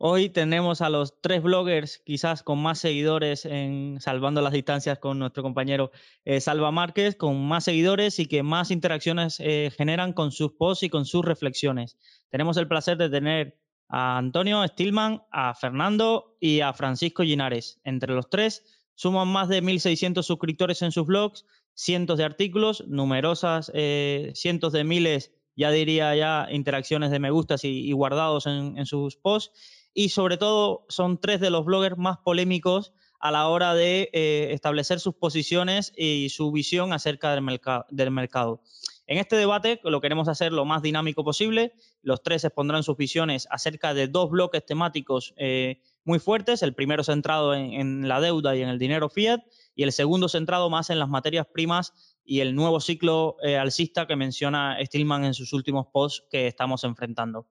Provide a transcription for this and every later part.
Hoy tenemos a los tres bloggers quizás con más seguidores en Salvando las Distancias con nuestro compañero eh, Salva Márquez, con más seguidores y que más interacciones eh, generan con sus posts y con sus reflexiones. Tenemos el placer de tener a Antonio Stillman, a Fernando y a Francisco Linares. Entre los tres suman más de 1.600 suscriptores en sus blogs, cientos de artículos, numerosas, eh, cientos de miles, ya diría ya, interacciones de me gustas y, guardados en sus posts y sobre todo son tres de los bloggers más polémicos a la hora de eh, establecer sus posiciones y su visión acerca del, mercado. En este debate lo queremos hacer lo más dinámico posible. Los tres expondrán sus visiones acerca de dos bloques temáticos eh, muy fuertes. El primero centrado en, la deuda y en el dinero fiat y el segundo centrado más en las materias primas y el nuevo ciclo eh, alcista que menciona Stillman en sus últimos posts que estamos enfrentando.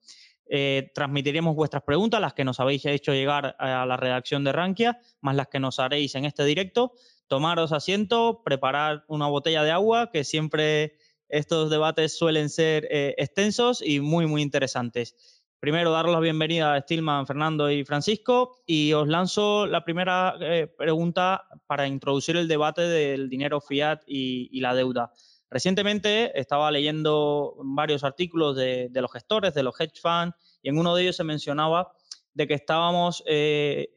Eh, transmitiremos vuestras preguntas, las que nos habéis hecho llegar a la redacción de Rankia, más las que nos haréis en este directo. Tomaros asiento, preparar una botella de agua, que siempre estos debates suelen ser eh, extensos y muy, muy interesantes. Primero, daros la bienvenida a Stillman, Fernando y Francisco, y os lanzo la primera eh, pregunta para introducir el debate del dinero fiat y la deuda. Recientemente estaba leyendo varios artículos de, los gestores, de los hedge funds, y en uno de ellos se mencionaba de que estábamos eh,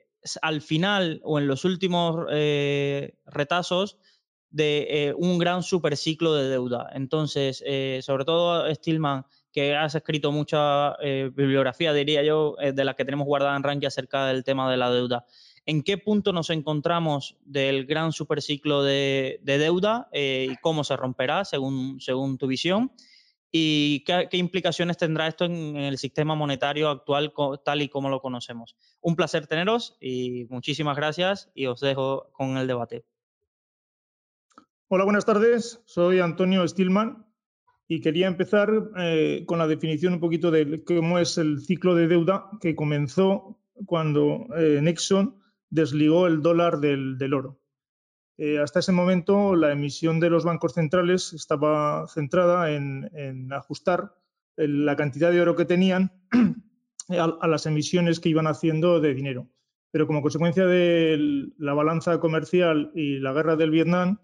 al final o en los últimos eh, retazos de eh, un gran superciclo de deuda. Entonces, sobre todo Stillman, que has escrito mucha bibliografía, diría yo, de la que tenemos guardada en Rankia acerca del tema de la deuda en qué punto nos encontramos del gran superciclo de, de deuda eh, y cómo se romperá según, según tu visión y qué, implicaciones tendrá esto en, el sistema monetario actual tal y como lo conocemos. Un placer teneros y muchísimas gracias y os dejo con el debate. Hola, buenas tardes. Soy Antonio Stillman y quería empezar eh, con la definición un poquito de cómo es el ciclo de deuda que comenzó cuando eh, Nixon desligó el dólar del, oro. Eh, hasta ese momento, la emisión de los bancos centrales estaba centrada en, ajustar la cantidad de oro que tenían a, las emisiones que iban haciendo de dinero. Pero como consecuencia de la balanza comercial y la guerra del Vietnam,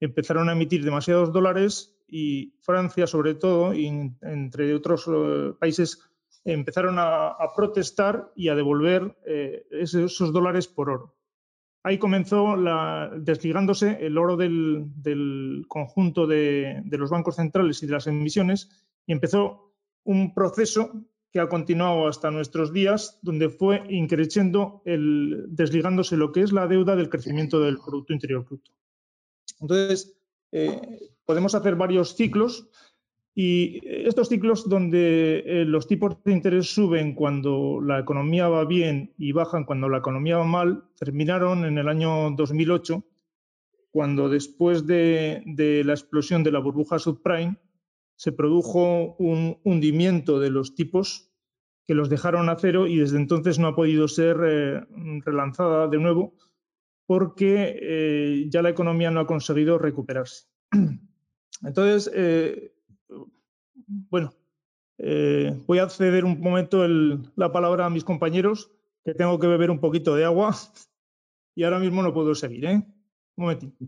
empezaron a emitir demasiados dólares y Francia, sobre todo, y entre otros eh, países empezaron a, protestar y a devolver eh, esos, dólares por oro. Ahí comenzó la, desligándose el oro del, conjunto de, los bancos centrales y de las emisiones y empezó un proceso que ha continuado hasta nuestros días, donde fue increciendo el desligándose lo que es la deuda del crecimiento del Producto Interior Bruto. Entonces, eh, podemos hacer varios ciclos y estos ciclos donde eh, los tipos de interés suben cuando la economía va bien y bajan cuando la economía va mal, terminaron en el año 2008, cuando después de, la explosión de la burbuja subprime se produjo un hundimiento de los tipos que los dejaron a cero y desde entonces no ha podido ser eh, relanzada de nuevo porque eh, ya la economía no ha conseguido recuperarse. Entonces, bueno, eh, voy a ceder un momento la palabra a mis compañeros, que tengo que beber un poquito de agua y ahora mismo no puedo seguir. ¿eh? Un momentito.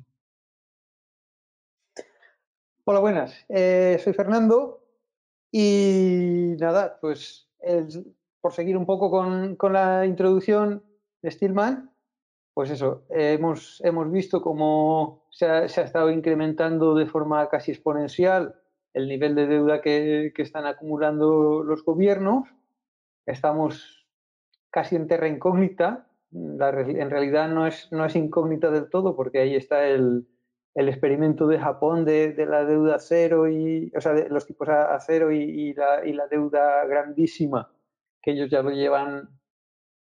Hola, buenas. Eh, soy Fernando y nada, pues por seguir un poco con, la introducción de Stillman, pues eso, hemos, hemos visto cómo se ha, se ha estado incrementando de forma casi exponencial el nivel de deuda que, están acumulando los gobiernos. Estamos casi en terra incógnita. en realidad no es, no es incógnita del todo porque ahí está el, experimento de Japón de, la deuda cero y, o sea, de los tipos a, cero y, la, deuda grandísima, que ellos ya lo llevan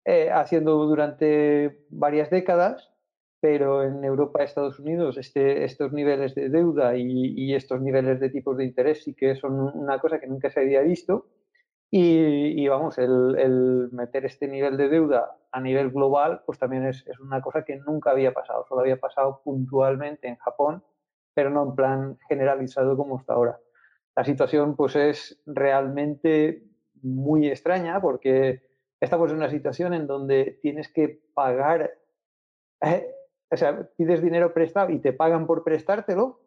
eh, haciendo durante varias décadas, pero en Europa y Estados Unidos este, estos niveles de deuda y, estos niveles de tipos de interés sí que son una cosa que nunca se había visto. Y, vamos, el, meter este nivel de deuda a nivel global, pues también es, es, una cosa que nunca había pasado, solo había pasado puntualmente en Japón, pero no en plan generalizado como hasta ahora. La situación pues es realmente muy extraña porque estamos en una situación en donde tienes que pagar eh, o sea, pides dinero prestado y te pagan por prestártelo.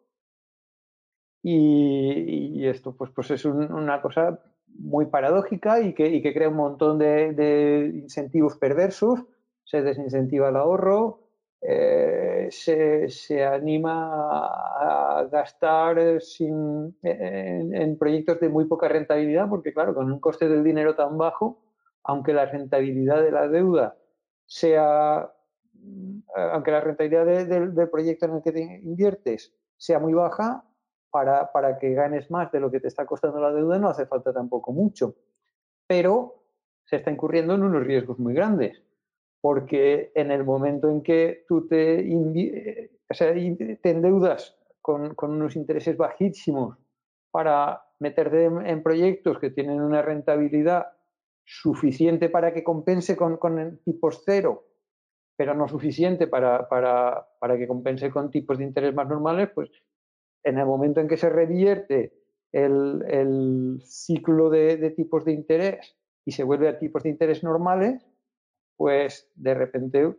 Y, esto pues, pues es una cosa muy paradójica y que, y que crea un montón de, incentivos perversos. Se desincentiva el ahorro, eh, se, se, anima a gastar sin, en, en, proyectos de muy poca rentabilidad, porque claro, con un coste del dinero tan bajo, aunque la rentabilidad de la deuda sea aunque la rentabilidad del proyecto en el que te inviertes sea muy baja, para, que ganes más de lo que te está costando la deuda no hace falta tampoco mucho. Pero se está incurriendo en unos riesgos muy grandes, porque en el momento en que tú te, o sea, te endeudas con, con, unos intereses bajísimos para meterte en, proyectos que tienen una rentabilidad suficiente para que compense con, con tipos cero pero no suficiente para, para, para, que compense con tipos de interés más normales, pues en el momento en que se revierte el, el ciclo de, tipos de interés y se vuelve a tipos de interés normales, pues de repente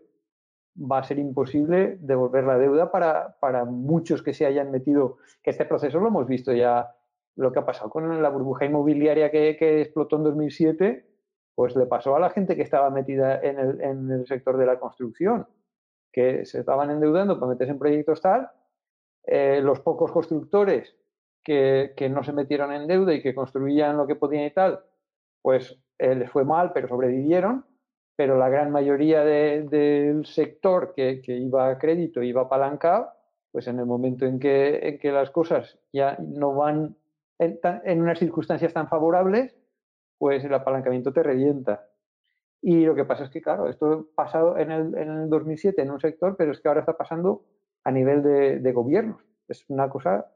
va a ser imposible devolver la deuda para, para muchos que se hayan metido, que este proceso lo hemos visto ya, lo que ha pasado con la burbuja inmobiliaria que explotó en 2007, pues le pasó a la gente que estaba metida en el, sector de la construcción, que se estaban endeudando para meterse en proyectos tal, eh, los pocos constructores que, no se metieron en deuda y que construían lo que podían y tal, pues eh, les fue mal, pero sobrevivieron, pero la gran mayoría del sector que, iba a crédito, iba apalancado, pues en el momento en que, en que las cosas ya no van en unas circunstancias tan favorables, pues el apalancamiento te revienta. Y lo que pasa es que, claro, esto ha pasado en el, en el 2007 en un sector, pero es que ahora está pasando a nivel de, de gobiernos. Es una cosa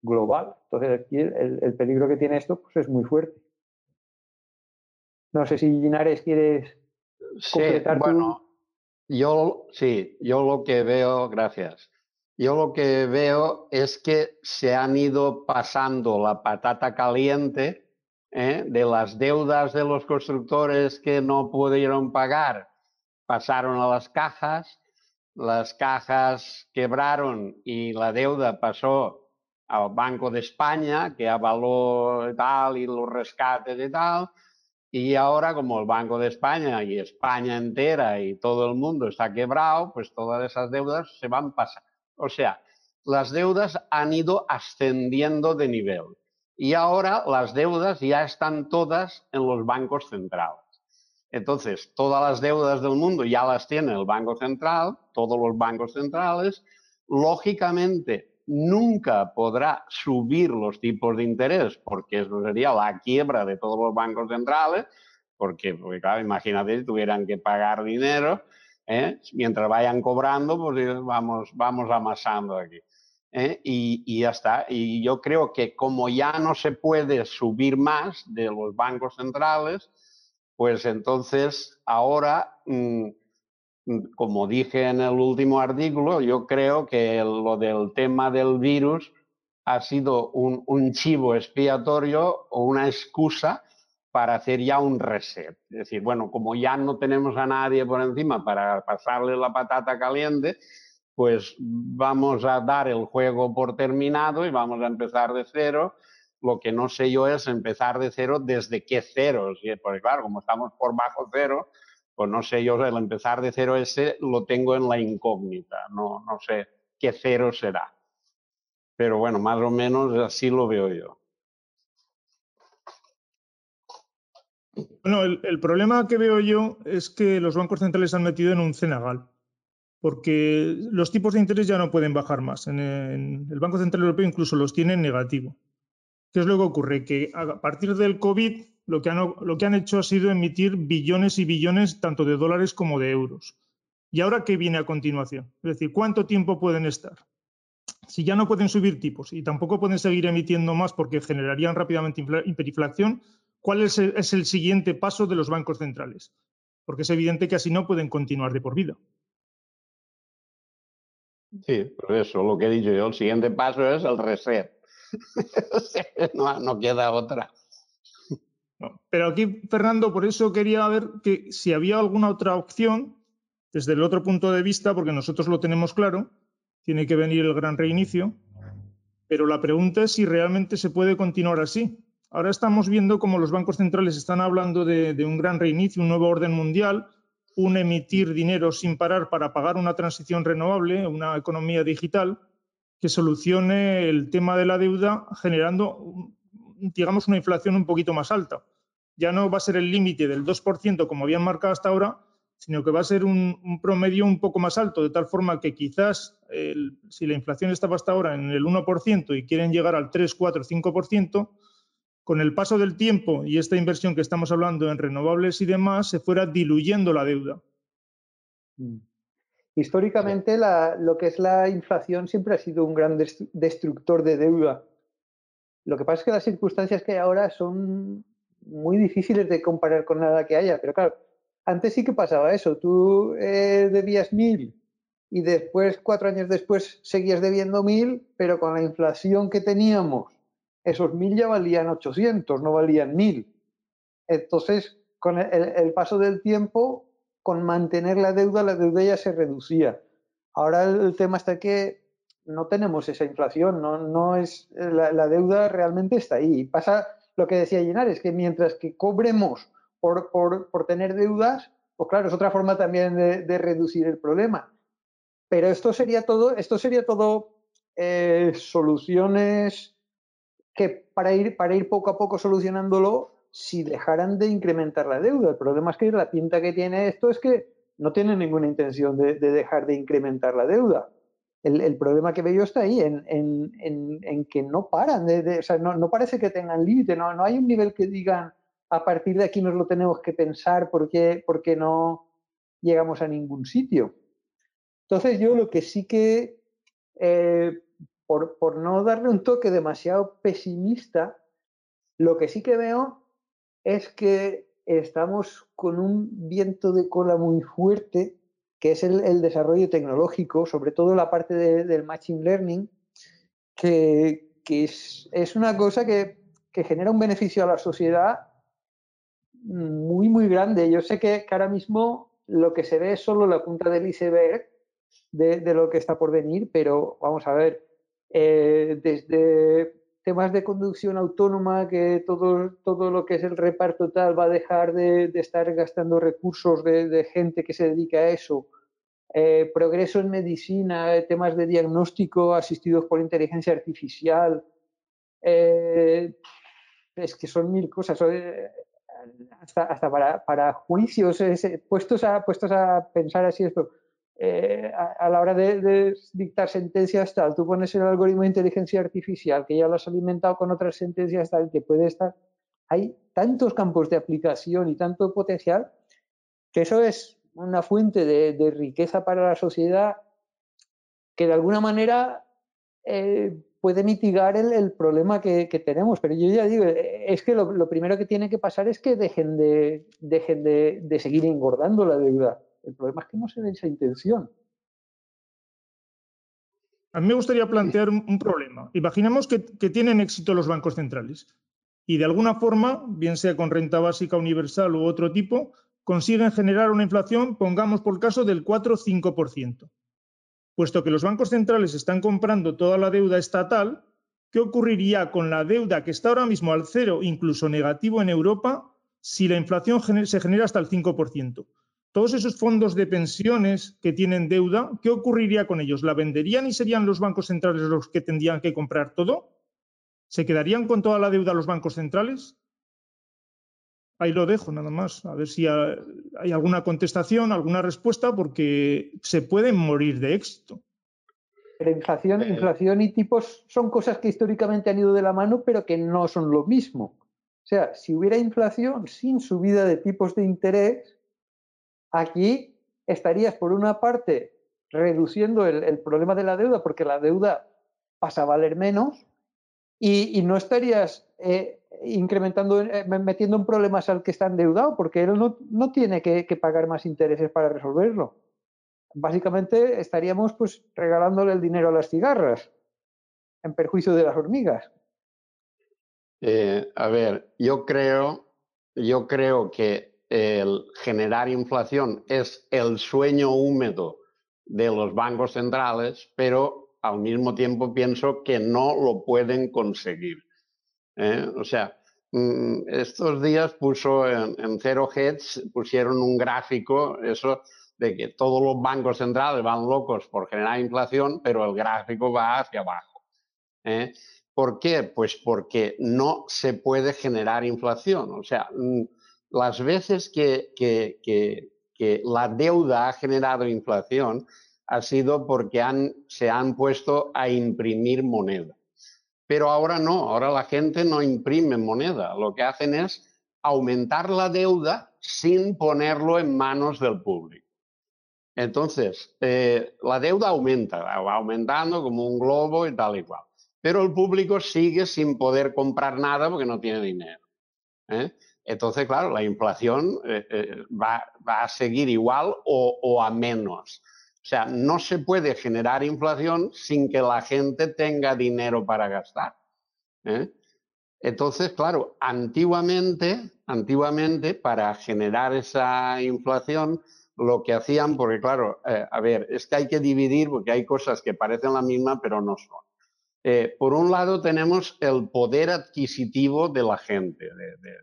global. Entonces, aquí el, peligro que tiene esto pues, es muy fuerte. No sé si Linares quieres completar bueno, yo sí, yo lo que veo, gracias. Yo lo que veo es que se han ido pasando la patata caliente ¿eh? de las deudas de los constructores que no pudieron pagar, pasaron a las cajas, las cajas quebraron y la deuda pasó al Banco de España, que avaló tal, y los rescates y tal, y ahora como el Banco de España y España entera y todo el mundo está quebrado, pues todas esas deudas se van pasando. O sea, las deudas han ido ascendiendo de nivel y ahora las deudas ya están todas en los bancos centrales. Entonces, todas las deudas del mundo ya las tiene el Banco Central, todos los bancos centrales. Lógicamente, nunca podrá subir los tipos de interés porque eso sería la quiebra de todos los bancos centrales, porque, porque claro, imagínate si tuvieran que pagar dinero, ¿eh? mientras vayan cobrando, pues vamos, vamos amasando aquí. ¿Eh? y, ya está. Y yo creo que como ya no se puede subir más de los bancos centrales, pues entonces ahora, mm, mm, como dije en el último artículo, yo creo que lo del tema del virus ha sido un, un chivo expiatorio o una excusa para hacer ya un reset. Es decir, bueno, como ya no tenemos a nadie por encima para pasarle la patata caliente, pues vamos a dar el juego por terminado y vamos a empezar de cero. Lo que no sé yo es empezar de cero desde qué ceros, porque claro, como estamos por bajo cero, pues no sé yo, el empezar de cero ese lo tengo en la incógnita, no, no sé qué cero será. Pero bueno, más o menos así lo veo yo. Bueno, el, problema que veo yo es que los bancos centrales han metido en un cenagal porque los tipos de interés ya no pueden bajar más. En, el Banco Central Europeo incluso los tiene en negativo. ¿Qué es lo que ocurre? Que a partir del COVID lo que, han, hecho ha sido emitir billones y billones tanto de dólares como de euros. ¿Y ahora qué viene a continuación? Es decir, ¿cuánto tiempo pueden estar? Si ya no pueden subir tipos y tampoco pueden seguir emitiendo más porque generarían rápidamente hiperinflación, ¿cuál es el siguiente paso de los bancos centrales? Porque es evidente que así no pueden continuar de por vida. Sí, por eso lo que he dicho yo, el siguiente paso es el reset. no, queda otra. pero aquí, Fernando, por eso quería ver que si había alguna otra opción desde el otro punto de vista, porque nosotros lo tenemos claro, tiene que venir el gran reinicio, pero la pregunta es si realmente se puede continuar así. Ahora estamos viendo cómo los bancos centrales están hablando de un gran reinicio, un nuevo orden mundial, un emitir dinero sin parar para pagar una transición renovable, una economía digital que solucione el tema de la deuda generando, digamos, una inflación un poquito más alta. Ya no va a ser el límite del 2% como habían marcado hasta ahora, sino que va a ser un, promedio un poco más alto, de tal forma que quizás si la inflación estaba hasta ahora en el 1% y quieren llegar al 3, 4, 5%, con el paso del tiempo y esta inversión que estamos hablando en renovables y demás, se fuera diluyendo la deuda. Mm. Históricamente, lo que es la inflación siempre ha sido un gran destructor de deuda. Lo que pasa es que las circunstancias que hay ahora son muy difíciles de comparar con nada que haya. Pero claro, antes sí que pasaba eso. Tú eh, debías mil y después, cuatro años después, seguías debiendo mil, pero con la inflación que teníamos esos mil ya valían 800, no valían mil. Entonces, con el, paso del tiempo, con mantener la deuda, la deuda ya se reducía. Ahora el, tema está que no tenemos esa inflación, no, no es, la, deuda realmente está ahí. Pasa lo que decía Llenares, que mientras que cobremos por, por, tener deudas, pues claro, es otra forma también de, reducir el problema. Pero esto sería todo, esto sería todo eh, soluciones que para ir, para ir poco a poco solucionándolo, si dejaran de incrementar la deuda. El problema es que la pinta que tiene esto es que no tiene ninguna intención de, dejar de incrementar la deuda. El, problema que veo está ahí, en, que no paran, de, o sea, no, parece que tengan límite, no, no hay un nivel que digan a partir de aquí nos lo tenemos que pensar porque, porque no llegamos a ningún sitio. Entonces yo lo que sí que eh, por, no darle un toque demasiado pesimista, lo que sí que veo es que estamos con un viento de cola muy fuerte, que es el, desarrollo tecnológico, sobre todo la parte del Machine Learning, que, es, una cosa que, genera un beneficio a la sociedad muy, muy grande. Yo sé que, ahora mismo lo que se ve es solo la punta del iceberg de, de, lo que está por venir, pero vamos a ver, eh, desde temas de conducción autónoma, que todo, todo lo que es el reparto tal va a dejar de, estar gastando recursos de, gente que se dedica a eso. Eh, progreso en medicina, temas de diagnóstico asistidos por inteligencia artificial. Eh, es que son mil cosas. hasta, hasta para, para juicios, puestos, a, puestos a pensar así esto eh, a, la hora de, dictar sentencias tal, tú pones el algoritmo de inteligencia artificial que ya lo has alimentado con otras sentencias tal, que puede estar... Hay tantos campos de aplicación y tanto potencial que eso es una fuente de, riqueza para la sociedad que de alguna manera eh, puede mitigar el, problema que, tenemos. Pero yo ya digo, es que lo, primero que tiene que pasar es que dejen de, dejen de seguir engordando la deuda. El problema es que no se ve esa intención. A mí me gustaría plantear un, problema. Imaginemos que, tienen éxito los bancos centrales y de alguna forma, bien sea con renta básica universal u otro tipo, consiguen generar una inflación, pongamos por caso, del 4 o 5%. Puesto que los bancos centrales están comprando toda la deuda estatal, ¿qué ocurriría con la deuda que está ahora mismo al cero, incluso negativo en Europa, si la inflación se genera hasta el 5%? Todos esos fondos de pensiones que tienen deuda, ¿qué ocurriría con ellos? ¿La venderían y serían los bancos centrales los que tendrían que comprar todo? ¿Se quedarían con toda la deuda los bancos centrales? Ahí lo dejo nada más, a ver si hay alguna contestación, alguna respuesta, porque se pueden morir de éxito. Pero inflación, inflación y tipos son cosas que históricamente han ido de la mano, pero que no son lo mismo. O sea, si hubiera inflación sin subida de tipos de interés, aquí estarías por una parte reduciendo el, problema de la deuda porque la deuda pasa a valer menos y, no estarías eh, incrementando, eh, metiendo en problemas al que está endeudado porque él no, tiene que, pagar más intereses para resolverlo. Básicamente estaríamos pues regalándole el dinero a las cigarras en perjuicio de las hormigas. Eh, a ver, yo creo, yo creo que el generar inflación es el sueño húmedo de los bancos centrales, pero al mismo tiempo pienso que no lo pueden conseguir. ¿eh? O sea, mm, estos días puso en, en Zero Heads, pusieron un gráfico, eso de que todos los bancos centrales van locos por generar inflación, pero el gráfico va hacia abajo. ¿eh? ¿Por qué? Pues porque no se puede generar inflación. O sea, mm, las veces que, la deuda ha generado inflación ha sido porque se han puesto a imprimir moneda. Pero ahora no, ahora la gente no imprime moneda. Lo que hacen es aumentar la deuda sin ponerlo en manos del público. Entonces, eh, la deuda aumenta, va aumentando como un globo y tal y cual pero el público sigue sin poder comprar nada porque no tiene dinero. ¿eh? Entonces, claro, la inflación eh, eh, va, a seguir igual o, a menos. O sea, no se puede generar inflación sin que la gente tenga dinero para gastar. Entonces, claro, antiguamente, antiguamente, para generar esa inflación, lo que hacían, porque claro, a ver, es que hay que dividir porque hay cosas que parecen la misma, pero no son. Eh, por un lado tenemos el poder adquisitivo de la gente,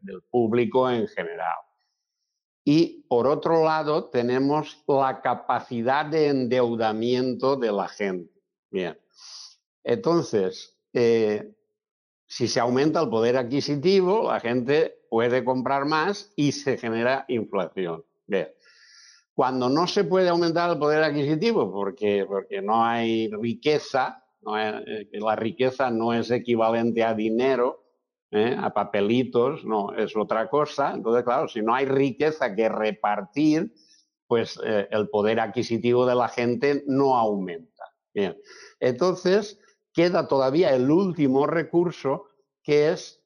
del público en general. Y por otro lado tenemos la capacidad de endeudamiento de la gente. Bien. Entonces, eh, si se aumenta el poder adquisitivo, la gente puede comprar más y se genera inflación. Bien. Cuando no se puede aumentar el poder adquisitivo porque, porque no hay riqueza, eh, la riqueza no es equivalente a dinero, ¿eh? a papelitos, no, es otra cosa. Entonces, claro, si no hay riqueza que repartir, pues eh, el poder adquisitivo de la gente no aumenta. Bien. Entonces, queda todavía el último recurso, que es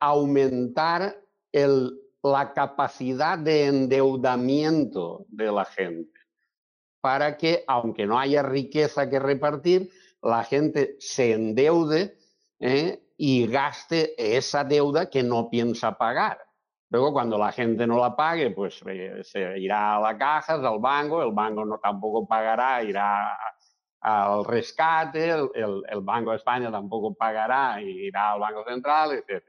aumentar la capacidad de endeudamiento de la gente, para que, aunque no haya riqueza que repartir, la gente se endeude ¿eh? y gaste esa deuda que no piensa pagar. Luego, cuando la gente no la pague, pues eh, se irá a la caja, al banco, el banco no tampoco pagará, irá al rescate, el, Banco de España tampoco pagará, irá al Banco Central, etc.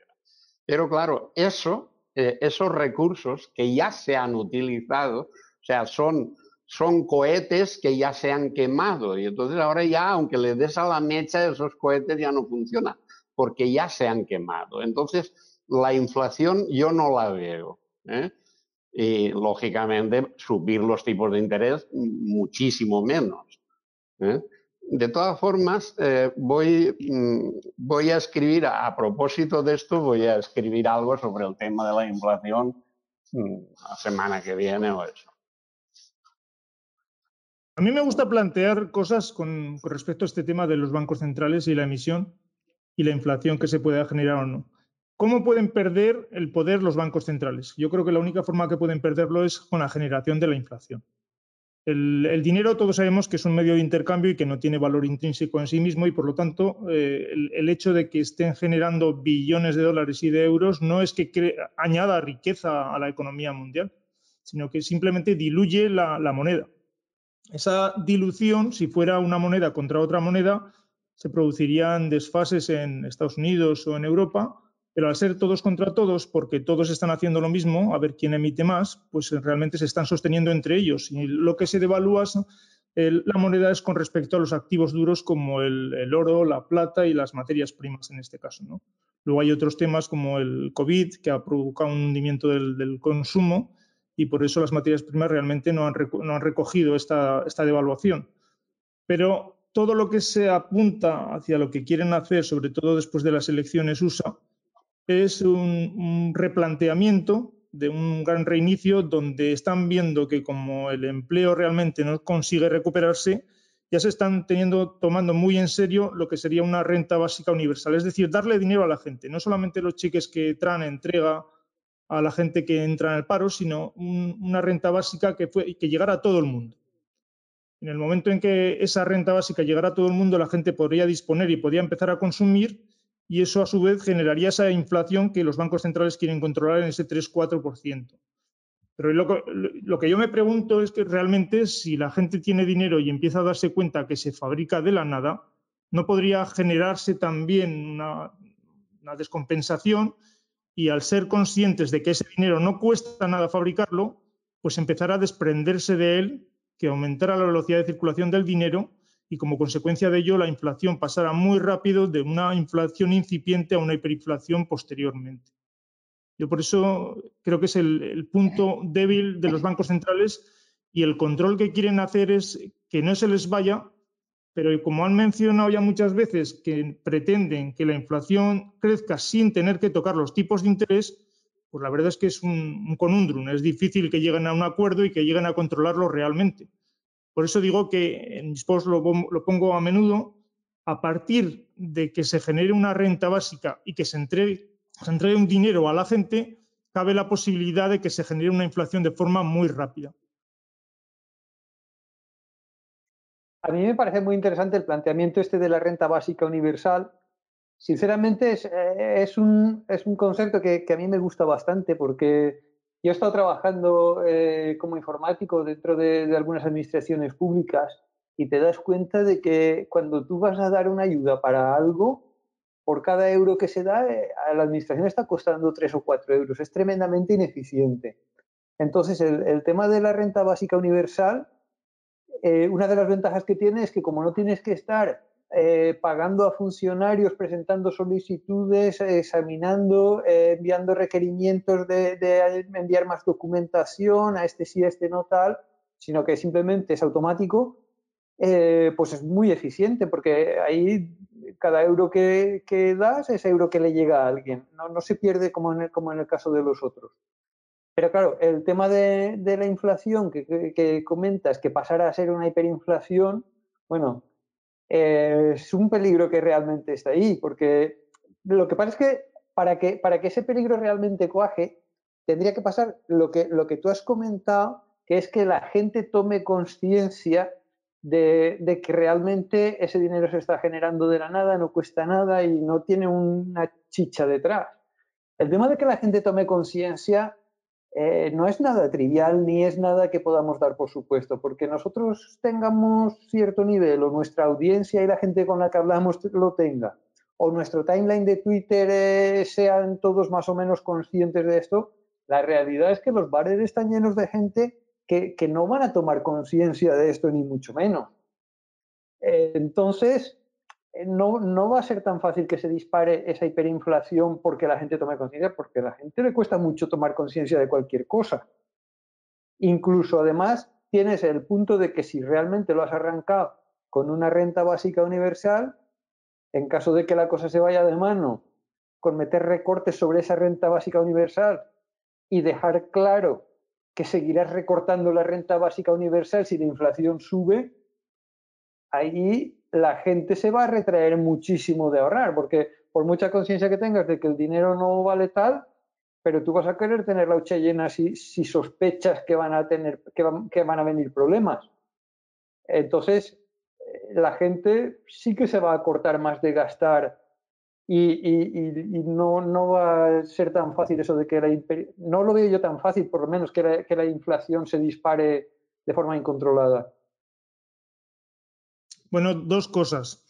Pero claro, eso, eh, esos recursos que ya se han utilizado, o sea, son son cohetes que ya se han quemado y entonces ahora ya, aunque le des a la mecha, esos cohetes ya no funcionan porque ya se han quemado. Entonces, la inflación yo no la veo. ¿eh? Y lógicamente, subir los tipos de interés muchísimo menos. ¿eh? De todas formas, eh, voy, mm, voy a escribir, a, propósito de esto, voy a escribir algo sobre el tema de la inflación mm, la semana que viene o eso. A mí me gusta plantear cosas con, respecto a este tema de los bancos centrales y la emisión y la inflación que se pueda generar o no. ¿Cómo pueden perder el poder los bancos centrales? Yo creo que la única forma que pueden perderlo es con la generación de la inflación. El, dinero todos sabemos que es un medio de intercambio y que no tiene valor intrínseco en sí mismo y por lo tanto eh, el, hecho de que estén generando billones de dólares y de euros no es que añada riqueza a la economía mundial, sino que simplemente diluye la moneda. Esa dilución, si fuera una moneda contra otra moneda, se producirían desfases en Estados Unidos o en Europa, pero al ser todos contra todos, porque todos están haciendo lo mismo, a ver quién emite más, pues realmente se están sosteniendo entre ellos. Y lo que se devalúa la moneda es con respecto a los activos duros como el, oro, la plata y las materias primas en este caso. Luego hay otros temas como el COVID, que ha provocado un hundimiento del consumo y por eso las materias primas realmente no han, recogido esta, devaluación. Pero todo lo que se apunta hacia lo que quieren hacer, sobre todo después de las elecciones USA, es un, replanteamiento de un gran reinicio donde están viendo que como el empleo realmente no consigue recuperarse, ya se están teniendo, tomando muy en serio lo que sería una renta básica universal, es decir, darle dinero a la gente, no solamente los cheques que traen entrega a la gente que entra en el paro, sino una renta básica que, fue, que llegara a todo el mundo. En el momento en que esa renta básica llegara a todo el mundo, la gente podría disponer y podría empezar a consumir y eso a su vez generaría esa inflación que los bancos centrales quieren controlar en ese 3-4%. Pero lo que, yo me pregunto es que realmente si la gente tiene dinero y empieza a darse cuenta que se fabrica de la nada, ¿no podría generarse también una, una descompensación y al ser conscientes de que ese dinero no cuesta nada fabricarlo, pues empezar a desprenderse de él, que aumentara la velocidad de circulación del dinero y como consecuencia de ello la inflación pasara muy rápido de una inflación incipiente a una hiperinflación posteriormente. Yo por eso creo que es el, punto débil de los bancos centrales y el control que quieren hacer es que no se les vaya, pero como han mencionado ya muchas veces que pretenden que la inflación crezca sin tener que tocar los tipos de interés, pues la verdad es que es un, un conundrum, es difícil que lleguen a un acuerdo y que lleguen a controlarlo realmente. Por eso digo que en mis posts lo, pongo a menudo, a partir de que se genere una renta básica y que se entregue, un dinero a la gente, cabe la posibilidad de que se genere una inflación de forma muy rápida. A mí me parece muy interesante el planteamiento este de la renta básica universal. Sinceramente es, eh, un, concepto que, a mí me gusta bastante porque yo he estado trabajando eh, como informático dentro de, algunas administraciones públicas y te das cuenta de que cuando tú vas a dar una ayuda para algo, por cada euro que se da, eh, a la administración está costando tres o cuatro euros. Es tremendamente ineficiente. Entonces, el, tema de la renta básica universal, eh, una de las ventajas que tiene es que como no tienes que estar eh, pagando a funcionarios, presentando solicitudes, examinando, eh, enviando requerimientos de, enviar más documentación, a este sí, a este no tal, sino que simplemente es automático, pues es muy eficiente porque ahí cada euro que, das es euro que le llega a alguien, no, se pierde como en, como en el caso de los otros. Pero claro, el tema de, la inflación que, que, que comentas, que pasara a ser una hiperinflación, bueno, eh, es un peligro que realmente está ahí, porque lo que pasa es que para que, para que ese peligro realmente cuaje, tendría que pasar lo que, lo que tú has comentado, que es que la gente tome conciencia de, que realmente ese dinero se está generando de la nada, no cuesta nada y no tiene una chicha detrás. El tema de que la gente tome conciencia eh, no es nada trivial ni es nada que podamos dar por supuesto, porque nosotros tengamos cierto nivel o nuestra audiencia y la gente con la que hablamos lo tenga, o nuestro timeline de Twitter eh, sean todos más o menos conscientes de esto, la realidad es que los bares están llenos de gente que, no van a tomar conciencia de esto ni mucho menos. Eh, entonces, no, no, va a ser tan fácil que se dispare esa hiperinflación porque la gente tome conciencia, porque a la gente le cuesta mucho tomar conciencia de cualquier cosa. Incluso además tienes el punto de que si realmente lo has arrancado con una renta básica universal, en caso de que la cosa se vaya de mano con meter recortes sobre esa renta básica universal y dejar claro que seguirás recortando la renta básica universal si la inflación sube, ahí la gente se va a retraer muchísimo de ahorrar, porque por mucha conciencia que tengas de que el dinero no vale tal, pero tú vas a querer tener la hucha llena si, sospechas que van a tener, que van, a venir problemas. Entonces, eh, la gente sí que se va a cortar más de gastar y, no, no, va a ser tan fácil eso de que la no lo veo yo tan fácil, por lo menos, que la inflación se dispare de forma incontrolada. Bueno, dos cosas.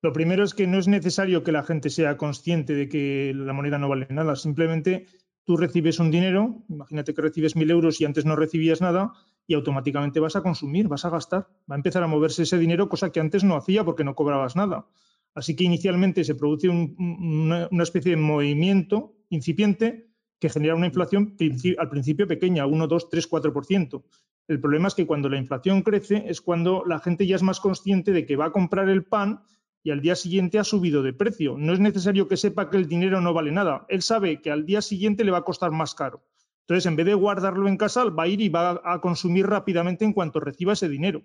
Lo primero es que no es necesario que la gente sea consciente de que la moneda no vale nada. Simplemente tú recibes un dinero, imagínate que recibes mil euros y antes no recibías nada, y automáticamente vas a consumir, vas a gastar. Va a empezar a moverse ese dinero, cosa que antes no hacía porque no cobrabas nada. Así que inicialmente se produce una, especie de movimiento incipiente que genera una inflación al principio pequeña, 1, 2, 3, 4%. El problema es que cuando la inflación crece es cuando la gente ya es más consciente de que va a comprar el pan y al día siguiente ha subido de precio. No es necesario que sepa que el dinero no vale nada. Él sabe que al día siguiente le va a costar más caro. Entonces, en vez de guardarlo en casa, va a ir y va a consumir rápidamente en cuanto reciba ese dinero.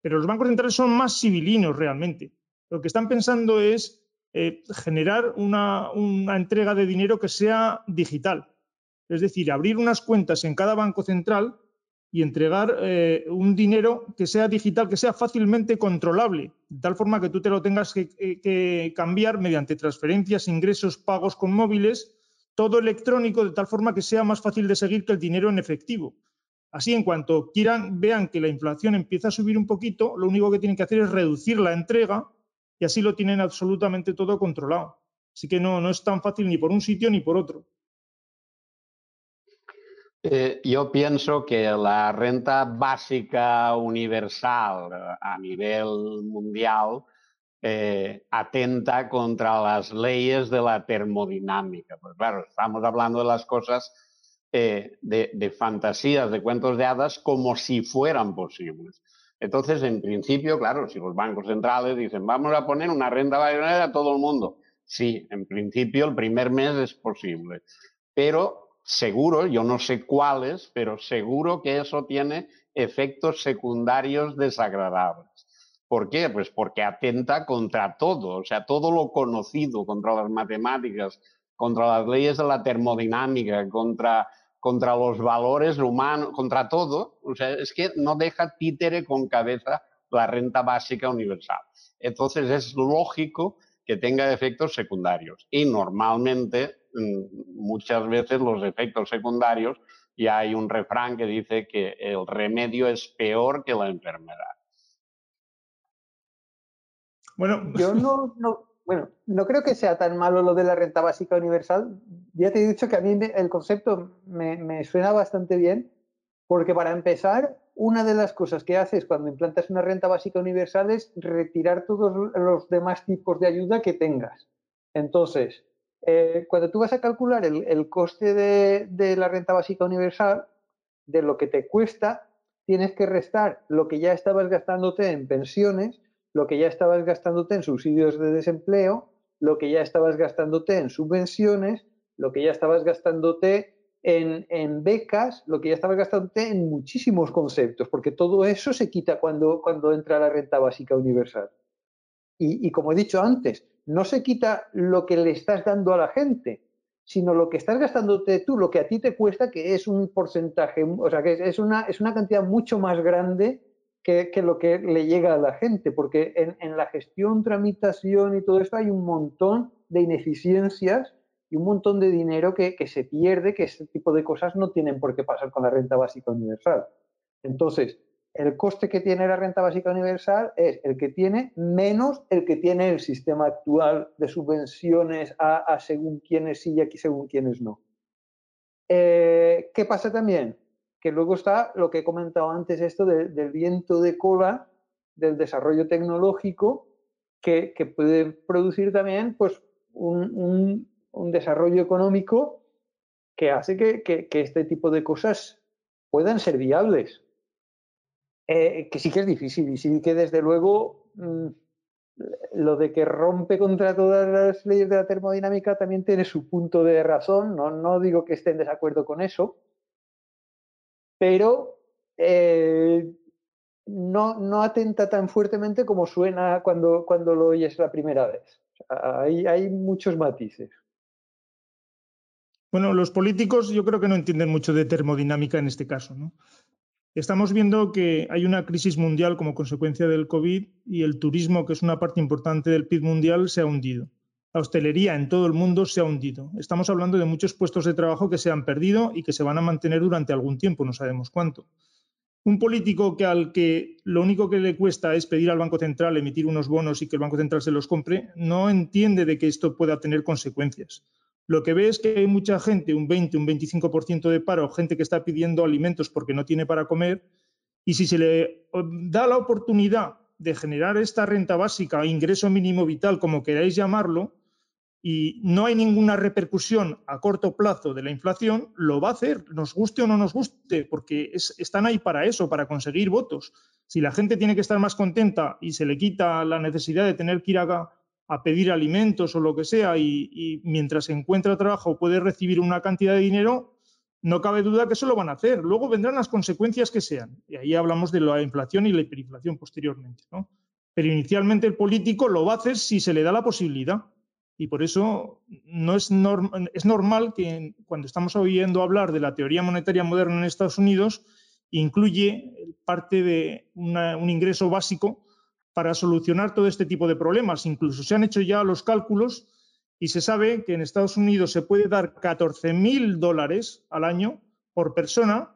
Pero los bancos centrales son más civilinos realmente. Lo que están pensando es eh, generar una, entrega de dinero que sea digital. Es decir, abrir unas cuentas en cada banco central y entregar eh, un dinero que sea digital, que sea fácilmente controlable, de tal forma que tú te lo tengas que, que, cambiar mediante transferencias, ingresos, pagos con móviles, todo electrónico, de tal forma que sea más fácil de seguir que el dinero en efectivo. Así, en cuanto quieran, vean que la inflación empieza a subir un poquito, lo único que tienen que hacer es reducir la entrega y así lo tienen absolutamente todo controlado. Así que no, no es tan fácil ni por un sitio ni por otro. Eh, yo pienso que la renta básica universal eh, a nivel mundial eh, atenta contra las leyes de la termodinámica. Pues claro, estamos hablando de las cosas de, de, fantasías, de cuentos de hadas, como si fueran posibles. Entonces, en principio, claro, si los bancos centrales dicen, vamos a poner una renta variable a todo el mundo, sí, en principio el primer mes es posible, pero seguro, yo no sé cuáles, pero seguro que eso tiene efectos secundarios desagradables. ¿Por qué? Pues porque atenta contra todo, o sea, todo lo conocido, contra las matemáticas, contra las leyes de la termodinámica, contra contra los valores humanos, contra todo. O sea, es que no deja títere con cabeza la renta básica universal. Entonces es lógico que tenga efectos secundarios y normalmente muchas veces los efectos secundarios y hay un refrán que dice que el remedio es peor que la enfermedad. Bueno, yo no, no, bueno, no creo que sea tan malo lo de la renta básica universal. Ya te he dicho que a mí el concepto me, suena bastante bien, porque para empezar, una de las cosas que haces cuando implantas una renta básica universal es retirar todos los demás tipos de ayuda que tengas. Entonces, eh, cuando tú vas a calcular el, coste de, la renta básica universal, de lo que te cuesta, tienes que restar lo que ya estabas gastándote en pensiones lo que ya estabas gastándote en subsidios de desempleo, lo que ya estabas gastándote en subvenciones, lo que ya estabas gastándote en, becas, lo que ya estabas gastándote en muchísimos conceptos, porque todo eso se quita cuando entra la renta básica universal. Y, como he dicho antes, no se quita lo que le estás dando a la gente, sino lo que estás gastándote tú, lo que a ti te cuesta, que es un porcentaje, o sea, que es una, es una cantidad mucho más grande que, lo que le llega a la gente, porque en, la gestión, tramitación y todo esto hay un montón de ineficiencias y un montón de dinero que, se pierde, que este tipo de cosas no tienen por qué pasar con la renta básica universal. Entonces, el coste que tiene la renta básica universal es el que tiene menos el que tiene el sistema actual de subvenciones a, según quienes sí y aquí según quienes no. Eh, ¿Qué pasa también? que luego está lo que he comentado antes, esto del viento de cola del desarrollo tecnológico, que, puede producir también pues, un, desarrollo económico que hace que, este tipo de cosas puedan ser viables. Eh, que sí que es difícil y sí que desde luego mm, lo de que rompe contra todas las leyes de la termodinámica también tiene su punto de razón, no, no digo que esté en desacuerdo con eso, pero eh, no, no, atenta tan fuertemente como suena cuando, cuando lo oyes la primera vez. hay, hay muchos matices. Bueno, los políticos yo creo que no entienden mucho de termodinámica en este caso. ¿no? Estamos viendo que hay una crisis mundial como consecuencia del COVID y el turismo, que es una parte importante del PIB mundial, se ha hundido la hostelería en todo el mundo se ha hundido. Estamos hablando de muchos puestos de trabajo que se han perdido y que se van a mantener durante algún tiempo, no sabemos cuánto. Un político que al que lo único que le cuesta es pedir al Banco Central emitir unos bonos y que el Banco Central se los compre, no entiende de que esto pueda tener consecuencias. Lo que ve es que hay mucha gente, un 20, un 25% de paro, gente que está pidiendo alimentos porque no tiene para comer, y si se le da la oportunidad de generar esta renta básica, ingreso mínimo vital, como queráis llamarlo, y no hay ninguna repercusión a corto plazo de la inflación, lo va a hacer, nos guste o no nos guste, porque están ahí para eso, para conseguir votos. Si la gente tiene que estar más contenta y se le quita la necesidad de tener que ir a, a pedir alimentos o lo que sea y, mientras encuentra trabajo puede recibir una cantidad de dinero, no cabe duda que eso lo van a hacer. Luego vendrán las consecuencias que sean. Y ahí hablamos de la inflación y la hiperinflación posteriormente. Pero inicialmente el político lo va a hacer si se le da la posibilidad. Y por eso no es, es normal que cuando estamos oyendo hablar de la teoría monetaria moderna en Estados Unidos, incluye parte de un ingreso básico para solucionar todo este tipo de problemas. Incluso se han hecho ya los cálculos y se sabe que en Estados Unidos se puede dar 14.000 dólares al año por persona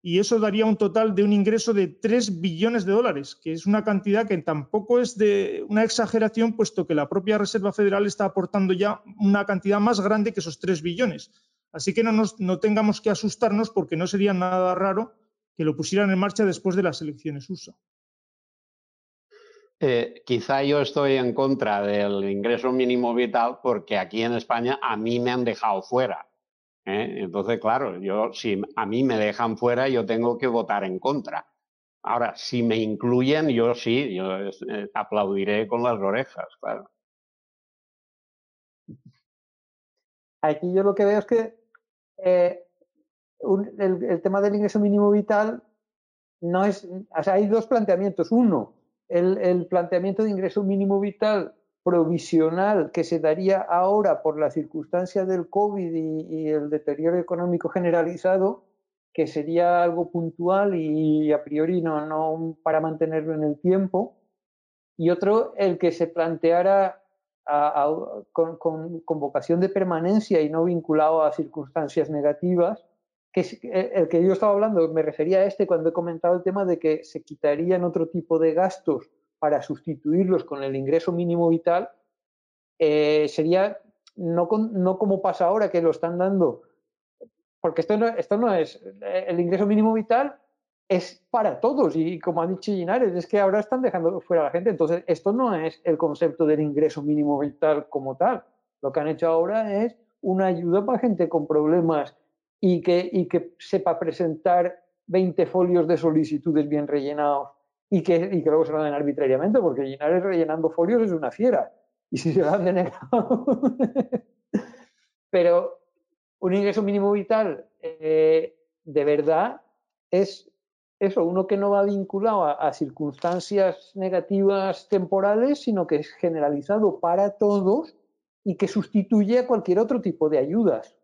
y eso daría un total de un ingreso de 3 billones de dólares, que es una cantidad que tampoco es de una exageración, puesto que la propia Reserva Federal está aportando ya una cantidad más grande que esos 3 billones. Así que no, no tengamos que asustarnos porque no sería nada raro que lo pusieran en marcha después de las elecciones USA. Eh, quizá yo estoy en contra del ingreso mínimo vital porque aquí en España a mí me han dejado fuera. ¿eh? Entonces, claro, yo si a mí me dejan fuera, yo tengo que votar en contra. Ahora, si me incluyen, yo sí, yo eh, aplaudiré con las orejas, claro. Aquí yo lo que veo es que el, el tema del ingreso mínimo vital no es, o sea, hay dos planteamientos. Uno, el, planteamiento de ingreso mínimo vital provisional que se daría ahora por la circunstancia del COVID y, el deterioro económico generalizado, que sería algo puntual y a priori no, para mantenerlo en el tiempo, y otro el que se planteara con, con, vocación de permanencia y no vinculado a circunstancias negativas, que el que yo estaba hablando, me refería a este cuando he comentado el tema de que se quitarían otro tipo de gastos para sustituirlos con el ingreso mínimo vital, eh, sería no, como pasa ahora que lo están dando, porque esto no, esto no es, el ingreso mínimo vital es para todos y como ha dicho Ginares, es que ahora están dejando fuera a la gente, entonces esto no es el concepto del ingreso mínimo vital como tal, lo que han hecho ahora es una ayuda para gente con problemas y que, y que sepa presentar 20 folios de solicitudes bien rellenados y que, y que luego se lo den arbitrariamente, porque Linares rellenando folios es una fiera. Y si se lo han denegado. Pero un ingreso mínimo vital eh, de verdad es eso, uno que no va vinculado a, circunstancias negativas temporales, sino que es generalizado para todos y que sustituye a cualquier otro tipo de ayudas.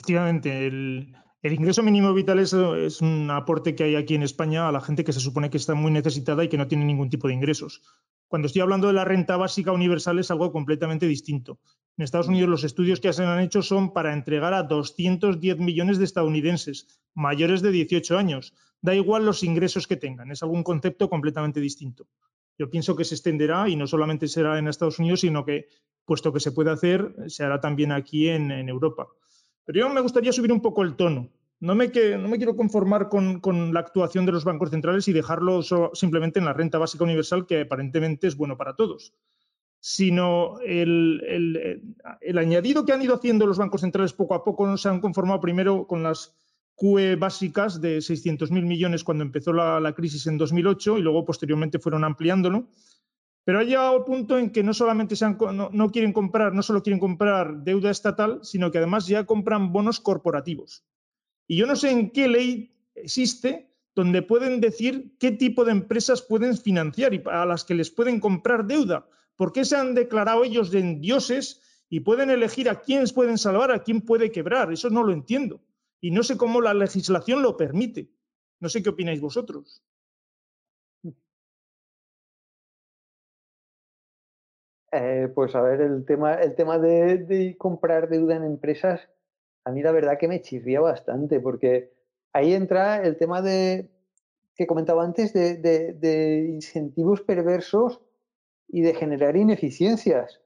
Efectivamente, el, ingreso mínimo vital es, un aporte que hay aquí en España a la gente que se supone que está muy necesitada y que no tiene ningún tipo de ingresos. Cuando estoy hablando de la renta básica universal es algo completamente distinto. En Estados Unidos los estudios que se han hecho son para entregar a 210 millones de estadounidenses mayores de 18 años. Da igual los ingresos que tengan, es algún concepto completamente distinto. Yo pienso que se extenderá y no solamente será en Estados Unidos, sino que, puesto que se puede hacer, se hará también aquí en Europa. Pero yo me gustaría subir un poco el tono. No me, no me quiero conformar con, la actuación de los bancos centrales y dejarlo simplemente en la renta básica universal, que aparentemente es bueno para todos, sino el, añadido que han ido haciendo los bancos centrales poco a poco se han conformado primero con las QE básicas de 600.000 millones cuando empezó la, la, crisis en 2008 y luego posteriormente fueron ampliándolo. Pero ha llegado al punto en que no solamente no, quieren comprar, no solo quieren comprar deuda estatal, sino que además ya compran bonos corporativos. Y yo no sé en qué ley existe donde pueden decir qué tipo de empresas pueden financiar y a las que les pueden comprar deuda. ¿Por qué se han declarado ellos de dioses y pueden elegir a quién pueden salvar, a quién puede quebrar? Eso no lo entiendo. Y no sé cómo la legislación lo permite. No sé qué opináis vosotros. Eh, pues a ver, el tema, el tema de, comprar deuda en empresas, a mí la verdad que me chirría bastante, porque ahí entra el tema de que comentaba antes de, de incentivos perversos y de generar ineficiencias.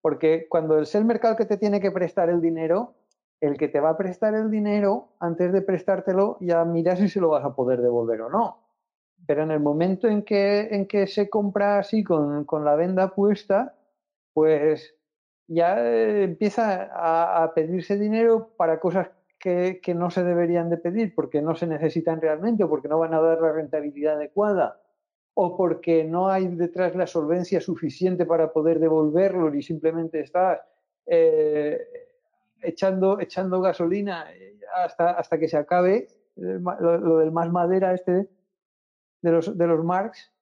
Porque cuando es el mercado que te tiene que prestar el dinero, el que te va a prestar el dinero, antes de prestártelo, ya mira si se lo vas a poder devolver o no. Pero en el momento en que, en que se compra así con, con la venda puesta, pues ya eh, empieza a, pedirse dinero para cosas que, no se deberían de pedir porque no se necesitan realmente o porque no van a dar la rentabilidad adecuada o porque no hay detrás la solvencia suficiente para poder devolverlo y simplemente estás eh, echando, echando gasolina eh, hasta, hasta que se acabe lo, del más madera este de los, de los Marx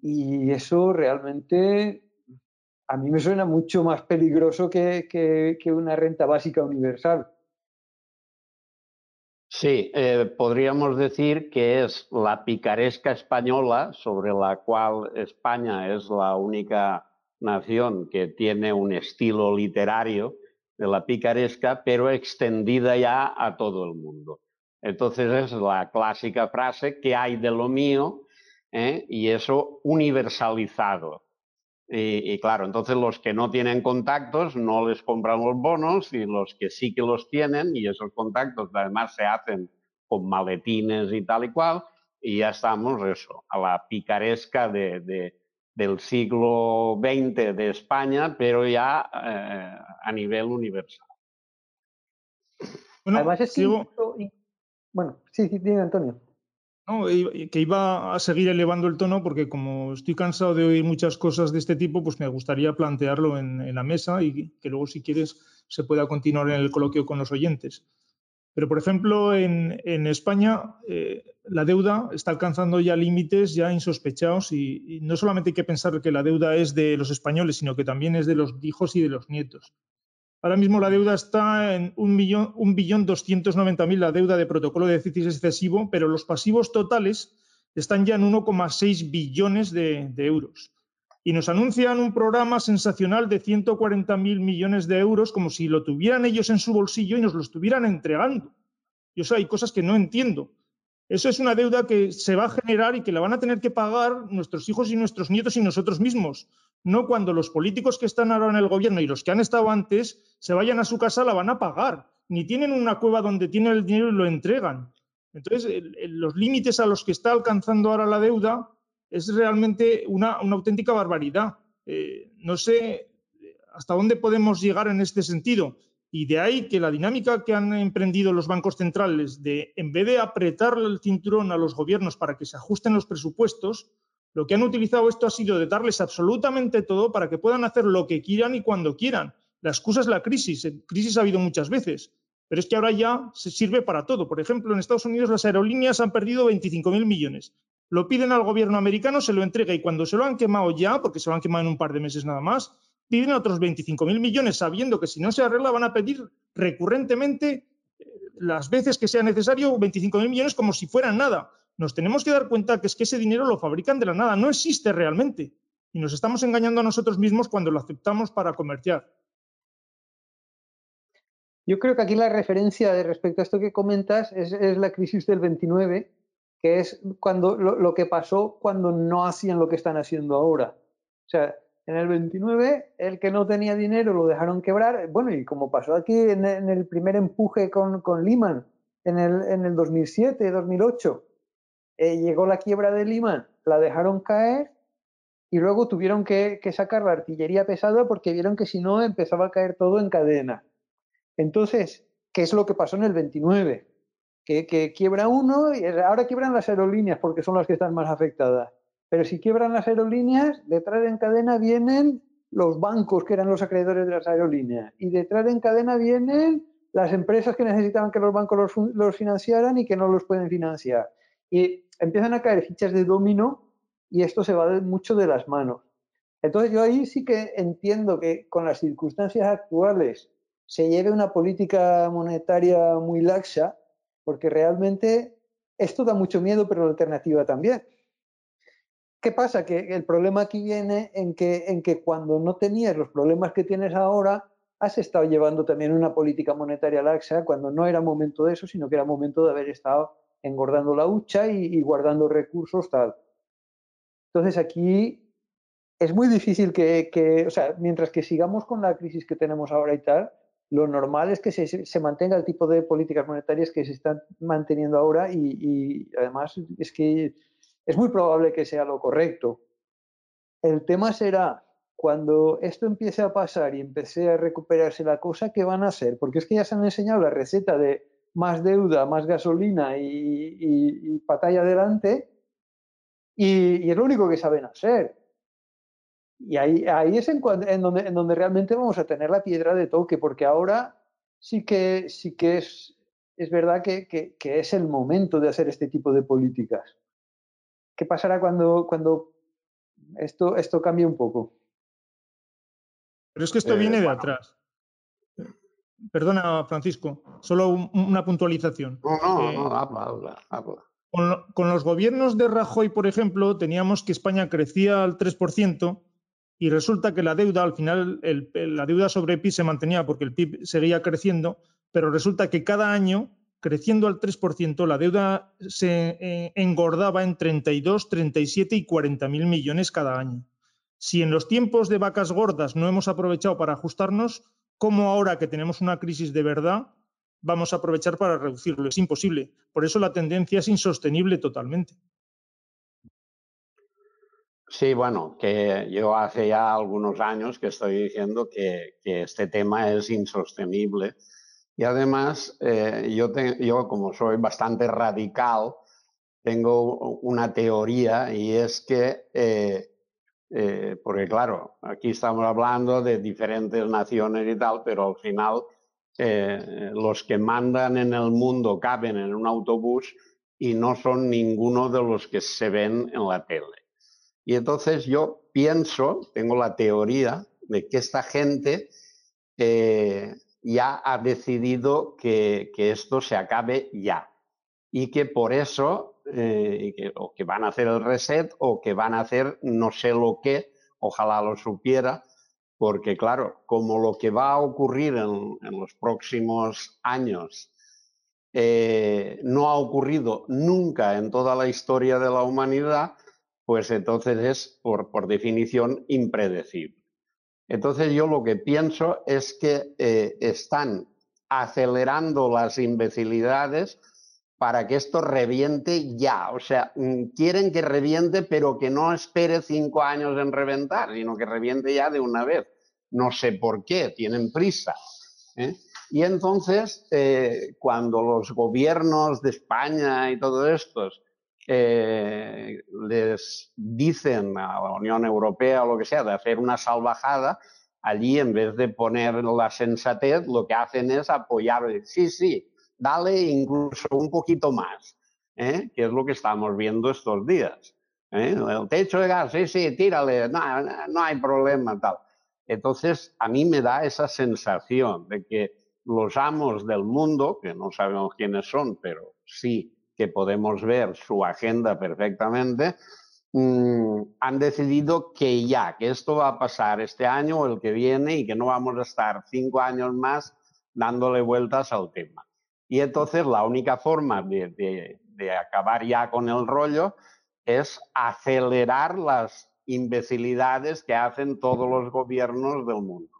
y eso realmente a mí me suena mucho más peligroso que, que una renta básica universal. Sí, eh, podríamos decir que es la picaresca española, sobre la cual España es la única nación que tiene un estilo literario de la picaresca, pero extendida ya a todo el mundo. Entonces es la clásica frase que hay de lo mío ¿eh? y eso universalizado. Y, claro, entonces los que no tienen contactos no les compran los bonos y los que sí que los tienen y esos contactos además se hacen con maletines y tal y cual y ya estamos eso, a la picaresca de, del siglo XX de España, pero ya eh, a nivel universal. Bueno, además es Bueno, sí, sí, dime Antonio. No, que iba a seguir elevando el tono porque como estoy cansado de oír muchas cosas de este tipo, pues me gustaría plantearlo en, la mesa y que luego si quieres se pueda continuar en el coloquio con los oyentes. Pero, por ejemplo, en, España eh, la deuda está alcanzando ya límites ya insospechados y, y, no solamente hay que pensar que la deuda es de los españoles, sino que también es de los hijos y de los nietos. Ahora mismo la deuda está en un millón, un billón doscientos noventa mil la deuda de protocolo de déficit excesivo, pero los pasivos totales están ya en 1,6 billones de, euros. Y nos anuncian un programa sensacional de 140 mil millones de euros como si lo tuvieran ellos en su bolsillo y nos lo estuvieran entregando. Yo sé, hay cosas que no entiendo. Eso es una deuda que se va a generar y que la van a tener que pagar nuestros hijos y nuestros nietos y nosotros mismos. No cuando los políticos que están ahora en el gobierno y los que han estado antes se vayan a su casa la van a pagar. Ni tienen una cueva donde tienen el dinero y lo entregan. Entonces, los límites a los que está alcanzando ahora la deuda es realmente una, auténtica barbaridad. Eh, no sé hasta dónde podemos llegar en este sentido. Y de ahí que la dinámica que han emprendido los bancos centrales de, en vez de apretarle el cinturón a los gobiernos para que se ajusten los presupuestos, lo que han utilizado esto ha sido de darles absolutamente todo para que puedan hacer lo que quieran y cuando quieran. La excusa es la crisis. Crisis ha habido muchas veces, pero es que ahora ya se sirve para todo. Por ejemplo, en Estados Unidos las aerolíneas han perdido 25.000 millones. Lo piden al gobierno americano, se lo entrega y cuando se lo han quemado ya, porque se lo han quemado en un par de meses nada más, piden otros 25.000 millones sabiendo que si no se arregla van a pedir recurrentemente eh, las veces que sea necesario 25.000 millones como si fueran nada. Nos tenemos que dar cuenta que es que ese dinero lo fabrican de la nada, no existe realmente. Y nos estamos engañando a nosotros mismos cuando lo aceptamos para comerciar. Yo creo que aquí la referencia de respecto a esto que comentas es, la crisis del 29, que es cuando lo, que pasó cuando no hacían lo que están haciendo ahora. O sea, en el 29, el que no tenía dinero lo dejaron quebrar. Bueno, y como pasó aquí en, el primer empuje con, con Lehman en el, en el 2007, 2008, eh, llegó la quiebra de Lehman, la dejaron caer y luego tuvieron que, sacar la artillería pesada porque vieron que si no empezaba a caer todo en cadena. Entonces, ¿qué es lo que pasó en el 29? Que, que quiebra uno y ahora quiebran las aerolíneas porque son las que están más afectadas. Pero si quiebran las aerolíneas, detrás en cadena vienen los bancos que eran los acreedores de las aerolíneas. Y detrás en cadena vienen las empresas que necesitaban que los bancos los, financiaran y que no los pueden financiar. Y empiezan a caer fichas de dominó y esto se va mucho de las manos. Entonces yo ahí sí que entiendo que con las circunstancias actuales se lleve una política monetaria muy laxa, porque realmente esto da mucho miedo, pero la alternativa también. ¿Qué pasa? Que el problema aquí viene en que, en que cuando no tenías los problemas que tienes ahora, has estado llevando también una política monetaria laxa cuando no era momento de eso, sino que era momento de haber estado engordando la hucha y, guardando recursos tal. Entonces aquí es muy difícil que, o sea, mientras que sigamos con la crisis que tenemos ahora y tal, lo normal es que se, mantenga el tipo de políticas monetarias que se están manteniendo ahora y además es que es muy probable que sea lo correcto. El tema será cuando esto empiece a pasar y empiece a recuperarse la cosa, ¿qué van a hacer? Porque es que ya se han enseñado la receta de más deuda, más gasolina y, y, patalla adelante, y, es lo único que saben hacer. Y ahí, ahí es en, donde, en donde realmente vamos a tener la piedra de toque, porque ahora sí que, sí que es, es verdad que, que, es el momento de hacer este tipo de políticas. ¿Qué pasará cuando, cuando esto, esto cambie un poco? Pero es que esto eh, viene de atrás. Perdona, Francisco, solo una puntualización. No, no, no, eh, habla, habla, Con, los gobiernos de Rajoy, por ejemplo, teníamos que España crecía al 3% y resulta que la deuda, al final, la deuda sobre el PIB se mantenía porque el PIB seguía creciendo, pero resulta que cada año, creciendo al 3%, la deuda se eh, engordaba en 32, 37 y 40 mil millones cada año. Si en los tiempos de vacas gordas no hemos aprovechado para ajustarnos, ¿cómo ahora que tenemos una crisis de verdad vamos a aprovechar para reducirlo? Es imposible. Por eso la tendencia es insostenible totalmente. Sí, bueno, que yo hace ya algunos años que estoy diciendo que, este tema es insostenible. Y además, eh, yo, yo como soy bastante radical, tengo una teoría y es que eh, eh, porque claro, aquí estamos hablando de diferentes naciones y tal, pero al final eh, los que mandan en el mundo caben en un autobús y no son ninguno de los que se ven en la tele. Y entonces yo pienso, tengo la teoría de que esta gente eh, ya ha decidido que, que esto se acabe ya y que por eso eh, o que van a hacer el reset o que van a hacer no sé lo que, ojalá lo supiera, porque claro, como lo que va a ocurrir en, los próximos años eh, no ha ocurrido nunca en toda la historia de la humanidad, pues entonces es por, por definición impredecible. Entonces yo lo que pienso es que eh, están acelerando las imbecilidades para que esto reviente ya. O sea, mm, quieren que reviente, pero que no espere cinco años en reventar, sino que reviente ya de una vez. No sé por qué, tienen prisa. ¿eh? Y entonces, eh, cuando los gobiernos de España y todos estos eh, les dicen a la Unión Europea o lo que sea de hacer una salvajada, allí en vez de poner la sensatez, lo que hacen es apoyar. Sí, sí, dale incluso un poquito más, ¿eh? que es lo que estamos viendo estos días. ¿eh? El techo de gas, sí, sí, tírale, no, no hay problema, tal. Entonces, a mí me da esa sensación de que los amos del mundo, que no sabemos quiénes son, pero sí que podemos ver su agenda perfectamente, mm, han decidido que ya, que esto va a pasar este año o el que viene y que no vamos a estar cinco años más dándole vueltas al tema. Y entonces la única forma de, acabar ya con el rollo es acelerar las imbecilidades que hacen todos los gobiernos del mundo.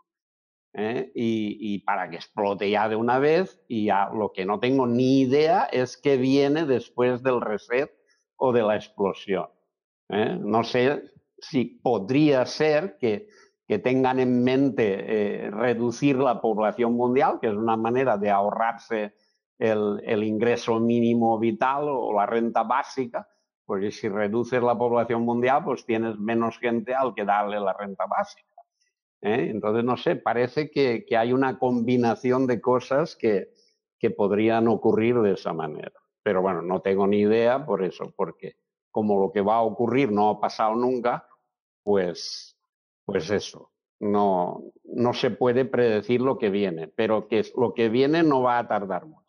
¿eh? Y, para que explote ya de una vez, y ya lo que no tengo ni idea es qué viene después del reset o de la explosión. ¿eh? No sé si podría ser que, tengan en mente eh, reducir la población mundial, que es una manera de ahorrarse el, ingreso mínimo vital o la renta básica, porque si reduces la población mundial, pues tienes menos gente al que darle la renta básica. ¿eh? Entonces, no sé, parece que, hay una combinación de cosas que, que podrían ocurrir de esa manera. Pero bueno, no tengo ni idea por eso, porque como lo que va a ocurrir no ha pasado nunca, pues, pues eso, no, no se puede predecir lo que viene, pero que lo que viene no va a tardar mucho.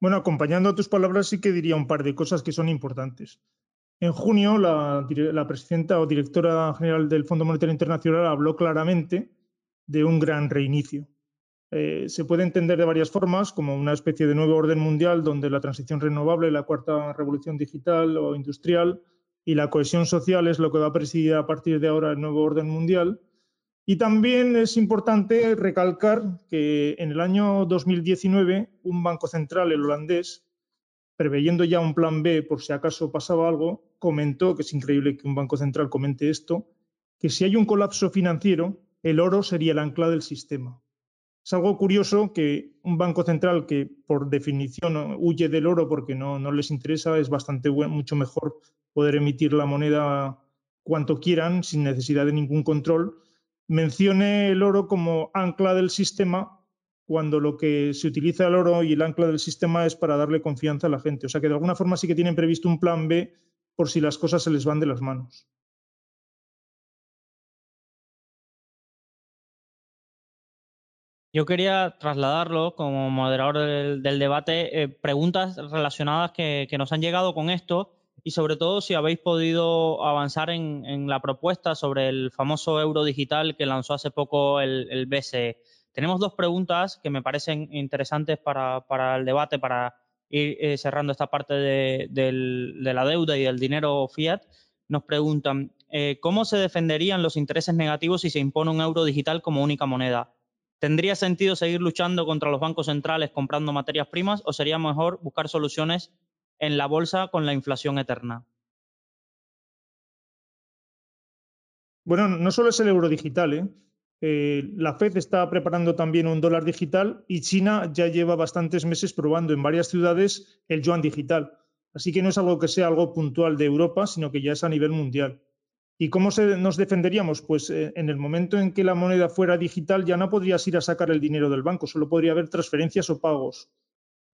Bueno, acompañando tus palabras, sí que diría un par de cosas que son importantes. En junio, la, presidenta o directora general del Fondo Monetario Internacional habló claramente de un gran reinicio. Eh, se puede entender de varias formas, como una especie de nuevo orden mundial donde la transición renovable, la cuarta revolución digital o industrial y la cohesión social es lo que va a presidir a partir de ahora el nuevo orden mundial, y también es importante recalcar que en el año 2019 un banco central, el holandés, preveyendo ya un plan B por si acaso pasaba algo, comentó, que es increíble que un banco central comente esto, que si hay un colapso financiero, el oro sería el ancla del sistema. Es algo curioso que un banco central que por definición huye del oro porque no, no les interesa, es bastante mucho mejor poder emitir la moneda cuanto quieran sin necesidad de ningún control, mencione el oro como ancla del sistema cuando lo que se utiliza el oro y el ancla del sistema es para darle confianza a la gente. O sea que de alguna forma sí que tienen previsto un plan B por si las cosas se les van de las manos. Yo quería trasladarlo como moderador del, debate, eh, preguntas relacionadas que, nos han llegado con esto y sobre todo si habéis podido avanzar en, la propuesta sobre el famoso euro digital que lanzó hace poco el, BCE. Tenemos dos preguntas que me parecen interesantes para, el debate, para ir eh, cerrando esta parte de, la deuda y del dinero fiat. Nos preguntan, eh, ¿cómo se defenderían los intereses negativos si se impone un euro digital como única moneda? ¿Tendría sentido seguir luchando contra los bancos centrales comprando materias primas o sería mejor buscar soluciones en la bolsa con la inflación eterna? Bueno, no solo es el euro digital. ¿eh? Eh, la Fed está preparando también un dólar digital y China ya lleva bastantes meses probando en varias ciudades el yuan digital. Así que no es algo que sea algo puntual de Europa, sino que ya es a nivel mundial. ¿Y cómo nos defenderíamos? Pues eh, en el momento en que la moneda fuera digital ya no podrías ir a sacar el dinero del banco, solo podría haber transferencias o pagos.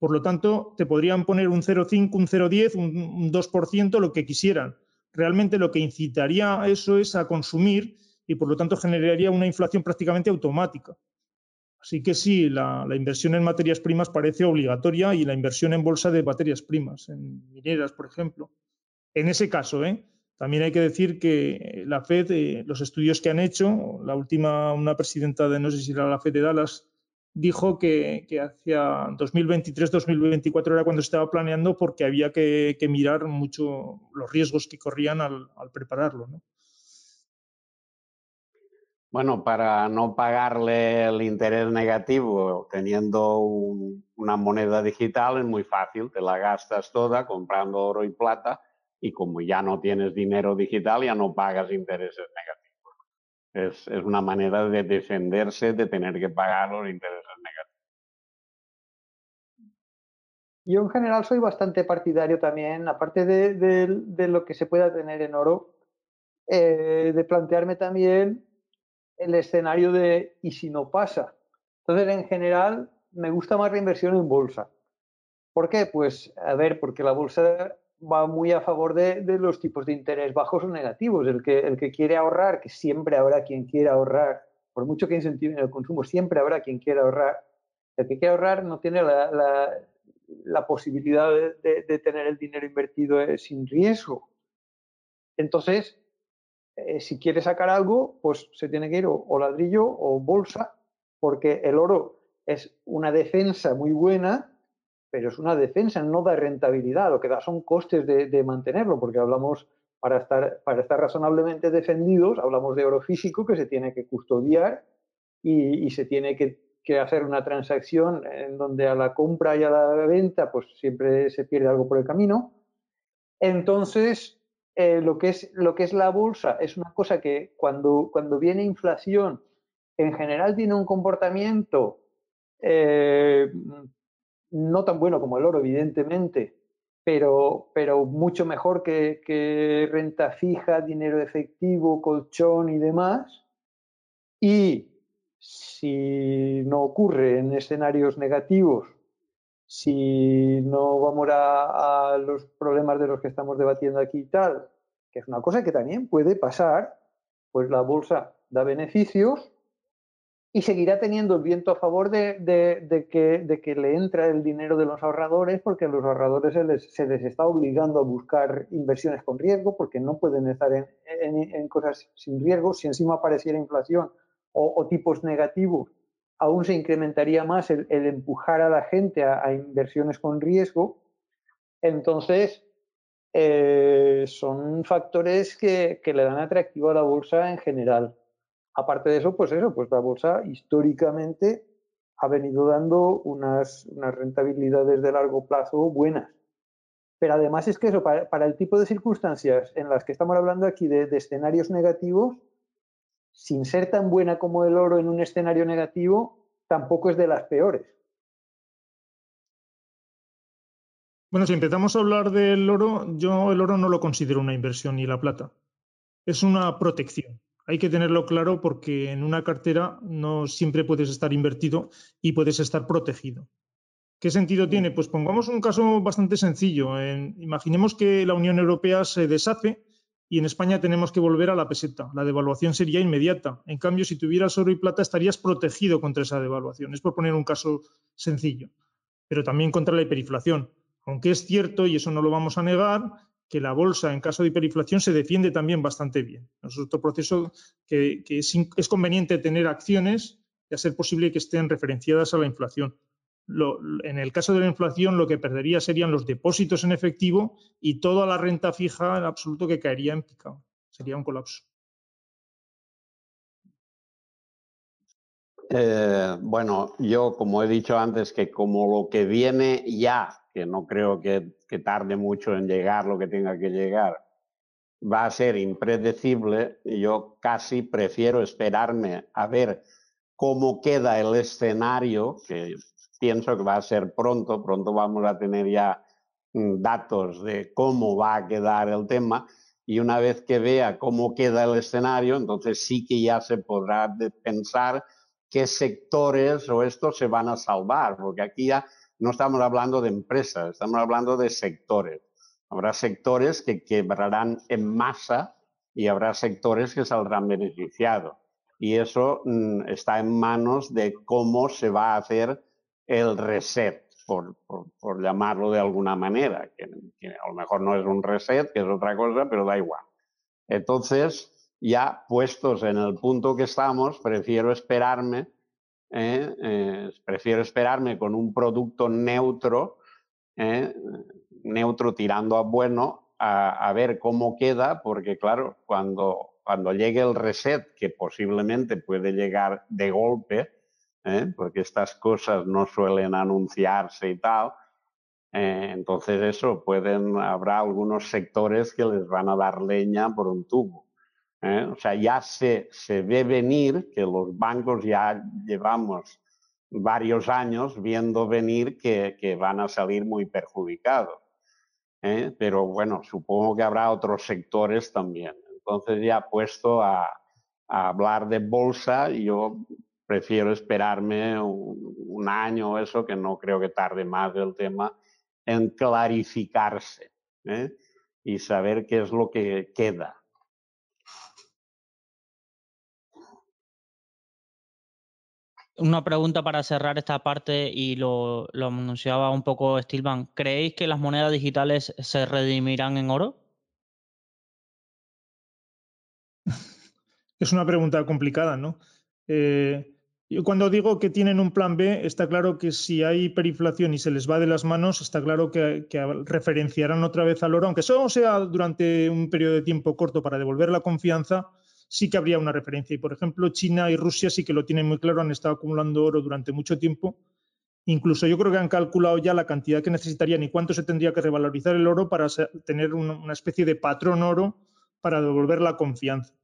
Por lo tanto, te podrían poner un 0,5, un 0,10, un, 2%, lo que quisieran. Realmente lo que incitaría a eso es a consumir y por lo tanto generaría una inflación prácticamente automática. Así que sí, la, inversión en materias primas parece obligatoria y la inversión en bolsa de materias primas, en mineras, por ejemplo. En ese caso, ¿eh? También hay que decir que la FED, eh, los estudios que han hecho, la última, una presidenta de, no sé si era la FED de Dallas, dijo que, hacia 2023-2024 era cuando estaba planeando porque había que, mirar mucho los riesgos que corrían al, prepararlo. Bueno, para no pagarle el interés negativo teniendo una moneda digital es muy fácil, te la gastas toda comprando oro y plata y como ya no tienes dinero digital, ya no pagas intereses negativos. Es, una manera de defenderse de tener que pagar los intereses negativos. Yo en general soy bastante partidario también, aparte de, lo que se pueda tener en oro, eh, de plantearme también el escenario de ¿y si no pasa? Entonces, en general, me gusta más la inversión en bolsa. ¿Por qué? Pues, a ver, porque la bolsa va muy a favor de, los tipos de interés bajos o negativos. El que, el que quiere ahorrar, que siempre habrá quien quiera ahorrar, por mucho que incentiven el consumo, siempre habrá quien quiera ahorrar. El que quiere ahorrar no tiene la, la, posibilidad de, tener el dinero invertido eh, sin riesgo. Entonces, eh, si quiere sacar algo, pues se tiene que ir o ladrillo o bolsa, porque el oro es una defensa muy buena pero es una defensa, no da rentabilidad, lo que da son costes de, mantenerlo, porque hablamos, para estar, para estar razonablemente defendidos, hablamos de oro físico que se tiene que custodiar y, se tiene que, hacer una transacción en donde a la compra y a la venta pues siempre se pierde algo por el camino. Entonces, eh, lo, que es, lo que es la bolsa es una cosa que cuando, cuando viene inflación, en general tiene un comportamiento eh, no tan bueno como el oro, evidentemente, pero, pero mucho mejor que, renta fija, dinero efectivo, colchón y demás. Y si no ocurre en escenarios negativos, si no vamos a, a, los problemas de los que estamos debatiendo aquí y tal, que es una cosa que también puede pasar, pues la bolsa da beneficios y seguirá teniendo el viento a favor de, que, le entra el dinero de los ahorradores porque a los ahorradores se les, está obligando a buscar inversiones con riesgo porque no pueden estar en, cosas sin riesgo. Si encima apareciera inflación o, tipos negativos, aún se incrementaría más el, empujar a la gente a, inversiones con riesgo. Entonces, eh, son factores que le dan atractivo a la bolsa en general. Aparte de eso, pues eso, pues la bolsa históricamente ha venido dando unas, rentabilidades de largo plazo buenas. Pero además es que eso, para, el tipo de circunstancias en las que estamos hablando aquí de, escenarios negativos, sin ser tan buena como el oro en un escenario negativo, tampoco es de las peores. Bueno, si empezamos a hablar del oro, yo el oro no lo considero una inversión ni la plata. Es una protección. Hay que tenerlo claro porque en una cartera no siempre puedes estar invertido y puedes estar protegido. ¿Qué sentido tiene? Pues pongamos un caso bastante sencillo. imaginemos que la Unión Europea se deshace y en España tenemos que volver a la peseta. La devaluación sería inmediata. En cambio, si tuvieras oro y plata, estarías protegido contra esa devaluación. Es por poner un caso sencillo. Pero también contra la hiperinflación. Aunque es cierto, y eso no lo vamos a negar, que la bolsa en caso de hiperinflación se defiende también bastante bien. Es otro proceso que, es, conveniente tener acciones y hacer posible que estén referenciadas a la inflación. en el caso de la inflación, lo que perdería serían los depósitos en efectivo y toda la renta fija en absoluto que caería en picado. Sería un colapso. Eh, bueno, yo como he dicho antes, que como lo que viene ya que no creo que, tarde mucho en llegar lo que tenga que llegar, va a ser impredecible, yo casi prefiero esperarme a ver cómo queda el escenario, que pienso que va a ser pronto, pronto vamos a tener ya mm, datos de cómo va a quedar el tema, y una vez que vea cómo queda el escenario, entonces sí que ya se podrá pensar qué sectores o estos se van a salvar, porque aquí ya no estamos hablando de empresas, estamos hablando de sectores. Habrá sectores que quebrarán en masa y habrá sectores que saldrán beneficiados. Y eso mm, está en manos de cómo se va a hacer el reset, por, llamarlo de alguna manera, que, a lo mejor no es un reset, que es otra cosa, pero da igual. Entonces, ya puestos en el punto que estamos, prefiero esperarme ¿eh? Eh, prefiero esperarme con un producto neutro, ¿eh? neutro tirando a bueno, a, ver cómo queda, porque claro, cuando, cuando llegue el reset, que posiblemente puede llegar de golpe, porque estas cosas no suelen anunciarse y tal, entonces eso, pueden, habrá algunos sectores que les van a dar leña por un tubo. ¿Eh? O sea, ya se, se ve venir que los bancos ya llevamos varios años viendo venir que, que van a salir muy perjudicados. ¿eh? Pero bueno, supongo que habrá otros sectores también. Entonces ya puesto a, hablar de bolsa, yo prefiero esperarme un, un, año o eso, que no creo que tarde más el tema, en clarificarse ¿eh? y saber qué es lo que queda. Una pregunta para cerrar esta parte y lo, anunciaba un poco Stillman. ¿Creéis que las monedas digitales se redimirán en oro? Es una pregunta complicada, ¿no? Eh, yo cuando digo que tienen un plan B, está claro que si hay hiperinflación y se les va de las manos, está claro que, que referenciarán otra vez al oro, aunque solo sea durante un periodo de tiempo corto para devolver la confianza, sí que habría una referencia. Y, por ejemplo, China y Rusia sí que lo tienen muy claro, han estado acumulando oro durante mucho tiempo. Incluso yo creo que han calculado ya la cantidad que necesitarían y cuánto se tendría que revalorizar el oro para tener una especie de patrón oro para devolver la confianza.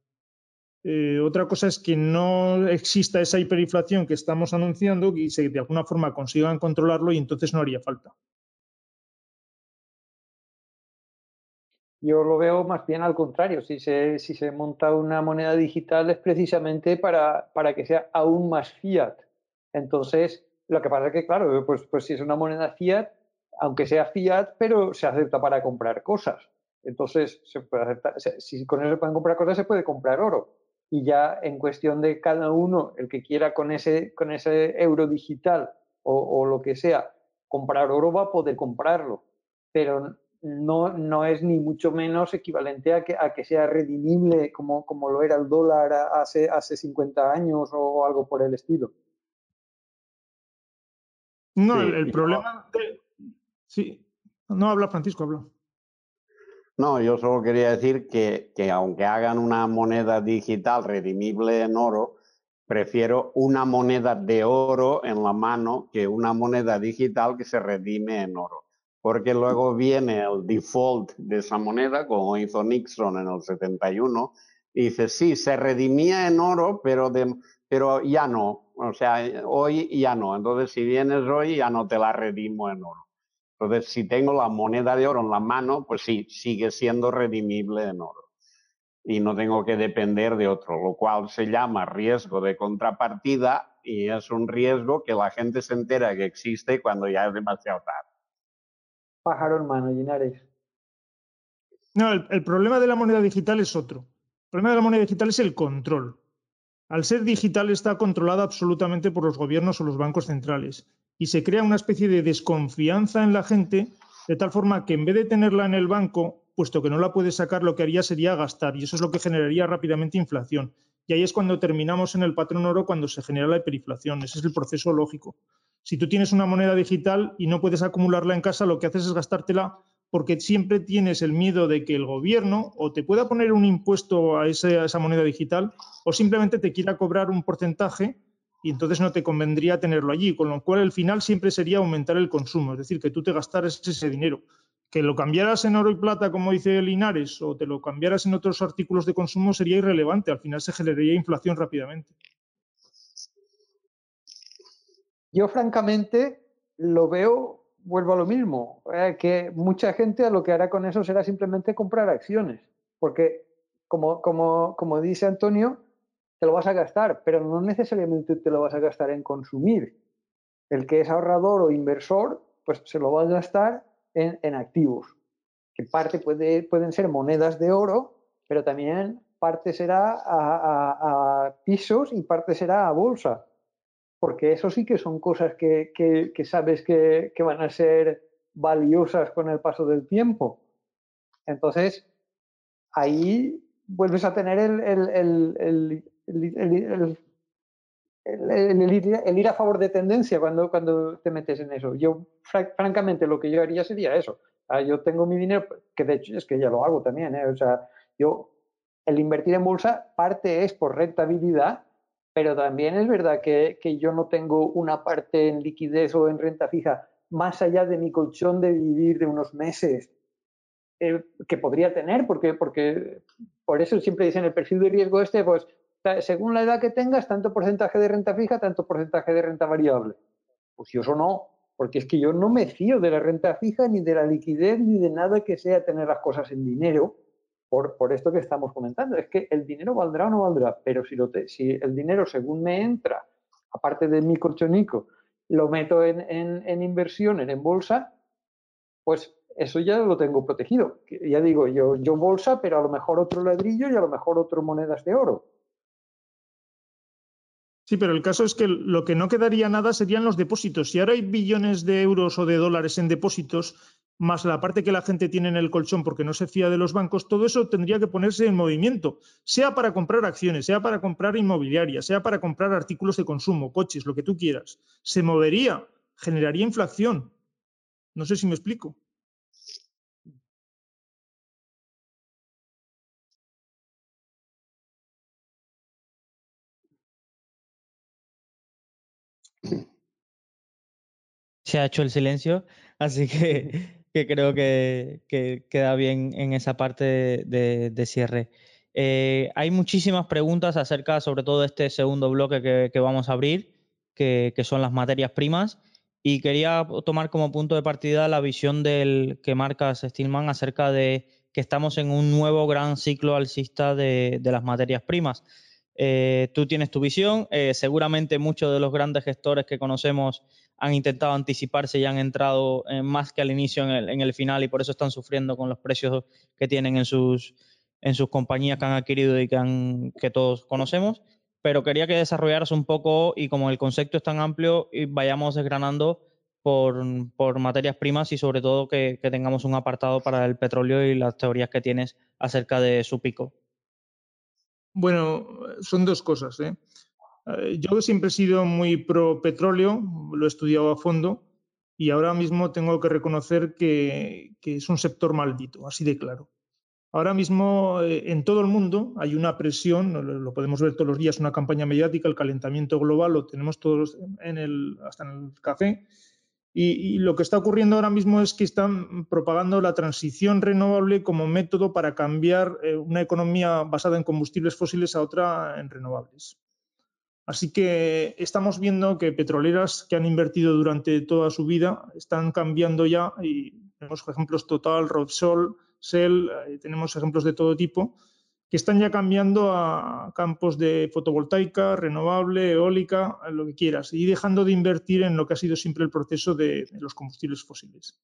Eh, otra cosa es que no exista esa hiperinflación que estamos anunciando y se de alguna forma consigan controlarlo y entonces no haría falta. Yo lo veo más bien al contrario. Si se, si se monta una moneda digital es precisamente para, para que sea aún más fiat. Entonces, lo que pasa es que, claro, pues, pues si es una moneda fiat, aunque sea fiat, pero se acepta para comprar cosas. Entonces, se puede aceptar, si con eso se pueden comprar cosas, se puede comprar oro. Y ya en cuestión de cada uno, el que quiera con ese, con ese euro digital o, o lo que sea, comprar oro va a poder comprarlo. Pero no, no es ni mucho menos equivalente a que, a que sea redimible como, como lo era el dólar hace, hace 50 años o algo por el estilo. No, el, problema Sí, no habla Francisco, habla. No, yo solo quería decir que, que aunque hagan una moneda digital redimible en oro, prefiero una moneda de oro en la mano que una moneda digital que se redime en oro porque luego viene el default de esa moneda, como hizo Nixon en el 71, Y dice, sí, se redimía en oro, pero, de, pero ya no. O sea, hoy ya no. Entonces, si vienes hoy, ya no te la redimo en oro. Entonces, si tengo la moneda de oro en la mano, pues sí, sigue siendo redimible en oro. Y no tengo que depender de otro, lo cual se llama riesgo de contrapartida y es un riesgo que la gente se entera que existe cuando ya es demasiado tarde. Pájaro en mano, Linares. No, el, problema de la moneda digital es otro. El problema de la moneda digital es el control. Al ser digital está controlada absolutamente por los gobiernos o los bancos centrales y se crea una especie de desconfianza en la gente de tal forma que en vez de tenerla en el banco, puesto que no la puede sacar, lo que haría sería gastar y eso es lo que generaría rápidamente inflación. Y ahí es cuando terminamos en el patrón oro cuando se genera la hiperinflación. Ese es el proceso lógico. Si tú tienes una moneda digital y no puedes acumularla en casa, lo que haces es gastártela porque siempre tienes el miedo de que el gobierno o te pueda poner un impuesto a, esa moneda digital o simplemente te quiera cobrar un porcentaje y entonces no te convendría tenerlo allí, con lo cual el final siempre sería aumentar el consumo, es decir, que tú te gastaras ese dinero. Que lo cambiaras en oro y plata, como dice Linares, o te lo cambiaras en otros artículos de consumo sería irrelevante, al final se generaría inflación rápidamente. Yo francamente lo veo, vuelvo a lo mismo, eh, que mucha gente a lo que hará con eso será simplemente comprar acciones, porque como, como, como dice Antonio, te lo vas a gastar, pero no necesariamente te lo vas a gastar en consumir. El que es ahorrador o inversor, pues se lo va a gastar en, activos, que parte puede, pueden ser monedas de oro, pero también parte será a pisos y parte será a bolsa porque eso sí que son cosas que, sabes que, van a ser valiosas con el paso del tiempo. Entonces, ahí vuelves a tener el, el, ir a favor de tendencia cuando, cuando te metes en eso. Yo, francamente, lo que yo haría sería eso. yo tengo mi dinero, que de hecho es que ya lo hago también. ¿eh? O sea, yo, el invertir en bolsa, parte es por rentabilidad pero también es verdad que, yo no tengo una parte en liquidez o en renta fija más allá de mi colchón de vivir de unos meses eh, que podría tener, porque, por eso siempre dicen el perfil de riesgo este, pues según la edad que tengas, tanto porcentaje de renta fija, tanto porcentaje de renta variable. Pues yo eso no, porque es que yo no me fío de la renta fija, ni de la liquidez, ni de nada que sea tener las cosas en dinero, por, esto que estamos comentando. Es que el dinero valdrá o no valdrá, pero si, lo si el dinero según me entra, aparte de mi colchonico, lo meto en, en, inversión, en, bolsa, pues eso ya lo tengo protegido. Ya digo, yo, yo bolsa, pero a lo mejor otro ladrillo y a lo mejor otro monedas de oro. Sí, pero el caso es que lo que no quedaría nada serían los depósitos. Si ahora hay billones de euros o de dólares en depósitos, más la parte que la gente tiene en el colchón porque no se fía de los bancos, todo eso tendría que ponerse en movimiento, sea para comprar acciones, sea para comprar inmobiliaria, sea para comprar artículos de consumo, coches, lo que tú quieras. Se movería, generaría inflación. No sé si me explico. Se ha hecho el silencio, así que creo que, queda bien en esa parte de, cierre. Eh, hay muchísimas preguntas acerca, sobre todo, de este segundo bloque que, vamos a abrir, que, son las materias primas. Y quería tomar como punto de partida la visión del que marcas, Stillman, acerca de que estamos en un nuevo gran ciclo alcista de, las materias primas. Eh, tú tienes tu visión, eh, seguramente muchos de los grandes gestores que conocemos han intentado anticiparse y han entrado eh, más que al inicio en el, final y por eso están sufriendo con los precios que tienen en sus, en sus compañías que han adquirido y que, han, que todos conocemos. Pero quería que desarrollaras un poco y como el concepto es tan amplio, y vayamos desgranando por, materias primas y sobre todo que, que, tengamos un apartado para el petróleo y las teorías que tienes acerca de su pico. Bueno, son dos cosas. ¿eh? Eh, yo siempre he sido muy pro petróleo, lo he estudiado a fondo y ahora mismo tengo que reconocer que, es un sector maldito, así de claro. Ahora mismo eh, en todo el mundo hay una presión, lo, podemos ver todos los días, una campaña mediática, el calentamiento global, lo tenemos todos en el, hasta en el café. Y, lo que está ocurriendo ahora mismo es que están propagando la transición renovable como método para cambiar eh, una economía basada en combustibles fósiles a otra en renovables. Así que estamos viendo que petroleras que han invertido durante toda su vida están cambiando ya y tenemos ejemplos Total, Repsol, Shell, eh, tenemos ejemplos de todo tipo que están ya cambiando a campos de fotovoltaica, renovable, eólica, lo que quieras, y dejando de invertir en lo que ha sido siempre el proceso de, los combustibles fósiles.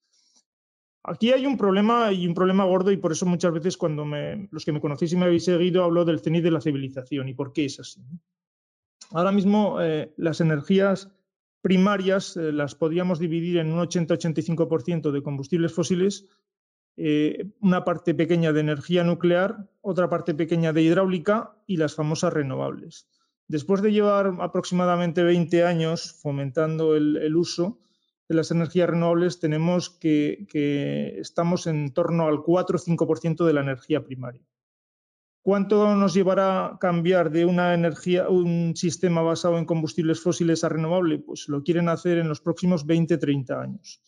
Aquí hay un problema y un problema gordo y por eso muchas veces cuando los que me conocéis y me habéis seguido hablo del cenit de la civilización y por qué es así. Ahora mismo eh, las energías primarias eh, las podríamos dividir en un 80-85% de combustibles fósiles eh, una parte pequeña de energía nuclear, otra parte pequeña de hidráulica y las famosas renovables. Después de llevar aproximadamente 20 años fomentando el, uso de las energías renovables, tenemos que, que estamos en torno al 4 o 5% de la energía primaria. ¿Cuánto nos llevará cambiar de una energía, un sistema basado en combustibles fósiles a renovable? Pues lo quieren hacer en los próximos 20-30 años.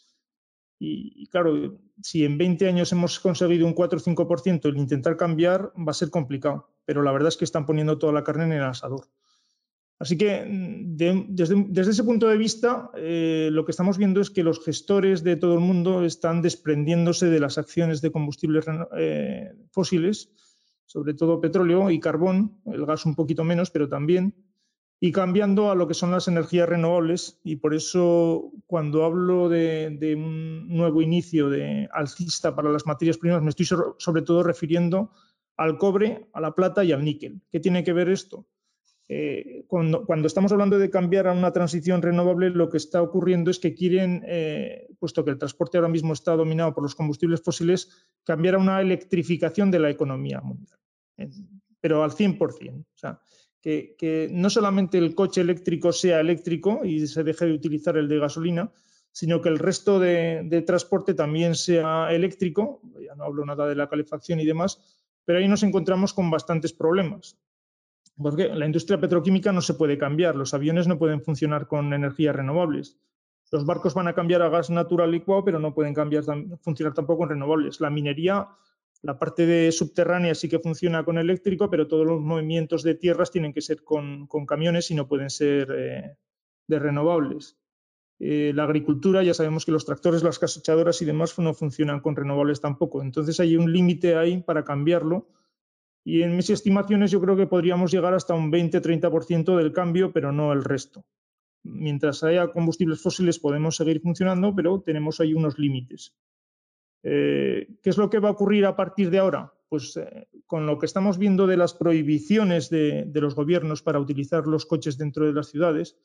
Y, claro, si en 20 años hemos conseguido un 4 o 5%, el intentar cambiar va a ser complicado, pero la verdad es que están poniendo toda la carne en el asador. Así que desde, ese punto de vista, eh, lo que estamos viendo es que los gestores de todo el mundo están desprendiéndose de las acciones de combustibles eh, fósiles, sobre todo petróleo y carbón, el gas un poquito menos, pero también, y cambiando a lo que son las energías renovables. Y por eso, cuando hablo de, un nuevo inicio de alcista para las materias primas, me estoy sobre todo refiriendo al cobre, a la plata y al níquel. ¿Qué tiene que ver esto? Eh, cuando, estamos hablando de cambiar a una transición renovable, lo que está ocurriendo es que quieren, eh, puesto que el transporte ahora mismo está dominado por los combustibles fósiles, cambiar a una electrificación de la economía mundial, pero al 100%. O sea, que, no solamente el coche eléctrico sea eléctrico y se deje de utilizar el de gasolina, sino que el resto de, transporte también sea eléctrico. Ya no hablo nada de la calefacción y demás, pero ahí nos encontramos con bastantes problemas. Porque la industria petroquímica no se puede cambiar, los aviones no pueden funcionar con energías renovables. Los barcos van a cambiar a gas natural licuado, pero no pueden cambiar, funcionar tampoco en renovables. La minería la parte de subterránea sí que funciona con eléctrico, pero todos los movimientos de tierras tienen que ser con, camiones y no pueden ser eh, de renovables. Eh, la agricultura, ya sabemos que los tractores, las cosechadoras y demás no funcionan con renovables tampoco. Entonces hay un límite ahí para cambiarlo. Y en mis estimaciones yo creo que podríamos llegar hasta un 20-30% del cambio, pero no el resto. Mientras haya combustibles fósiles podemos seguir funcionando, pero tenemos ahí unos límites. Eh, ¿Qué es lo que va a ocurrir a partir de ahora? Pues eh, con lo que estamos viendo de las prohibiciones de, los gobiernos para utilizar los coches dentro de las ciudades,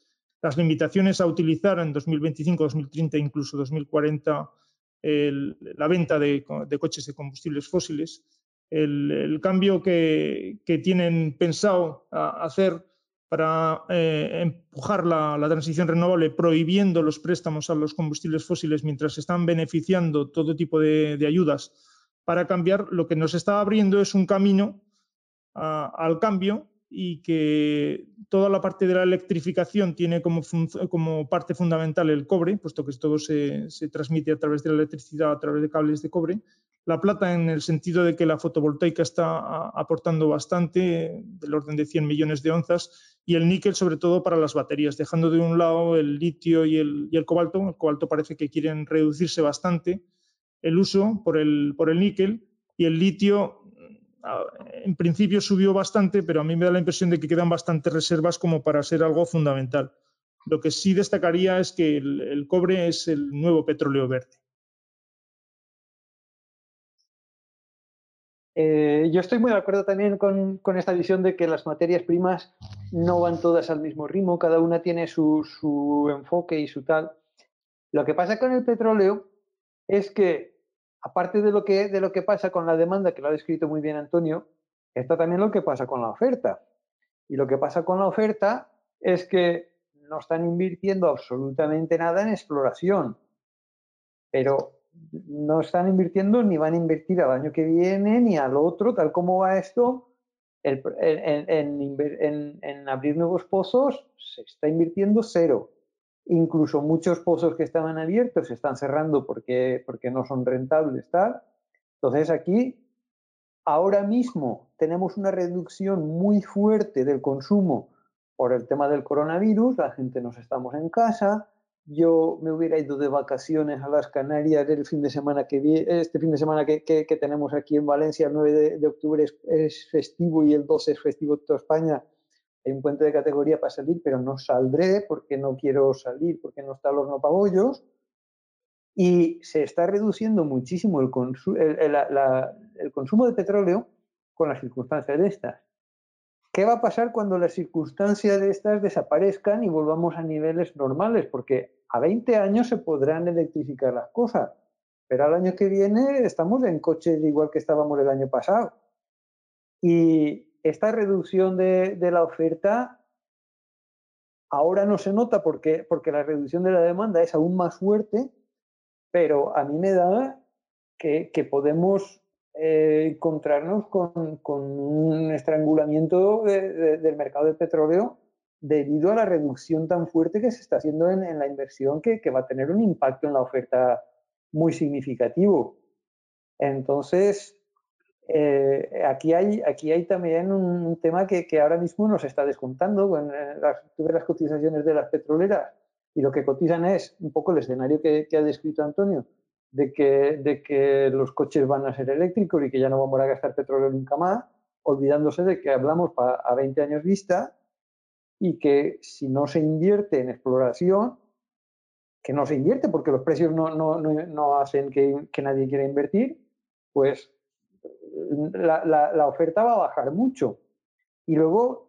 las limitaciones a utilizar en 2025, 2030, incluso 2040 la venta de, coches de combustibles fósiles, el, cambio que, tienen pensado hacer para eh, empujar la, transición renovable, prohibiendo los préstamos a los combustibles fósiles mientras están beneficiando todo tipo de, ayudas para cambiar, lo que nos está abriendo es un camino al cambio y que toda la parte de la electrificación tiene como, parte fundamental el cobre, puesto que todo se, transmite a través de la electricidad, a través de cables de cobre. La plata en el sentido de que la fotovoltaica está aportando bastante, del orden de 100 millones de onzas, y el níquel sobre todo para las baterías, dejando de un lado el litio y el, cobalto. El cobalto parece que quieren reducirse bastante el uso por el, por el níquel y el litio en principio subió bastante, pero a mí me da la impresión de que quedan bastantes reservas como para ser algo fundamental. Lo que sí destacaría es que el cobre es el nuevo petróleo verde. Eh, yo estoy muy de acuerdo también con, esta visión de que las materias primas no van todas al mismo ritmo, cada una tiene su, enfoque y su tal. Lo que pasa con el petróleo es que, aparte de lo que, de lo que pasa con la demanda, que lo ha descrito muy bien Antonio, está también lo que pasa con la oferta. Y lo que pasa con la oferta es que no están invirtiendo absolutamente nada en exploración. Pero no están invirtiendo ni van a invertir al año que viene ni al otro, tal como va esto. en, abrir nuevos pozos se está invirtiendo cero. incluso muchos pozos que estaban abiertos se están cerrando porque, porque no son rentables, tal. Entonces aquí, ahora mismo tenemos una reducción muy fuerte del consumo por el tema del coronavirus, la gente nos estamos en casa, yo me hubiera ido de vacaciones a las Canarias el fin de semana que este fin de semana que, que, tenemos aquí en Valencia, el 9 de, octubre es, festivo y el 12 es festivo en toda España. Hay un puente de categoría para salir, pero no saldré porque no quiero salir, porque no está el horno pabollos. Y se está reduciendo muchísimo el, el, el consumo de petróleo con las circunstancias de estas. ¿Qué va a pasar cuando las circunstancias de estas desaparezcan y volvamos a niveles normales? Porque a 20 años se podrán electrificar las cosas, pero al año que viene estamos en coches igual que estábamos el año pasado. Y esta reducción de, la oferta ahora no se nota porque, porque la reducción de la demanda es aún más fuerte, pero a mí me da que, que podemos eh, encontrarnos con, un estrangulamiento del mercado del petróleo debido a la reducción tan fuerte que se está haciendo en, la inversión que, va a tener un impacto en la oferta muy significativo. Entonces, eh, aquí, hay, aquí hay también un, tema que, ahora mismo nos está descontando. Bueno, las, las cotizaciones de las petroleras y lo que cotizan es un poco el escenario que ha descrito Antonio, de que, de que los coches van a ser eléctricos y que ya no vamos a gastar petróleo nunca más, olvidándose de que hablamos a 20 años vista y que si no se invierte en exploración, que no se invierte porque los precios no, no, no, hacen que, que, nadie quiera invertir, pues la, la, oferta va a bajar mucho. Y luego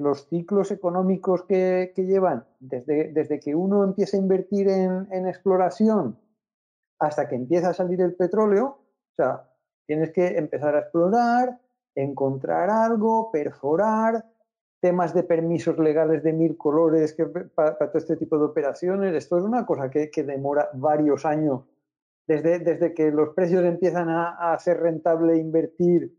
los ciclos económicos que, que, llevan, desde, desde que uno empieza a invertir en, en exploración hasta que empieza a salir el petróleo, o sea, tienes que empezar a explorar, encontrar algo, perforar, temas de permisos legales de mil colores que, para, todo este tipo de operaciones. Esto es una cosa que, demora varios años. Desde, desde, que los precios empiezan a, a, ser rentable invertir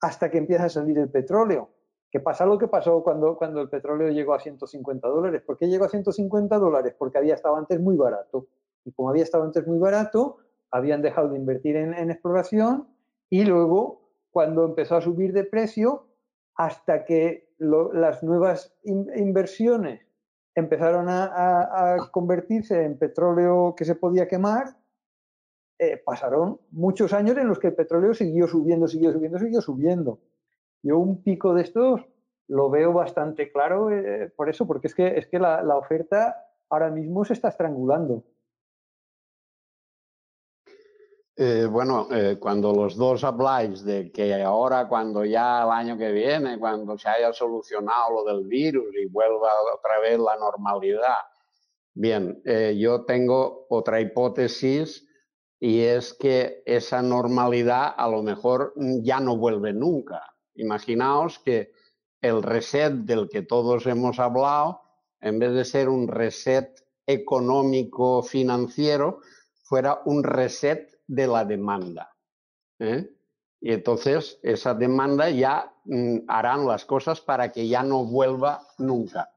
hasta que empieza a salir el petróleo. ¿Qué pasa lo que pasó cuando, cuando el petróleo llegó a 150 dólares? ¿Por qué llegó a 150 dólares? Porque había estado antes muy barato y como había estado antes muy barato, habían dejado de invertir en, exploración y luego, cuando empezó a subir de precio, hasta que las nuevas inversiones empezaron a, convertirse en petróleo que se podía quemar, eh, pasaron muchos años en los que el petróleo siguió subiendo, siguió subiendo, siguió subiendo. Yo un pico de estos lo veo bastante claro eh, por eso, porque es que, es que la, la oferta ahora mismo se está estrangulando. Eh, bueno, eh, cuando los dos habláis de que ahora, cuando ya el año que viene, cuando se haya solucionado lo del virus y vuelva otra vez la normalidad, bien, eh, yo tengo otra hipótesis y es que esa normalidad a lo mejor ya no vuelve nunca. Imaginaos que el reset del que todos hemos hablado, en vez de ser un reset económico financiero, fuera un reset de la demanda. ¿eh? Y entonces esa demanda ya mm, harán las cosas para que ya no vuelva nunca.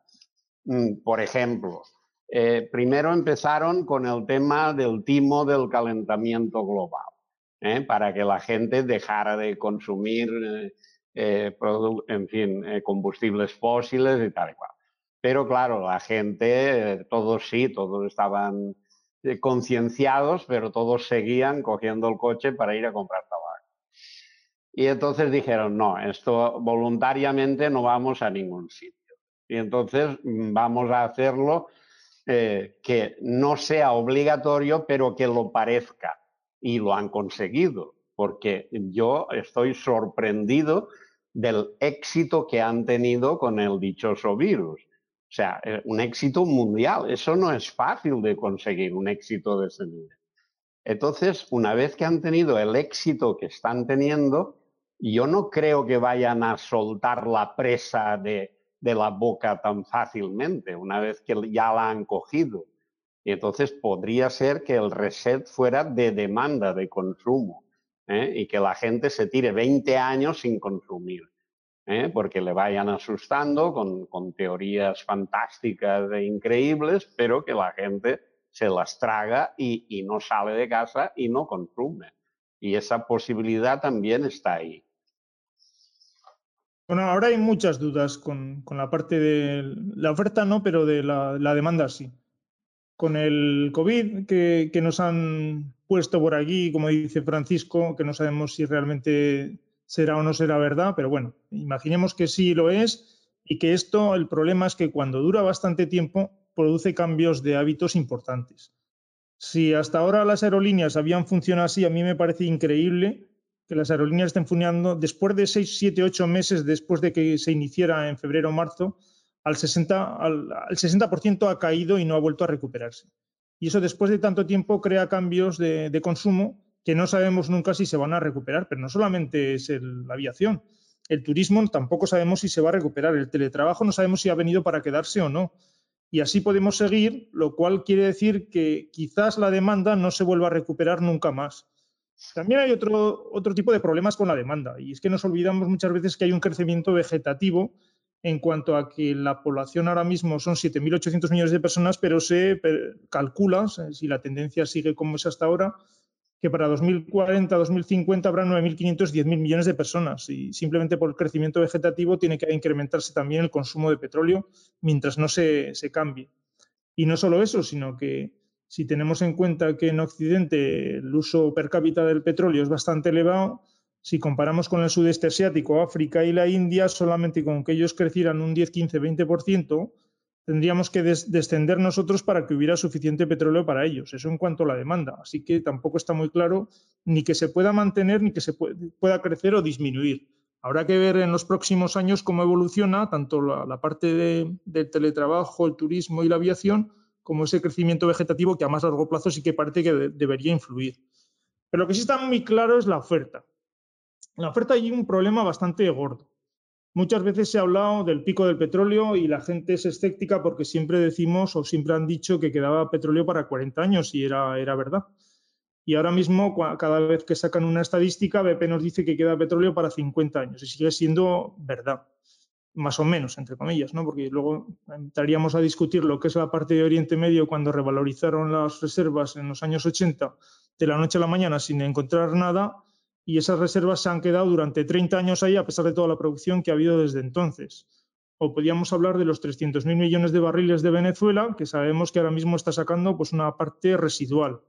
Mm, por ejemplo, eh, primero empezaron con el tema del timo del calentamiento global, ¿eh? para que la gente dejara de consumir, en fin, combustibles fósiles y tal y cual. Pero claro, la gente, todos sí, todos estaban concienciados, pero todos seguían cogiendo el coche para ir a comprar tabaco. Y entonces dijeron, no, esto voluntariamente no vamos a ningún sitio. Y entonces mm, vamos a hacerlo eh, que no sea obligatorio, pero que lo parezca. Y lo han conseguido, porque yo estoy sorprendido del éxito que han tenido con el dichoso virus. O sea, eh, un éxito mundial. Eso no es fácil de conseguir, un éxito de ese nivel. Entonces, una vez que han tenido el éxito que están teniendo, yo no creo que vayan a soltar la presa de, la boca tan fácilmente, una vez que ya la han cogido. Y entonces podría ser que el reset fuera de demanda, de consumo, ¿eh? y que la gente se tire 20 años sin consumir. ¿Eh? porque le vayan asustando con, con, teorías fantásticas e increíbles, pero que la gente se las traga y, y no sale de casa y no consume. Y esa posibilidad también está ahí. Bueno, ahora hay muchas dudas con, con, la parte de la oferta, no, pero de la, la demanda sí. Con el COVID que, que, nos han puesto por aquí, como dice Francisco, que no sabemos si realmente será o no será verdad, pero bueno, imaginemos que sí lo es y que esto, el problema es que cuando dura bastante tiempo, produce cambios de hábitos importantes. Si hasta ahora las aerolíneas habían funcionado así, a mí me parece increíble que las aerolíneas estén funcionando después de 6, 7, 8 meses después de que se iniciara en febrero o marzo, al 60%, al, al 60 ha caído y no ha vuelto a recuperarse. Y eso después de tanto tiempo crea cambios de, de consumo que no sabemos nunca si se van a recuperar, pero no solamente es el, la aviación. El turismo tampoco sabemos si se va a recuperar. El teletrabajo no sabemos si ha venido para quedarse o no. Y así podemos seguir, lo cual quiere decir que quizás la demanda no se vuelva a recuperar nunca más. También hay otro, otro tipo de problemas con la demanda, y es que nos olvidamos muchas veces que hay un crecimiento vegetativo en cuanto a que la población ahora mismo son 7.800 millones de personas, pero se calcula, si la tendencia sigue como es hasta ahora, que para 2040, 2050 habrá 9.500, 10.000 millones de personas. Y simplemente por el crecimiento vegetativo tiene que incrementarse también el consumo de petróleo mientras no se, se cambie. Y no solo eso, sino que si tenemos en cuenta que en Occidente el uso per cápita del petróleo es bastante elevado, si comparamos con el sudeste asiático, África y la India, solamente con que ellos crecieran un 10, 15, 20%, tendríamos que des descender nosotros para que hubiera suficiente petróleo para ellos. Eso en cuanto a la demanda. Así que tampoco está muy claro ni que se pueda mantener ni que se pueda crecer o disminuir. Habrá que ver en los próximos años cómo evoluciona tanto la, parte de, del teletrabajo, el turismo y la aviación, como ese crecimiento vegetativo que a más largo plazo sí que parece que de debería influir. Pero lo que sí está muy claro es la oferta. En la oferta hay un problema bastante gordo. Muchas veces se ha hablado del pico del petróleo y la gente es escéptica porque siempre decimos o siempre han dicho que quedaba petróleo para 40 años y era, era verdad. Y ahora mismo, cada vez que sacan una estadística, BP nos dice que queda petróleo para 50 años y sigue siendo verdad más o menos, entre comillas, ¿no? porque luego entraríamos a discutir lo que es la parte de Oriente Medio cuando revalorizaron las reservas en los años 80 de la noche a la mañana sin encontrar nada y esas reservas se han quedado durante 30 años ahí a pesar de toda la producción que ha habido desde entonces. O podríamos hablar de los 300.000 millones de barriles de Venezuela, que sabemos que ahora mismo está sacando pues, una parte residual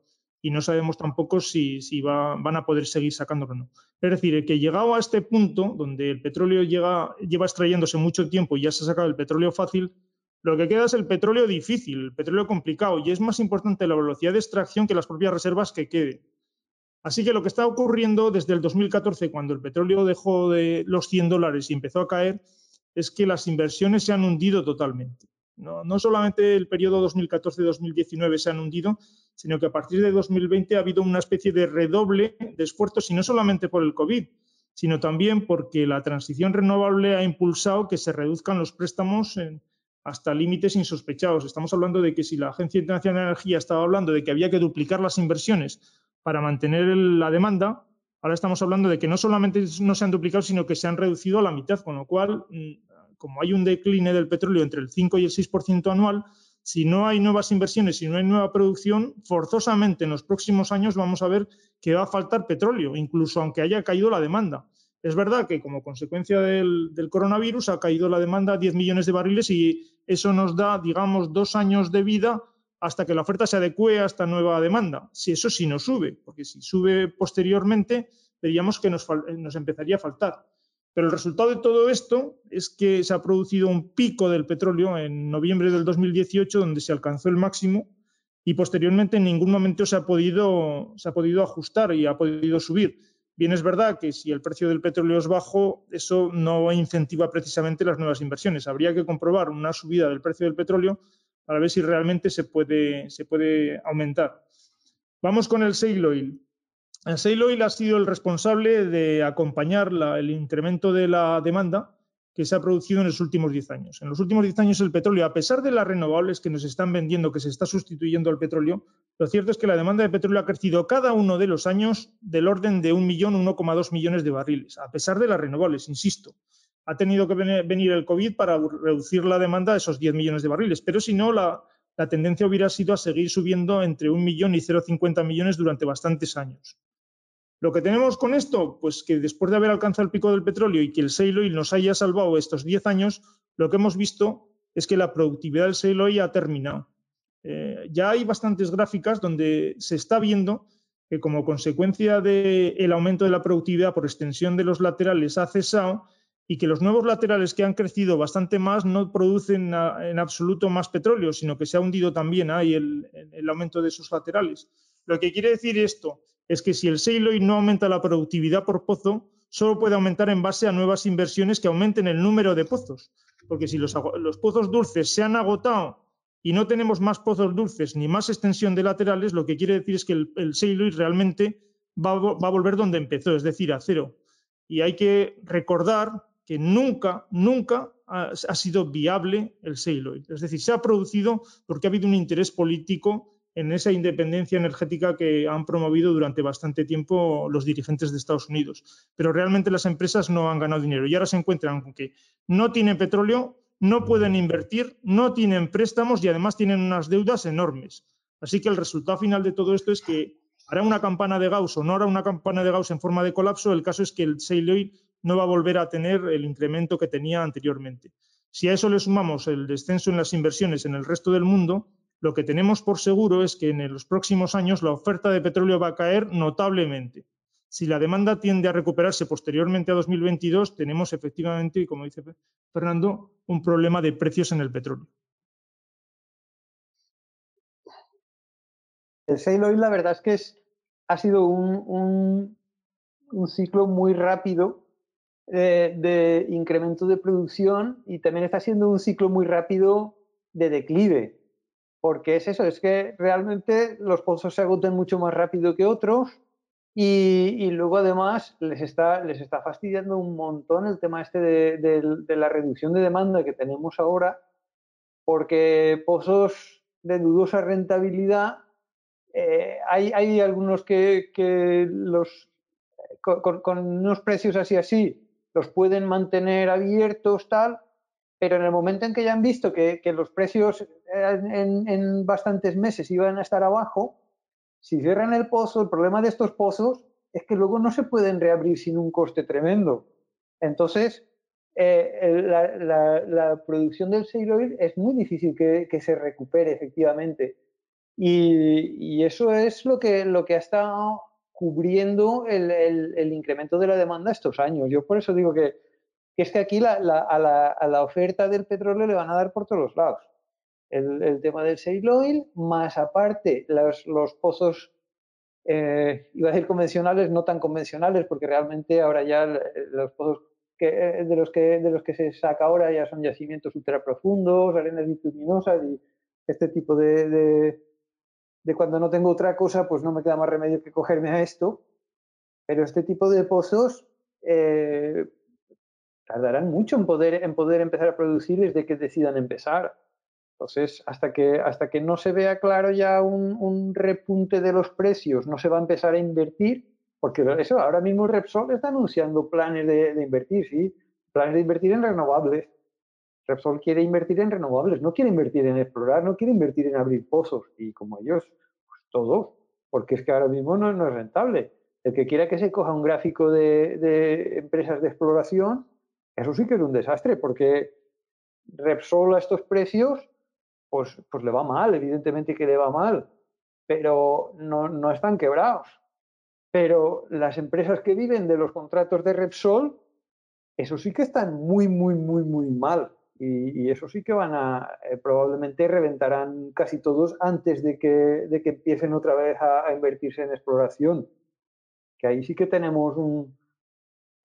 y no sabemos tampoco si, si va, van a poder seguir sacándolo o no. Es decir, que llegado a este punto, donde el petróleo lleva extrayéndose mucho tiempo y ya se ha sacado el petróleo fácil, lo que queda es el petróleo difícil, el petróleo complicado, y es más importante la velocidad de extracción que las propias reservas que queden. Así que lo que está ocurriendo desde el 2014, cuando el petróleo dejó de los 100 dólares y empezó a caer, es que las inversiones se han hundido totalmente. No, no solamente el periodo 2014-2019 se han hundido, sino que a partir de 2020 ha habido una especie de redoble de esfuerzos, y no solamente por el COVID, sino también porque la transición renovable ha impulsado que se reduzcan los préstamos hasta límites insospechados. Estamos hablando de que si la Agencia Internacional de Energía estaba hablando de que había que duplicar las inversiones para mantener la demanda, ahora estamos hablando de que no solamente no se han duplicado, sino que se han reducido a la mitad, con lo cual mm, como hay un decline del petróleo entre el 5 y el 6% anual, si no hay nuevas inversiones, si no hay nueva producción, forzosamente en los próximos años vamos a ver que va a faltar petróleo, incluso aunque haya caído la demanda. Es verdad que como consecuencia del, del, coronavirus ha caído la demanda a 10 millones de barriles y eso nos da, digamos, dos años de vida hasta que la oferta se adecue a esta nueva demanda. Si eso sí no sube, porque si sube posteriormente, veríamos que nos, empezaría a faltar. Pero el resultado de todo esto es que se ha producido un pico del petróleo en noviembre del 2018, donde se alcanzó el máximo y posteriormente en ningún momento se ha podido, se ha podido ajustar y ha podido subir. Bien es verdad que si el precio del petróleo es bajo, eso no incentiva precisamente las nuevas inversiones. Habría que comprobar una subida del precio del petróleo para ver si realmente se puede, se puede aumentar. Vamos con el shale oil. El shale oil ha sido el responsable de acompañar el incremento de la demanda que se ha producido en los últimos 10 años. En los últimos 10 años el petróleo, a pesar de las renovables que nos están vendiendo, que se está sustituyendo al petróleo, lo cierto es que la demanda de petróleo ha crecido cada uno de los años del orden de un millón, 1,2 millones de barriles, a pesar de las renovables, insisto. Ha tenido que venir el COVID para reducir la demanda de esos 10 millones de barriles, pero si no, la, la tendencia hubiera sido a seguir subiendo entre un millón y 0,50 millones durante bastantes años. Lo que tenemos con esto, pues que después de haber alcanzado el pico del petróleo y que el shale oil nos haya salvado estos 10 años, lo que hemos visto es que la productividad del shale oil ha terminado. Eh, ya hay bastantes gráficas donde se está viendo que como consecuencia del aumento de la productividad por extensión de los laterales ha cesado y que los nuevos laterales que han crecido bastante más no producen en absoluto más petróleo, sino que se ha hundido también ahí el, aumento de sus laterales. Lo que quiere decir esto es que si el oil no aumenta la productividad por pozo, solo puede aumentar en base a nuevas inversiones que aumenten el número de pozos. Porque si los, pozos dulces se han agotado y no tenemos más pozos dulces ni más extensión de laterales, lo que quiere decir es que el, el realmente va, va, a volver donde empezó, es decir, a cero. Y hay que recordar que nunca, nunca ha, ha sido viable el shale Es decir, se ha producido porque ha habido un interés político en esa independencia energética que han promovido durante bastante tiempo los dirigentes de Estados Unidos. Pero realmente las empresas no han ganado dinero y ahora se encuentran con que no tienen petróleo, no pueden invertir, no tienen préstamos y además tienen unas deudas enormes. Así que el resultado final de todo esto es que hará una campana de Gauss o no hará una campana de Gauss en forma de colapso, el caso es que el shale oil no va a volver a tener el incremento que tenía anteriormente. Si a eso le sumamos el descenso en las inversiones en el resto del mundo, lo que tenemos por seguro es que en los próximos años la oferta de petróleo va a caer notablemente. Si la demanda tiende a recuperarse posteriormente a 2022, tenemos efectivamente, como dice Fernando, un problema de precios en el petróleo. El shale oil, la verdad es que es, ha sido un, un, ciclo muy rápido eh, de incremento de producción y también está siendo un ciclo muy rápido de declive, porque es eso, es que realmente los pozos se agotan mucho más rápido que otros y, luego además les está, les está fastidiando un montón el tema este de, la reducción de demanda que tenemos ahora, porque pozos de dudosa rentabilidad, eh, hay, hay, algunos que, que los, con, con, unos precios así así los pueden mantener abiertos, tal, pero en el momento en que ya han visto que, que los precios en, en bastantes meses iban a estar abajo, si cierran el pozo, el problema de estos pozos es que luego no se pueden reabrir sin un coste tremendo. Entonces, eh, la, producción del oil es muy difícil que, se recupere efectivamente. Y, eso es lo que, lo que ha estado cubriendo el, incremento de la demanda estos años. Yo por eso digo que, es que aquí a, la, oferta del petróleo le van a dar por todos los lados el, tema del shale oil, más aparte los, los pozos, eh, iba a decir convencionales, no tan convencionales, porque realmente ahora ya los pozos que, eh, de, los que, de los que se saca ahora ya son yacimientos ultraprofundos, arenas bituminosas y este tipo de, de, de cuando no tengo otra cosa, pues no me queda más remedio que cogerme a esto. Pero este tipo de pozos eh, tardarán mucho en poder, en poder empezar a producir desde que decidan empezar. Entonces, hasta que, hasta que no se vea claro ya un, repunte de los precios, no se va a empezar a invertir, porque eso, ahora mismo Repsol está anunciando planes de, invertir, sí, planes de invertir en renovables. Repsol quiere invertir en renovables, no quiere invertir en explorar, no quiere invertir en abrir pozos, y como ellos, pues todo, porque es que ahora mismo no, es rentable. El que quiera que se coja un gráfico de, empresas de exploración, eso sí que es un desastre, porque Repsol a estos precios pues, pues le va mal, evidentemente que le va mal, pero no están quebrados. Pero las empresas que viven de los contratos de Repsol, eso sí que están muy, muy, muy, muy mal. Y, eso sí que van a, eh, probablemente reventarán casi todos antes de que, de que empiecen otra vez a, invertirse en exploración. Que ahí sí que tenemos un,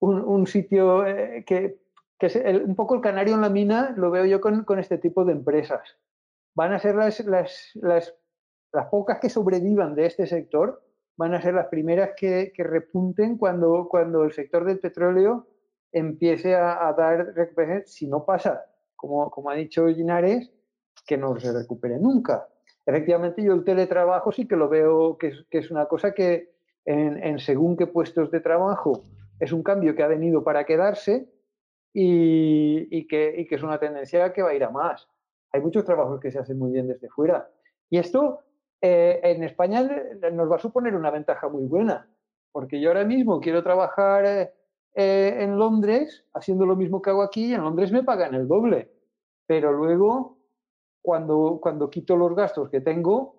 un, sitio eh, que, que es un poco el canario en la mina, lo veo yo con, con este tipo de empresas van a ser las, las, las, las, pocas que sobrevivan de este sector, van a ser las primeras que, que repunten cuando, cuando el sector del petróleo empiece a, dar recuperación, si no pasa, como, como ha dicho Ginares, que no se recupere nunca. Efectivamente, yo el teletrabajo sí que lo veo que es, que es una cosa que en, en según qué puestos de trabajo es un cambio que ha venido para quedarse, y, que, es una tendencia que va a ir a más. Hay muchos trabajos que se hacen muy bien desde fuera. Y esto eh, en España nos va a suponer una ventaja muy buena, porque yo ahora mismo quiero trabajar eh, en Londres haciendo lo mismo que hago aquí y en Londres me pagan el doble. Pero luego, cuando, cuando quito los gastos que tengo,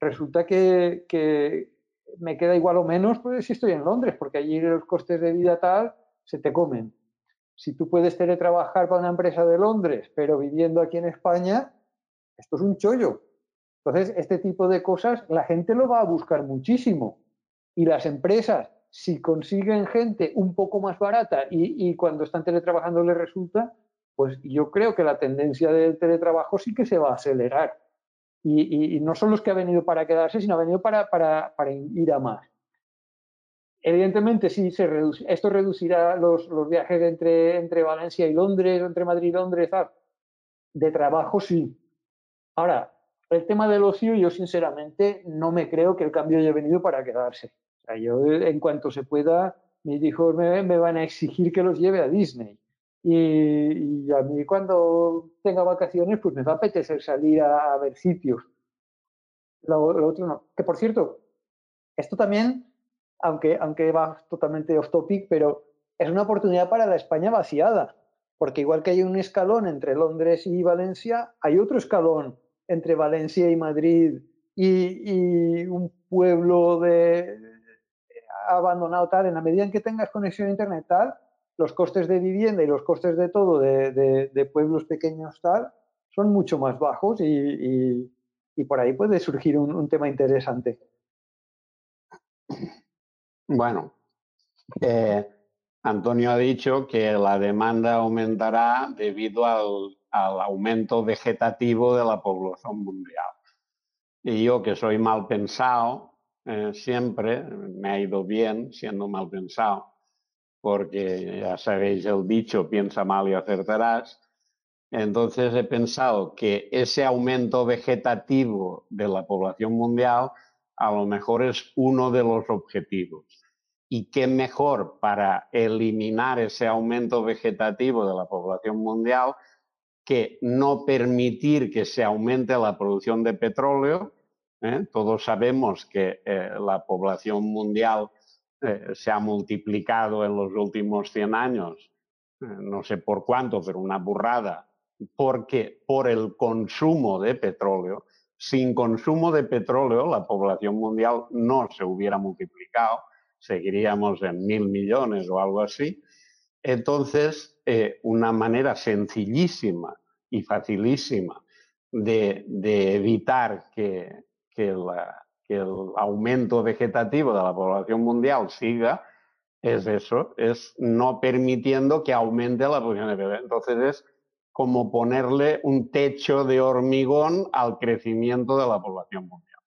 resulta que, que me queda igual o menos pues, si estoy en Londres, porque allí los costes de vida tal se te comen. Si tú puedes teletrabajar para una empresa de Londres, pero viviendo aquí en España, esto es un chollo. Entonces, este tipo de cosas la gente lo va a buscar muchísimo. Y las empresas, si consiguen gente un poco más barata y, cuando están teletrabajando les resulta, pues yo creo que la tendencia del teletrabajo sí que se va a acelerar. Y, no son los que ha venido para quedarse, sino ha venido para, ir a más. Evidentemente, sí, se esto reducirá los, viajes entre, entre, Valencia y Londres, entre Madrid y Londres, de trabajo, sí. Ahora, el tema del ocio, yo sinceramente no me creo que el cambio haya venido para quedarse. Yo, en cuanto se pueda, mis hijos me, van a exigir que los lleve a Disney. Y, a mí cuando tenga vacaciones, pues me va a apetecer salir a, ver sitios. Lo, otro no. Que por cierto, esto también aunque, aunque va totalmente off topic, pero es una oportunidad para la España vaciada, porque igual que hay un escalón entre Londres y Valencia, hay otro escalón entre Valencia y Madrid y, un pueblo de, abandonado tal, en la medida en que tengas conexión a internet tal, los costes de vivienda y los costes de todo de, pueblos pequeños tal son mucho más bajos y, por ahí puede surgir un tema interesante. Bueno, eh, Antonio ha dicho que la demanda aumentará debido al, aumento vegetativo de la población mundial. Y yo que soy mal pensado, eh, siempre me ha ido bien siendo mal pensado, porque ya sabéis el dicho, piensa mal y acertarás. Entonces he pensado que ese aumento vegetativo de la población mundial a lo mejor es uno de los objetivos. Y qué mejor para eliminar ese aumento vegetativo de la población mundial que no permitir que se aumente la producción de petróleo. ¿Eh? Todos sabemos que eh, la población mundial eh, se ha multiplicado en los últimos 100 años, no sé por cuánto, pero una burrada, porque por el consumo de petróleo sin consumo de petróleo, la población mundial no se hubiera multiplicado, seguiríamos en mil millones o algo así. Entonces, eh, una manera sencillísima y facilísima de, evitar que, el aumento vegetativo de la población mundial siga es eso, es no permitiendo que aumente la población de petróleo. Entonces es como ponerle un techo de hormigón al crecimiento de la población mundial.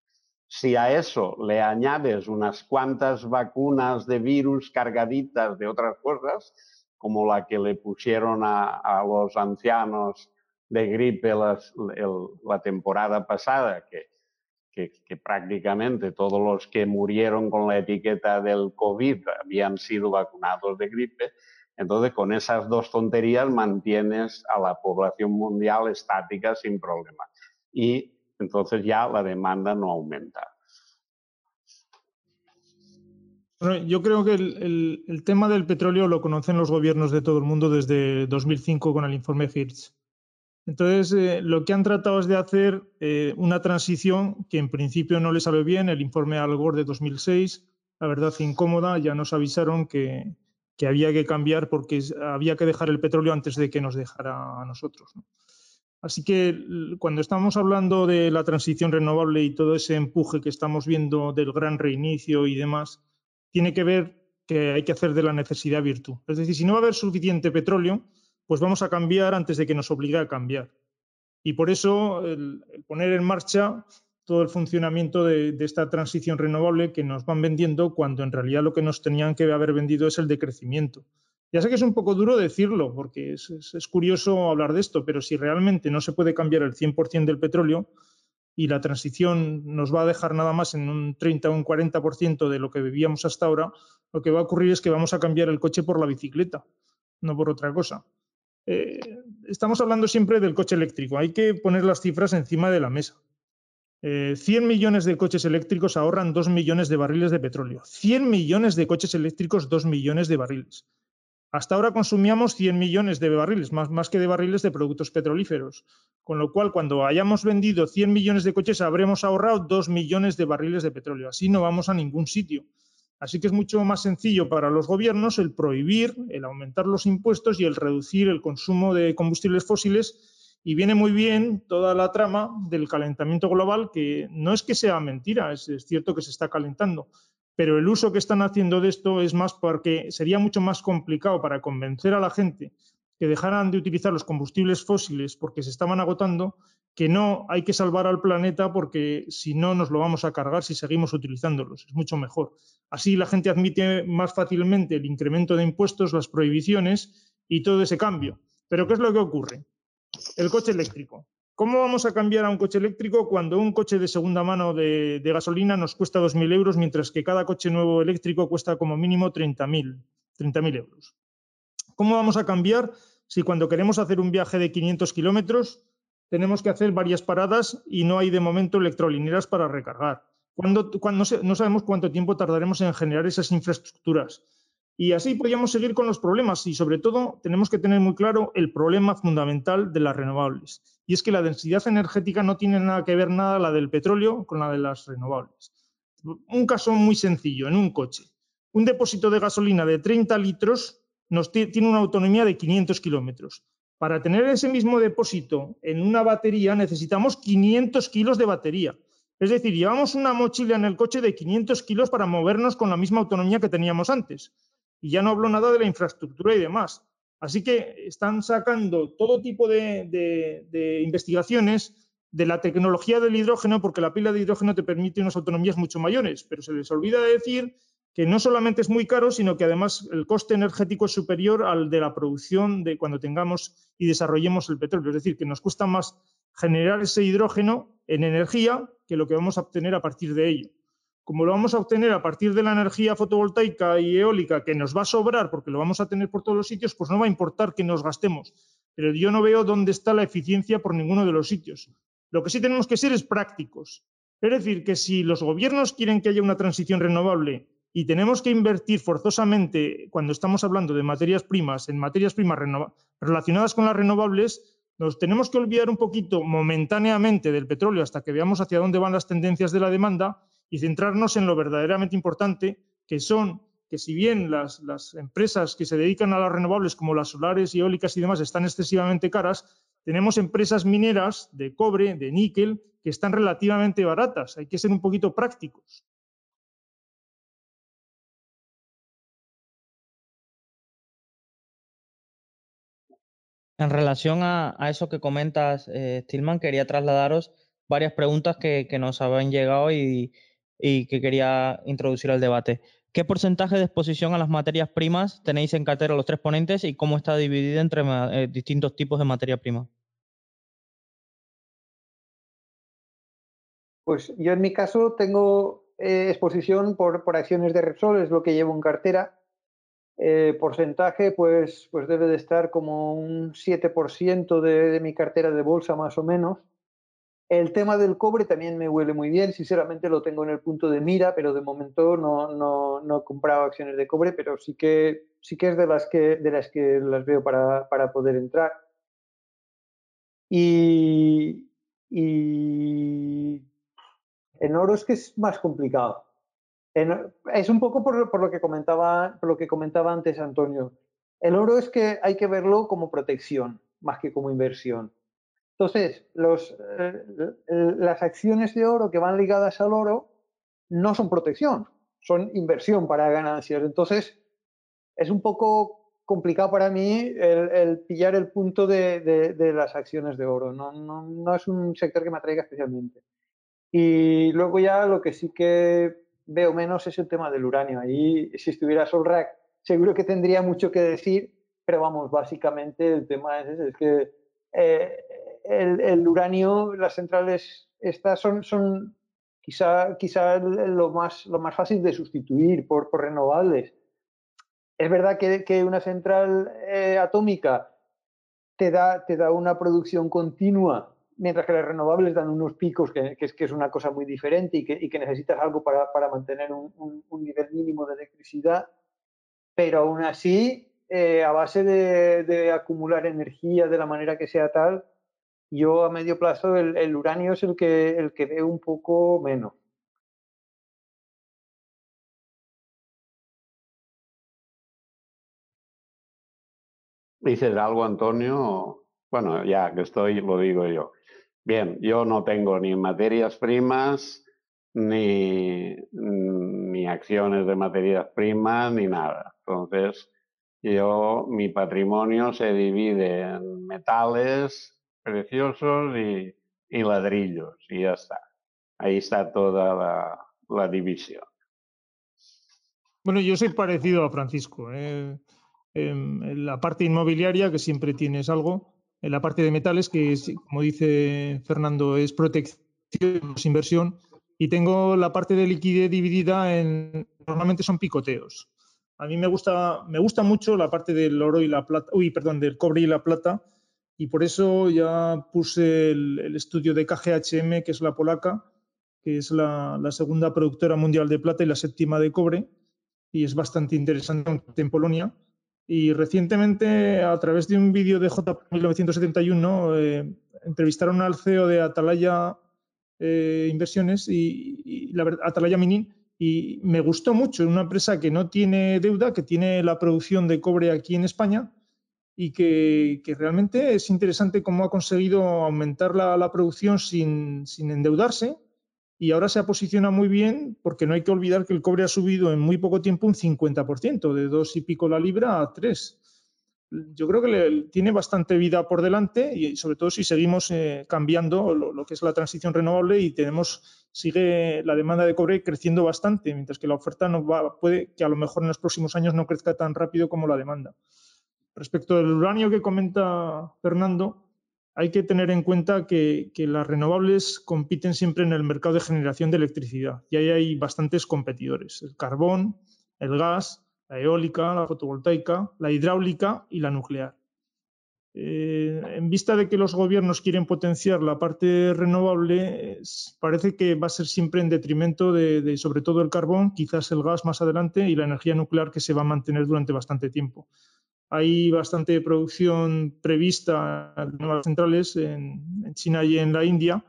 Si a eso le añades unas cuantas vacunas de virus cargaditas de otras cosas, como la que le pusieron a, los ancianos de gripe la temporada pasada, que, que, prácticamente todos los que murieron con la etiqueta del COVID habían sido vacunados de gripe, entonces, con esas dos tonterías mantienes a la población mundial estática sin problemas. Y entonces ya la demanda no aumenta. yo creo que el, tema del petróleo lo conocen los gobiernos de todo el mundo desde 2005 con el informe Hirsch. Entonces, eh, lo que han tratado es de hacer eh, una transición que en principio no les salió bien. El informe Al Gore de 2006, la verdad incómoda, ya nos avisaron que, que había que cambiar porque había que dejar el petróleo antes de que nos dejara a nosotros. Así que cuando estamos hablando de la transición renovable y todo ese empuje que estamos viendo del gran reinicio y demás, tiene que ver que hay que hacer de la necesidad virtud. Es decir, si no va a haber suficiente petróleo, pues vamos a cambiar antes de que nos obligue a cambiar. Y por eso el poner en marcha todo el funcionamiento de, esta transición renovable que nos van vendiendo cuando en realidad lo que nos tenían que haber vendido es el decrecimiento. Ya sé que es un poco duro decirlo, porque es, curioso hablar de esto, pero si realmente no se puede cambiar el 100% del petróleo y la transición nos va a dejar nada más en un 30 o un 40% de lo que vivíamos hasta ahora, lo que va a ocurrir es que vamos a cambiar el coche por la bicicleta, no por otra cosa. Eh, estamos hablando siempre del coche eléctrico. Hay que poner las cifras encima de la mesa. 100 eh, millones de coches eléctricos ahorran 2 millones de barriles de petróleo. 100 millones de coches eléctricos, 2 millones de barriles. Hasta ahora consumíamos 100 millones de barriles, más, más, que de barriles de productos petrolíferos. Con lo cual, cuando hayamos vendido 100 millones de coches, habremos ahorrado 2 millones de barriles de petróleo. Así no vamos a ningún sitio. Así que es mucho más sencillo para los gobiernos el prohibir, el aumentar los impuestos y el reducir el consumo de combustibles fósiles. Y viene muy bien toda la trama del calentamiento global, que no es que sea mentira, es, cierto que se está calentando, pero el uso que están haciendo de esto es más porque sería mucho más complicado para convencer a la gente que dejaran de utilizar los combustibles fósiles porque se estaban agotando, que no hay que salvar al planeta porque si no nos lo vamos a cargar si seguimos utilizándolos. Es mucho mejor. Así la gente admite más fácilmente el incremento de impuestos, las prohibiciones y todo ese cambio. Pero ¿qué es lo que ocurre? El coche eléctrico. ¿Cómo vamos a cambiar a un coche eléctrico cuando un coche de segunda mano de, gasolina nos cuesta 2.000 euros, mientras que cada coche nuevo eléctrico cuesta como mínimo 30.000 30 euros? ¿Cómo vamos a cambiar si cuando queremos hacer un viaje de 500 kilómetros tenemos que hacer varias paradas y no hay de momento electrolineras para recargar? no sabemos cuánto tiempo tardaremos en generar esas infraestructuras. Y así podríamos seguir con los problemas y sobre todo tenemos que tener muy claro el problema fundamental de las renovables. Y es que la densidad energética no tiene nada que ver nada la del petróleo con la de las renovables. Un caso muy sencillo, en un coche. Un depósito de gasolina de 30 litros nos tiene una autonomía de 500 kilómetros. Para tener ese mismo depósito en una batería necesitamos 500 kilos de batería. Es decir, llevamos una mochila en el coche de 500 kilos para movernos con la misma autonomía que teníamos antes. Y ya no hablo nada de la infraestructura y demás. Así que están sacando todo tipo de, investigaciones de la tecnología del hidrógeno, porque la pila de hidrógeno te permite unas autonomías mucho mayores, pero se les olvida decir que no solamente es muy caro, sino que además el coste energético es superior al de la producción de cuando tengamos y desarrollemos el petróleo. Es decir, que nos cuesta más generar ese hidrógeno en energía que lo que vamos a obtener a partir de ello como lo vamos a obtener a partir de la energía fotovoltaica y eólica que nos va a sobrar porque lo vamos a tener por todos los sitios, pues no va a importar que nos gastemos. Pero yo no veo dónde está la eficiencia por ninguno de los sitios. Lo que sí tenemos que ser es prácticos. Es decir, que si los gobiernos quieren que haya una transición renovable y tenemos que invertir forzosamente cuando estamos hablando de materias primas, en materias primas relacionadas con las renovables, nos tenemos que olvidar un poquito momentáneamente del petróleo hasta que veamos hacia dónde van las tendencias de la demanda y centrarnos en lo verdaderamente importante, que son que si bien las, empresas que se dedican a las renovables, como las solares, eólicas y demás, están excesivamente caras, tenemos empresas mineras de cobre, de níquel, que están relativamente baratas. Hay que ser un poquito prácticos. En relación a, eso que comentas, eh, Stillman, quería trasladaros varias preguntas que, nos habían llegado y, que quería introducir al debate. ¿Qué porcentaje de exposición a las materias primas tenéis en cartera los tres ponentes y cómo está dividida entre eh, distintos tipos de materia prima? Pues yo en mi caso tengo eh, exposición por, acciones de Repsol, es lo que llevo en cartera. Eh, porcentaje, pues, pues debe de estar como un 7% de mi cartera de bolsa más o menos. El tema del cobre también me huele muy bien, sinceramente lo tengo en el punto de mira, pero de momento no, no, no he comprado acciones de cobre, pero sí que, sí que es de las que, de las, que las veo para, para poder entrar. Y, y en oro es que es más complicado. Es un poco por, lo que comentaba, lo que comentaba antes Antonio. El oro es que hay que verlo como protección más que como inversión. Entonces, eh, las acciones de oro que van ligadas al oro no son protección, son inversión para ganancias. Entonces, es un poco complicado para mí el, pillar el punto de, las acciones de oro. No, no, es un sector que me atraiga especialmente. Y luego ya lo que sí que veo menos es el tema del uranio. Ahí, si estuviera Solrack, seguro que tendría mucho que decir, pero vamos, básicamente el tema es, que eh, el, uranio, las centrales estas son, son quizá, quizá lo, más, lo más fácil de sustituir por, por renovables. Es verdad que, que una central eh, atómica te da, te da una producción continua, mientras que las renovables dan unos picos que, es, que es, una cosa muy diferente y que, y que necesitas algo para, para mantener un, un, nivel mínimo de electricidad, pero aún así, eh, a base de, acumular energía de la manera que sea tal, yo a medio plazo el, el uranio es el que, el que veo un poco menos. ¿Dices algo, Antonio? Bueno, ya que estoy, lo digo yo. Bien, yo no tengo ni materias primas, ni, ni acciones de materias primas, ni nada. Entonces, yo, mi patrimonio se divide en metales preciosos y, y ladrillos, y ya está. Ahí está toda la, división. Bueno, yo soy parecido a Francisco. ¿eh? la parte inmobiliaria, que siempre tienes algo, en la parte de metales, que como dice Fernando, es protección, es inversión, y tengo la parte de liquidez dividida en, normalmente son picoteos. A mí me gusta, me gusta mucho la parte del oro y la plata, uy, perdón, del cobre y la plata, y por eso ya puse el, estudio de KGHM, que es la polaca, que es la segunda productora mundial de plata y la séptima de cobre, y es bastante interesante en Polonia y recientemente, a través de un vídeo de J 1971, eh, entrevistaron al CEO de Atalaya eh, Inversiones y, la Atalaya Minin y me gustó mucho. Una empresa que no tiene deuda, que tiene la producción de cobre aquí en España y que, realmente es interesante cómo ha conseguido aumentar la, producción sin endeudarse y ahora se ha posicionado muy bien porque no hay que olvidar que el cobre ha subido en muy poco tiempo un 50%, de dos y pico la libra a tres. Yo creo que le, tiene bastante vida por delante y sobre todo si seguimos eh, cambiando lo, lo, que es la transición renovable y tenemos sigue la demanda de cobre creciendo bastante, mientras que la oferta no va, puede que a lo mejor en los próximos años no crezca tan rápido como la demanda. Respecto del uranio que comenta Fernando, hay que tener en cuenta que, las renovables compiten siempre en el mercado de generación de electricidad y ahí hay bastantes competidores, el carbón, el gas, la eólica, la fotovoltaica, la hidráulica y la nuclear. Eh, en vista de que los gobiernos quieren potenciar la parte renovable, parece que va a ser siempre en detrimento de, de, sobre todo el carbón, quizás el gas más adelante y la energía nuclear que se va a mantener durante bastante tiempo. Hay bastante producción prevista en nuevas centrales en, China y en la India,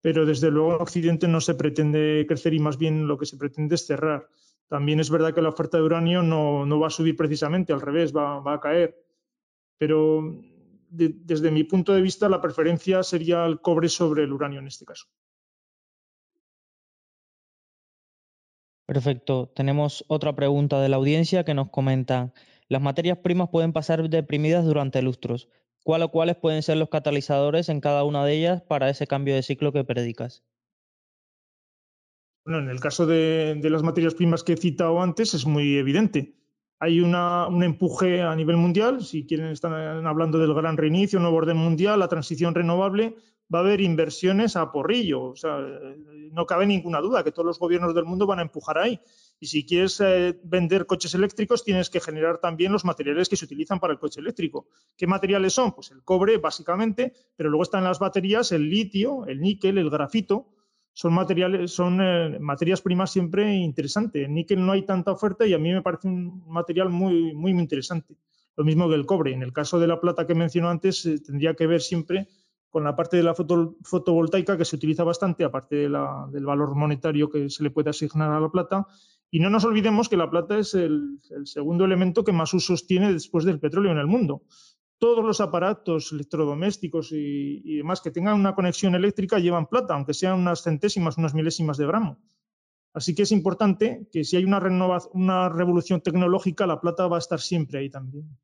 pero desde luego en Occidente no se pretende crecer y más bien lo que se pretende es cerrar. También es verdad que la oferta de uranio no, no va a subir precisamente, al revés, va, va a caer. Pero de, desde mi punto de vista la preferencia sería el cobre sobre el uranio en este caso. Perfecto. Tenemos otra pregunta de la audiencia que nos comenta. Las materias primas pueden pasar deprimidas durante lustros. ¿Cuál o cuáles pueden ser los catalizadores en cada una de ellas para ese cambio de ciclo que predicas? Bueno, en el caso de, las materias primas que he citado antes es muy evidente. Hay un empuje a nivel mundial, si quieren están hablando del gran reinicio, nuevo orden mundial, la transición renovable, va a haber inversiones a porrillo. O sea, no cabe ninguna duda que todos los gobiernos del mundo van a empujar ahí. Y si quieres eh, vender coches eléctricos, tienes que generar también los materiales que se utilizan para el coche eléctrico. ¿Qué materiales son? Pues el cobre, básicamente, pero luego están las baterías, el litio, el níquel, el grafito. Son materiales, son eh, materias primas siempre interesantes. En níquel no hay tanta oferta y a mí me parece un material muy, muy interesante. Lo mismo que el cobre. En el caso de la plata que mencionó antes, eh, tendría que ver siempre con la parte de la foto, fotovoltaica que se utiliza bastante, aparte del valor monetario que se le puede asignar a la plata, y no nos olvidemos que la plata es el, segundo elemento que más usos tiene después del petróleo en el mundo. Todos los aparatos electrodomésticos y, y demás que tengan una conexión eléctrica llevan plata, aunque sean unas centésimas, unas milésimas de gramo. Así que es importante que si hay una, una revolución tecnológica, la plata va a estar siempre ahí también.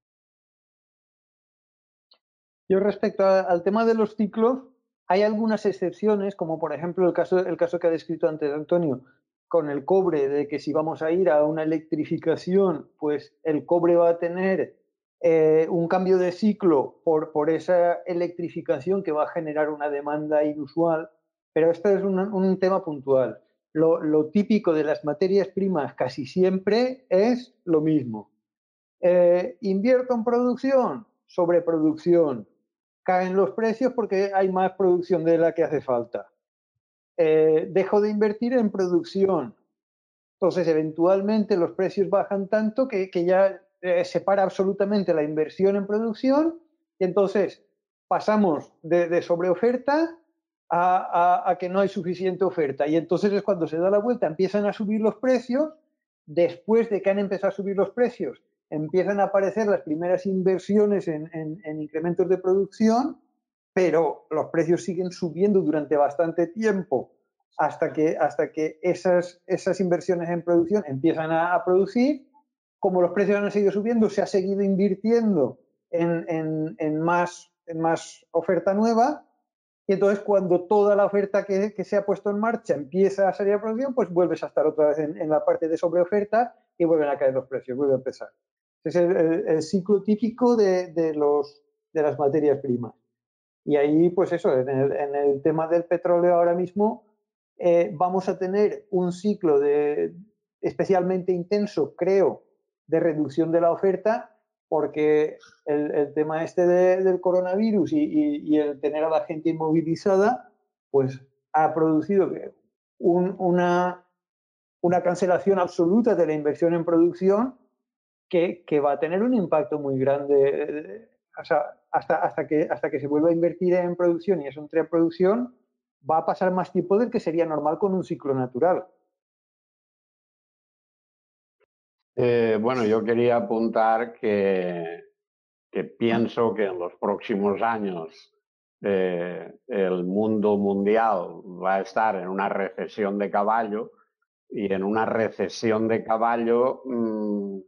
Yo respecto al tema de los ciclos, hay algunas excepciones, como por ejemplo el caso, el caso que ha descrito antes Antonio, con el cobre, de que si vamos a ir a una electrificación, pues el cobre va a tener eh, un cambio de ciclo por, por, esa electrificación que va a generar una demanda inusual, pero esto es un, un tema puntual. Lo, lo, típico de las materias primas casi siempre es lo mismo. Eh, invierto en producción, sobreproducción. Caen los precios porque hay más producción de la que hace falta. Eh, dejo de invertir en producción. Entonces, eventualmente los precios bajan tanto que, ya eh, se para absolutamente la inversión en producción y entonces pasamos de, sobreoferta a, a, que no hay suficiente oferta. Y entonces es cuando se da la vuelta, empiezan a subir los precios. Después de que han empezado a subir los precios, empiezan a aparecer las primeras inversiones en, incrementos de producción, pero los precios siguen subiendo durante bastante tiempo hasta que, hasta que esas, esas inversiones en producción empiezan a, producir. Como los precios han seguido subiendo, se ha seguido invirtiendo en, más, en más oferta nueva y entonces cuando toda la oferta que, se ha puesto en marcha empieza a salir a producción, pues vuelves a estar otra vez en, en, la parte de sobreoferta y vuelven a caer los precios, vuelve a empezar. Es el, ciclo típico de, los, de las materias primas. Y ahí, pues eso, en el, tema del petróleo ahora mismo eh, vamos a tener un ciclo de, especialmente intenso, creo, de reducción de la oferta, porque el, tema este del coronavirus y, el tener a la gente inmovilizada, pues ha producido una, una cancelación absoluta de la inversión en producción que, va a tener un impacto muy grande. hasta, hasta, que, hasta que se vuelva a invertir en producción y eso entre en producción, va a pasar más tiempo del que sería normal con un ciclo natural. Eh, bueno, yo quería apuntar que, que, pienso que en los próximos años eh, el mundo mundial va a estar en una recesión de caballo y en una recesión de caballo mm,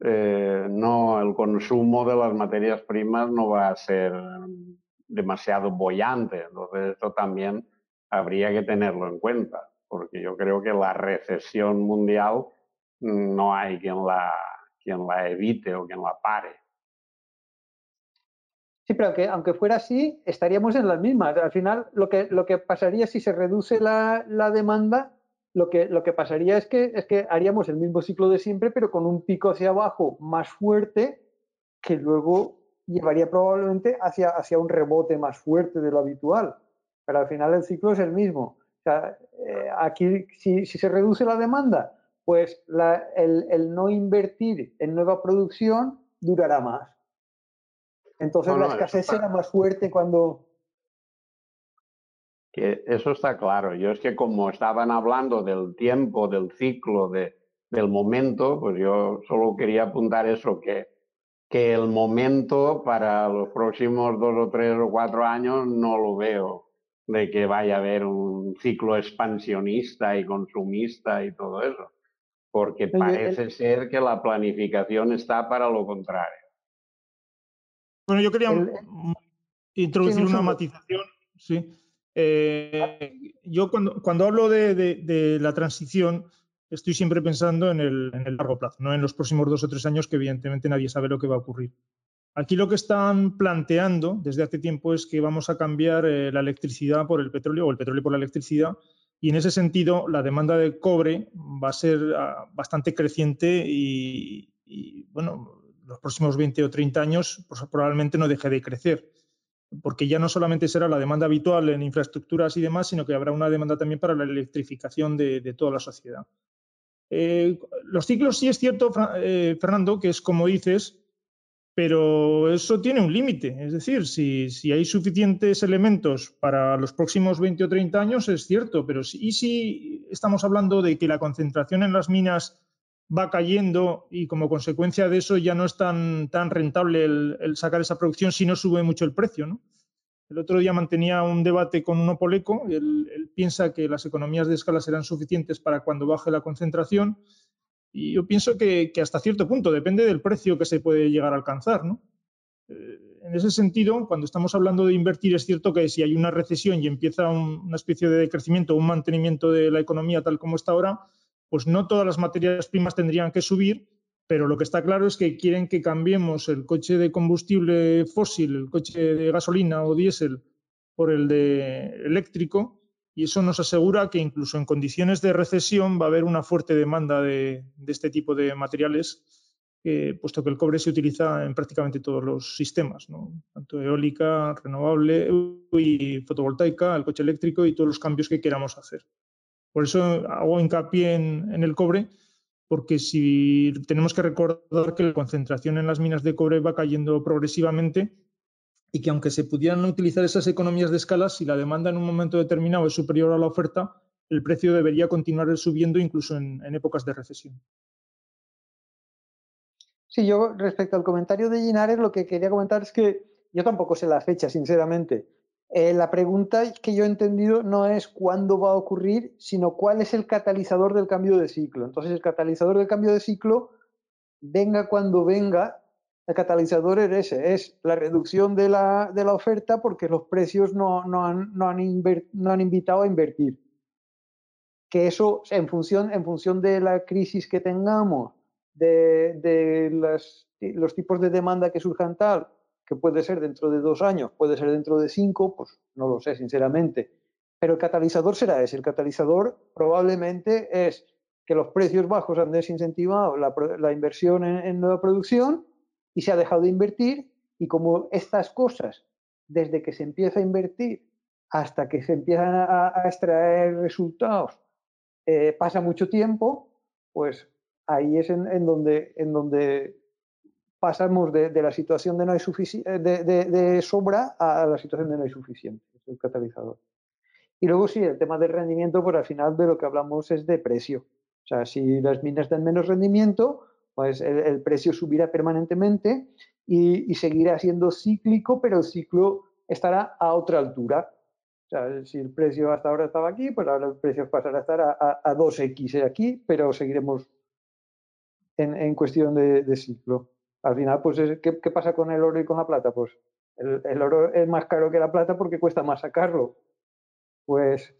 eh, no, el consumo de las materias primas no va a ser demasiado bollante. Entonces, esto también habría que tenerlo en cuenta, porque yo creo que la recesión mundial no hay quien la, quien la evite o quien la pare. Sí, pero aunque, fuera así, estaríamos en las mismas. Al final, lo que, lo que pasaría si se reduce la, la demanda lo que, lo que pasaría es que, es que haríamos el mismo ciclo de siempre, pero con un pico hacia abajo más fuerte que luego llevaría probablemente hacia, hacia un rebote más fuerte de lo habitual. Pero al final el ciclo es el mismo. O sea, eh, aquí, si, si, se reduce la demanda, pues la, el, el, no invertir en nueva producción durará más. Entonces la escasez será más fuerte cuando, que eso está claro. Yo es que como estaban hablando del tiempo, del ciclo, de, del momento, pues yo solo quería apuntar eso, que, que el momento para los próximos dos o tres o cuatro años no lo veo de que vaya a haber un ciclo expansionista y consumista y todo eso, porque parece ser que la planificación está para lo contrario. Bueno, yo quería introducir una matización, sí. Eh, yo cuando, hablo de, la transición, estoy siempre pensando en el, largo plazo, no en los próximos dos o tres años, que evidentemente nadie sabe lo que va a ocurrir. Aquí lo que están planteando desde hace tiempo es que vamos a cambiar eh, la electricidad por el petróleo o el petróleo por la electricidad y en ese sentido la demanda de cobre va a ser ah, bastante creciente y, y, bueno, los próximos 20 o 30 años pues, probablemente no deje de crecer porque ya no solamente será la demanda habitual en infraestructuras y demás, sino que habrá una demanda también para la electrificación de, toda la sociedad. Eh, los ciclos sí es cierto, eh, Fernando, que es como dices, pero eso tiene un límite. Es decir, si, hay suficientes elementos para los próximos 20 o 30 años, es cierto, pero si, y estamos hablando de que la concentración en las minas va cayendo y como consecuencia de eso ya no es tan, rentable el, sacar esa producción si no sube mucho el precio. El otro día mantenía un debate con un opoleco, él, piensa que las economías de escala serán suficientes para cuando baje la concentración y yo pienso que, hasta cierto punto depende del precio que se puede llegar a alcanzar. Eh, en ese sentido, cuando estamos hablando de invertir, es cierto que si hay una recesión y empieza una especie de crecimiento, un mantenimiento de la economía tal como está ahora, pues no todas las materias primas tendrían que subir, pero lo que está claro es que quieren que cambiemos el coche de combustible fósil, el coche de gasolina o diésel, por el de eléctrico, y eso nos asegura que incluso en condiciones de recesión va a haber una fuerte demanda de, este tipo de materiales puesto que el cobre se utiliza en prácticamente todos los sistemas, tanto eólica, renovable y fotovoltaica, el coche eléctrico y todos los cambios que queramos hacer. Por eso hago hincapié en, el cobre, porque si tenemos que recordar que la concentración en las minas de cobre va cayendo progresivamente y que aunque se pudieran utilizar esas economías de escala, si la demanda en un momento determinado es superior a la oferta, el precio debería continuar subiendo incluso en épocas de recesión. Sí, yo respecto al comentario de Ginares, lo que quería comentar es que yo tampoco sé la fecha, sinceramente. Eh, la pregunta que yo he entendido no es cuándo va a ocurrir, sino cuál es el catalizador del cambio de ciclo. Entonces, el catalizador del cambio de ciclo, venga cuando venga, el catalizador es ese, es la reducción de la, de la oferta porque los precios no, no, han, no, han no han invitado a invertir. Que eso, en función, en función de la crisis que tengamos, de, los tipos de demanda que surjan tal, que puede ser dentro de dos años, puede ser dentro de cinco, pues no lo sé, sinceramente. Pero el catalizador será ese. El catalizador probablemente es que los precios bajos han desincentivado la, inversión en, nueva producción y se ha dejado de invertir. Y como estas cosas, desde que se empieza a invertir hasta que se empiezan a, extraer resultados, eh, pasa mucho tiempo, pues ahí es en, donde, en donde pasamos de, la situación de, no hay eh, de, de, sobra a la situación de no hay suficiente, es el catalizador. Y luego sí, el tema del rendimiento, pues al final de lo que hablamos es de precio. O sea, si las minas dan menos rendimiento, pues el, precio subirá permanentemente y, y, seguirá siendo cíclico, pero el ciclo estará a otra altura. O sea, si el precio hasta ahora estaba aquí, pues ahora el precio pasará a estar a, a, a 2x aquí, pero seguiremos en, cuestión de, ciclo. Al final, pues, ¿qué, pasa con el oro y con la plata? Pues el, oro es más caro que la plata porque cuesta más sacarlo. Pues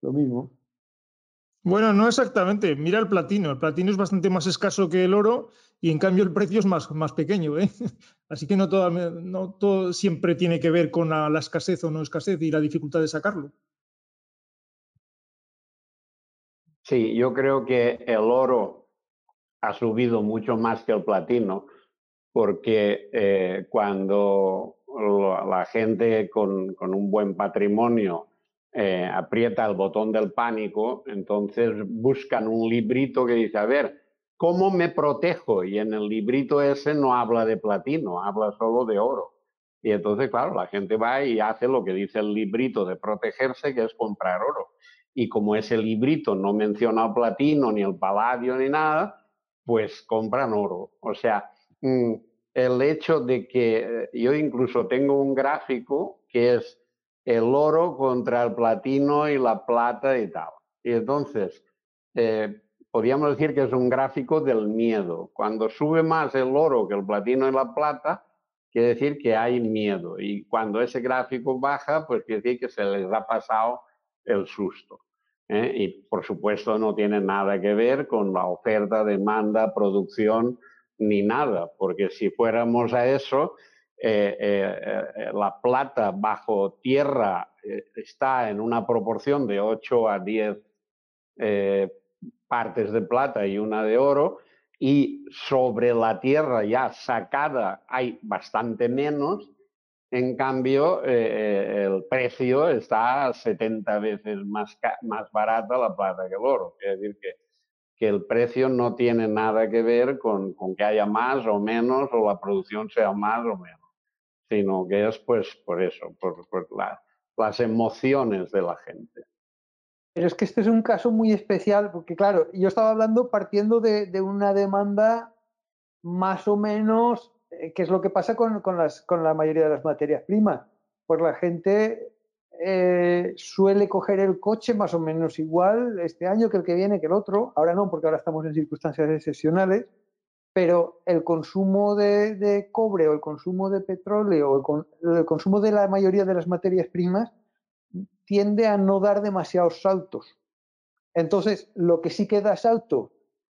lo mismo. Bueno, no exactamente. Mira el platino. El platino es bastante más escaso que el oro y en cambio el precio es más, más pequeño. ¿eh? Así que no todo, no todo siempre tiene que ver con la escasez o no escasez y la dificultad de sacarlo. Sí, yo creo que el oro ha subido mucho más que el platino, porque eh, cuando la gente con, un buen patrimonio eh, aprieta el botón del pánico, entonces buscan un librito que dice, a ver, ¿cómo me protejo? Y en el librito ese no habla de platino, habla solo de oro. Y entonces, claro, la gente va y hace lo que dice el librito de protegerse, que es comprar oro y como ese librito no menciona el platino, ni el paladio, ni nada, pues compran oro. O sea, mm, el hecho de que eh, yo incluso tengo un gráfico que es el oro contra el platino y la plata y tal. Y entonces, eh, podríamos decir que es un gráfico del miedo. Cuando sube más el oro que el platino y la plata, quiere decir que hay miedo. Y cuando ese gráfico baja, pues quiere decir que se les ha pasado el susto. ¿Eh? Y por supuesto no tiene nada que ver con la oferta, demanda, producción, ni nada, porque si fuéramos a eso, eh, eh, la plata bajo tierra está en una proporción de 8 a 10 partes de plata y una de oro, y sobre la tierra ya sacada hay bastante menos, en cambio, eh, eh, el precio está 70 veces más, más barata la plata que el oro. Es decir, que, que el precio no tiene nada que ver con, con, que haya más o menos o la producción sea más o menos, sino que es pues por eso, por, por las emociones de la gente. Pero es que este es un caso muy especial, porque claro, yo estaba hablando partiendo de, de una demanda más o menos eh, ¿qué es lo que pasa con, las, con la mayoría de las materias primas? Pues la gente eh, suele coger el coche más o menos igual este año que el que viene, que el otro. Ahora no, porque ahora estamos en circunstancias excepcionales, pero el consumo de, cobre o el consumo de petróleo o el, el, consumo de la mayoría de las materias primas tiende a no dar demasiados saltos. Entonces, lo que sí que da salto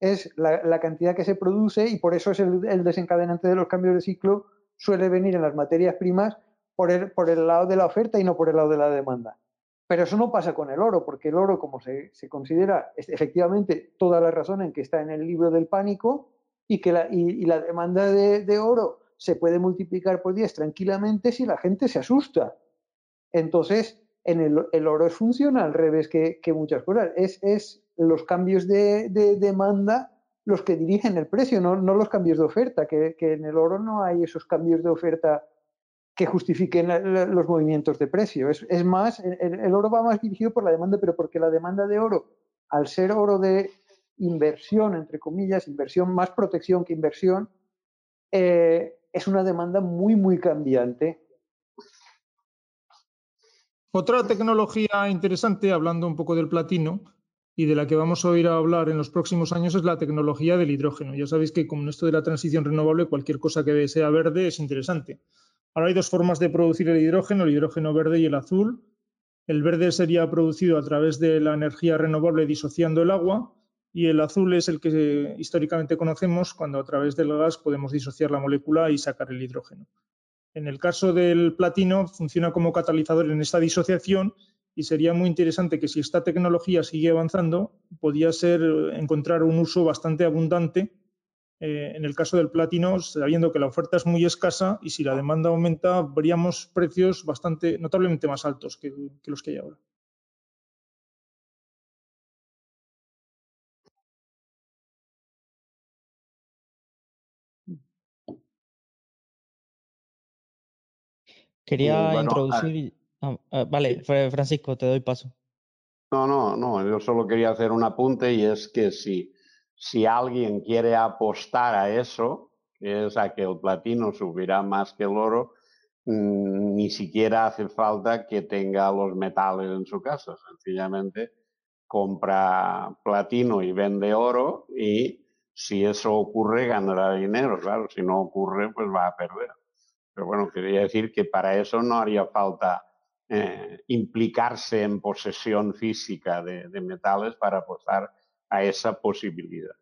es la, cantidad que se produce y por eso es el, desencadenante de los cambios de ciclo suele venir en las materias primas por el, por el lado de la oferta y no por el lado de la demanda. Pero eso no pasa con el oro, porque el oro, como se, considera, es efectivamente toda la razón en que está en el libro del pánico y que la, y, la demanda de, oro se puede multiplicar por 10 tranquilamente si la gente se asusta. Entonces, en el, oro funciona al revés que, muchas cosas. Es, los cambios de, demanda los que dirigen el precio, no, los cambios de oferta, que, en el oro no hay esos cambios de oferta que justifiquen los movimientos de precio. Es, más, el, oro va más dirigido por la demanda, pero porque la demanda de oro, al ser oro de inversión, entre comillas, inversión más protección que inversión, eh, es una demanda muy, muy cambiante. Otra tecnología interesante, hablando un poco del platino, y de la que vamos a oír hablar en los próximos años es la tecnología del hidrógeno. Ya sabéis que con esto de la transición renovable, cualquier cosa que sea verde es interesante. Ahora hay dos formas de producir el hidrógeno, el hidrógeno verde y el azul. El verde sería producido a través de la energía renovable disociando el agua y el azul es el que históricamente conocemos cuando a través del gas podemos disociar la molécula y sacar el hidrógeno. En el caso del platino funciona como catalizador en esta disociación y sería muy interesante que si esta tecnología sigue avanzando, podía ser encontrar un uso bastante abundante eh, en el caso del platino, sabiendo que la oferta es muy escasa y si la demanda aumenta, veríamos precios bastante notablemente más altos que, los que hay ahora. Quería introducir. Ah, ah, vale, Francisco, te doy paso. No, no, no, yo solo quería hacer un apunte y es que si si alguien quiere apostar a eso, que es a que el platino subirá más que el oro, mm, ni siquiera hace falta que tenga los metales en su casa. Sencillamente compra platino y vende oro y si eso ocurre ganará dinero. Claro, si no ocurre, pues va a perder. Pero bueno, quería decir que para eso no haría falta eh, implicarse en posesión física de metales para apostar a esa posibilidad.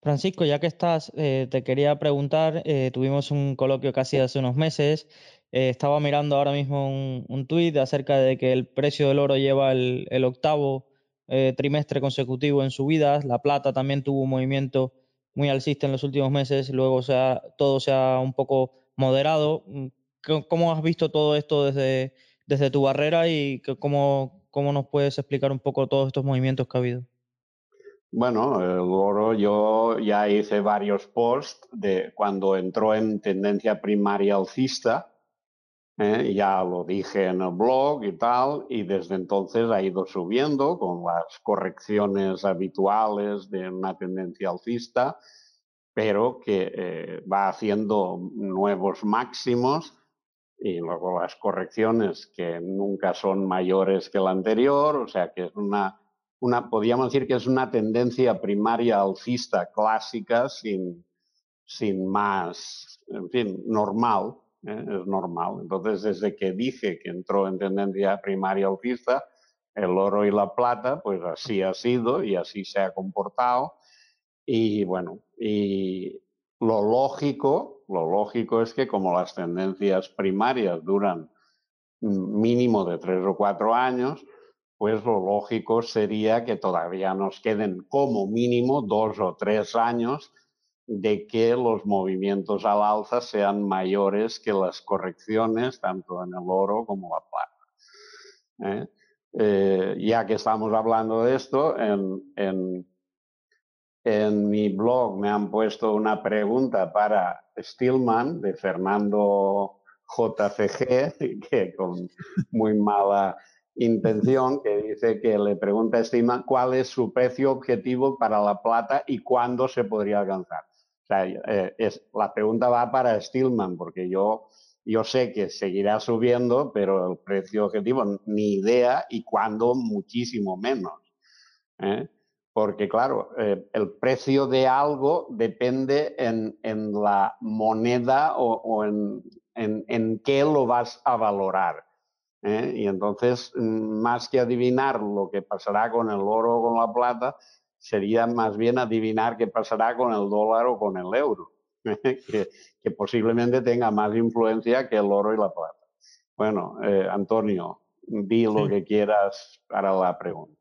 Francisco, ya que estás, eh, te quería preguntar, eh, tuvimos un coloquio casi hace unos meses, estaba mirando ahora mismo un, un tuit acerca de que el precio del oro lleva el, octavo trimestre consecutivo en subidas, la plata también tuvo un movimiento muy alcista en los últimos meses, luego todo se ha un poco moderado. ¿Cómo has visto todo esto desde, desde tu barrera y cómo, cómo nos puedes explicar un poco todos estos movimientos que ha habido? Bueno, el oro yo ya hice varios posts de cuando entró en tendencia primaria alcista, ¿eh? ya lo dije en el blog y tal, y desde entonces ha ido subiendo con las correcciones habituales de una tendencia alcista, pero que eh, va haciendo nuevos máximos y luego las correcciones que nunca son mayores que la anterior, o sea que es una, una podríamos decir que es una tendencia primaria alcista clásica sin, sin más, en fin, normal, ¿eh? es normal. Entonces, desde que dije que entró en tendencia primaria alcista, el oro y la plata, pues así ha sido y así se ha comportado. Y bueno, y lo lógico, lo lógico es que como las tendencias primarias duran mínimo de tres o cuatro años, pues lo lógico sería que todavía nos queden como mínimo dos o tres años de que los movimientos al alza sean mayores que las correcciones, tanto en el oro como la plata. ¿eh? Eh, ya que estamos hablando de esto, en en mi blog me han puesto una pregunta para Stillman de Fernando JCG, que con muy mala intención, que dice que le pregunta a Stillman cuál es su precio objetivo para la plata y cuándo se podría alcanzar. O sea, eh, es, la pregunta va para Stillman, porque yo, yo sé que seguirá subiendo, pero el precio objetivo ni idea y cuándo muchísimo menos. ¿eh? Porque claro, eh, el precio de algo depende en, la moneda o, en, qué lo vas a valorar. ¿eh? Y entonces, mm, más que adivinar lo que pasará con el oro o con la plata, sería más bien adivinar qué pasará con el dólar o con el euro, que, que posiblemente tenga más influencia que el oro y la plata. Bueno, eh, Antonio, di lo que quieras para la pregunta.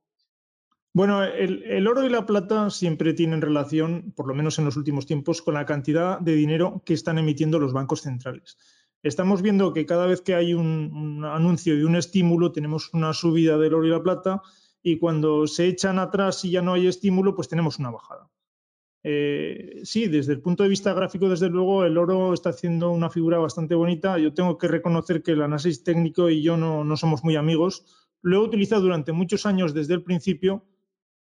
Bueno, el, oro y la plata siempre tienen relación, por lo menos en los últimos tiempos, con la cantidad de dinero que están emitiendo los bancos centrales. Estamos viendo que cada vez que hay un, anuncio de un estímulo, tenemos una subida del oro y la plata, y cuando se echan atrás y ya no hay estímulo, pues tenemos una bajada. Eh, sí, desde el punto de vista gráfico, desde luego, el oro está haciendo una figura bastante bonita. Yo tengo que reconocer que el análisis técnico y yo no, no somos muy amigos. Lo he utilizado durante muchos años desde el principio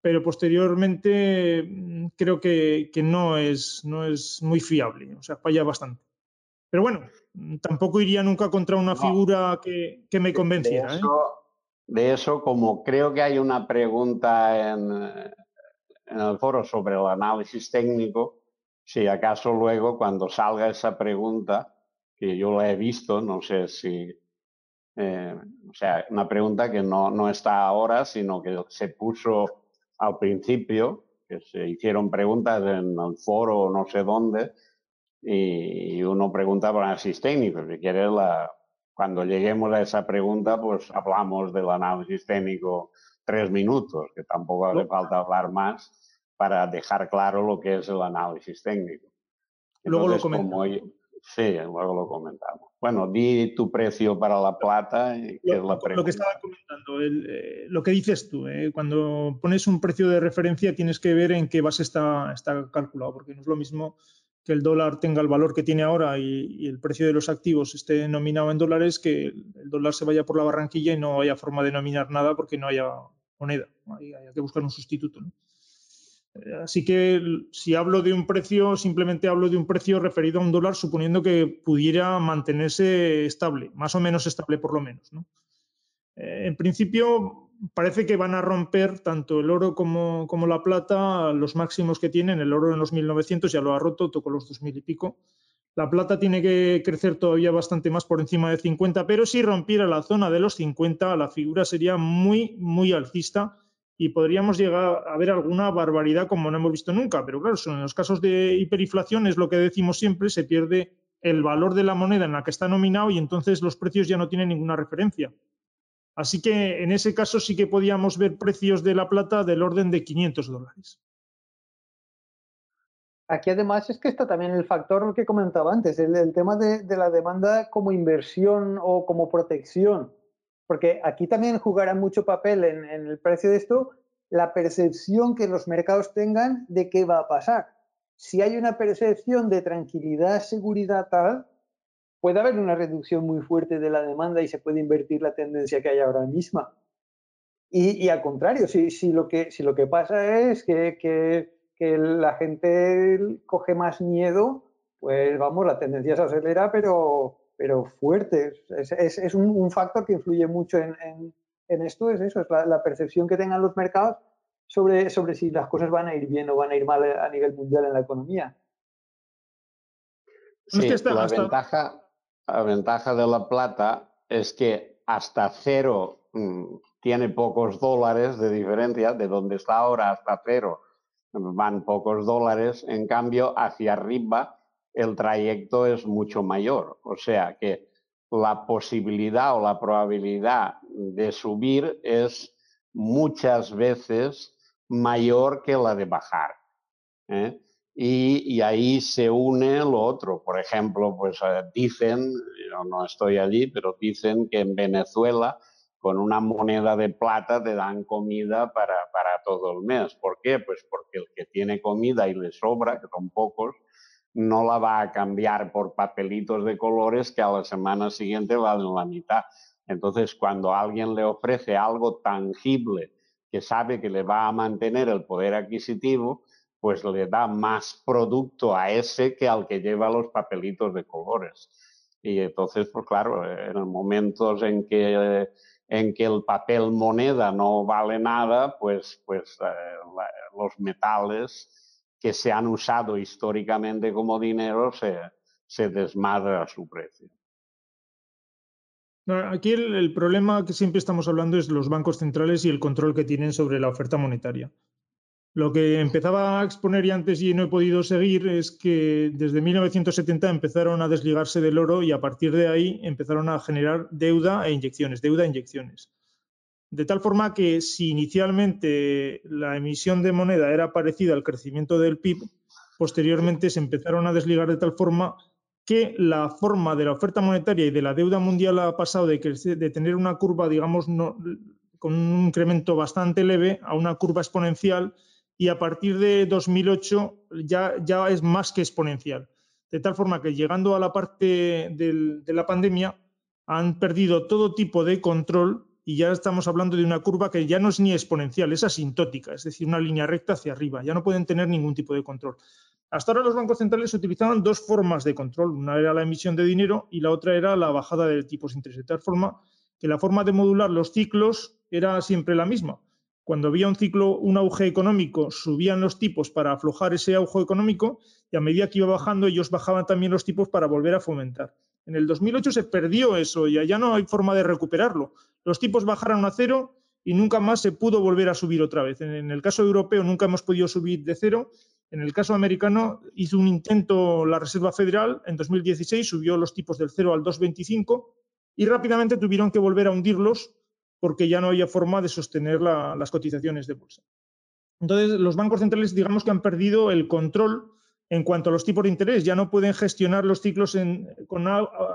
pero posteriormente mm, creo que, no, es, no es muy fiable, o sea, falla bastante. Pero bueno, mm, tampoco iría nunca contra una figura que, me convenciera. De ¿eh? eso, de eso, como creo que hay una pregunta en, en el foro sobre el análisis técnico, si acaso luego cuando salga esa pregunta, que yo la he visto, no sé si, eh, o sea, una pregunta que no, no está ahora, sino que se puso al principio, que se hicieron preguntas en el foro no sé dónde, y uno pregunta por análisis técnico. Si quieres, la, cuando lleguemos a esa pregunta, pues hablamos del análisis técnico tres minutos, que tampoco hace falta hablar más para dejar claro lo que es el análisis técnico. luego lo comentamos. Sí, luego lo comentamos. Bueno, di tu precio para la plata. Y lo, es la lo que estaba comentando, eh, lo que dices tú, eh, cuando pones un precio de referencia tienes que ver en qué base está, está calculado, porque no es lo mismo que el dólar tenga el valor que tiene ahora y, el precio de los activos esté nominado en dólares, que el dólar se vaya por la barranquilla y no haya forma de nominar nada porque no haya moneda. Hay, hay que buscar un sustituto. ¿no? Así que si hablo de un precio, simplemente hablo de un precio referido a un dólar, suponiendo que pudiera mantenerse estable, más o menos estable por lo menos. Eh, en principio, parece que van a romper tanto el oro como, la plata los máximos que tienen. El oro en los 1900 ya lo ha roto, tocó los 2000 y pico. La plata tiene que crecer todavía bastante más por encima de 50, pero si rompiera la zona de los 50, la figura sería muy, muy alcista y podríamos llegar a ver alguna barbaridad como no hemos visto nunca. Pero claro, en los casos de hiperinflación es lo que decimos siempre, se pierde el valor de la moneda en la que está nominado y entonces los precios ya no tienen ninguna referencia. Así que en ese caso sí que podíamos ver precios de la plata del orden de 500 dólares. Aquí además es que está también el factor que comentaba antes, el, tema de, de la demanda como inversión o como protección porque aquí también jugará mucho papel en, el precio de esto la percepción que los mercados tengan de qué va a pasar. Si hay una percepción de tranquilidad, seguridad tal, puede haber una reducción muy fuerte de la demanda y se puede invertir la tendencia que hay ahora misma. Y, al contrario, si, si, lo que, si lo que pasa es que, que, que la gente coge más miedo, pues vamos, la tendencia se acelera, pero, pero fuerte. Es, un, factor que influye mucho en, esto, es eso, es la, percepción que tengan los mercados sobre, sobre si las cosas van a ir bien o van a ir mal a nivel mundial en la economía. Sí, la, ventaja, la ventaja de la plata es que hasta cero mm, tiene pocos dólares de diferencia, de donde está ahora hasta cero van pocos dólares, en cambio hacia arriba el trayecto es mucho mayor. O sea que la posibilidad o la probabilidad de subir es muchas veces mayor que la de bajar. ¿eh? Y, ahí se une lo otro. Por ejemplo, pues eh, dicen, yo no estoy allí, pero dicen que en Venezuela con una moneda de plata te dan comida para, para todo el mes. ¿Por qué? Pues porque el que tiene comida y le sobra, que son pocos, no la va a cambiar por papelitos de colores que a la semana siguiente valen la mitad. Entonces, cuando alguien le ofrece algo tangible que sabe que le va a mantener el poder adquisitivo, pues le da más producto a ese que al que lleva los papelitos de colores. Y entonces, pues claro, en momentos en que, en que el papel moneda no vale nada, pues, pues eh, los metales que se han usado históricamente como dinero se, se desmadra su precio. Aquí el, problema que siempre estamos hablando es los bancos centrales y el control que tienen sobre la oferta monetaria. Lo que empezaba a exponer y antes y no he podido seguir es que desde 1970 empezaron a desligarse del oro y a partir de ahí empezaron a generar deuda e inyecciones, deuda e inyecciones. De tal forma que si inicialmente la emisión de moneda era parecida al crecimiento del PIB, posteriormente se empezaron a desligar de tal forma que la forma de la oferta monetaria y de la deuda mundial ha pasado de, de tener una curva, digamos, con un incremento bastante leve a una curva exponencial y a partir de 2008 ya, ya es más que exponencial. De tal forma que llegando a la parte de la pandemia han perdido todo tipo de control y ya estamos hablando de una curva que ya no es ni exponencial, es asintótica, es decir, una línea recta hacia arriba. Ya no pueden tener ningún tipo de control. Hasta ahora los bancos centrales utilizaban dos formas de control. Una era la emisión de dinero y la otra era la bajada de tipos de interés. De tal forma que la forma de modular los ciclos era siempre la misma cuando había un ciclo, un auge económico, subían los tipos para aflojar ese auge económico y a medida que iba bajando, ellos bajaban también los tipos para volver a fomentar. En el 2008 se perdió eso y ya no hay forma de recuperarlo. Los tipos bajaron a cero y nunca más se pudo volver a subir otra vez. En el caso europeo nunca hemos podido subir de cero. En el caso americano hizo un intento la Reserva Federal en 2016, subió los tipos del 0 al 2,25 y rápidamente tuvieron que volver a hundirlos porque ya no había forma de sostener las cotizaciones de bolsa. Entonces, los bancos centrales, digamos que han perdido el control en cuanto a los tipos de interés. Ya no pueden gestionar los ciclos con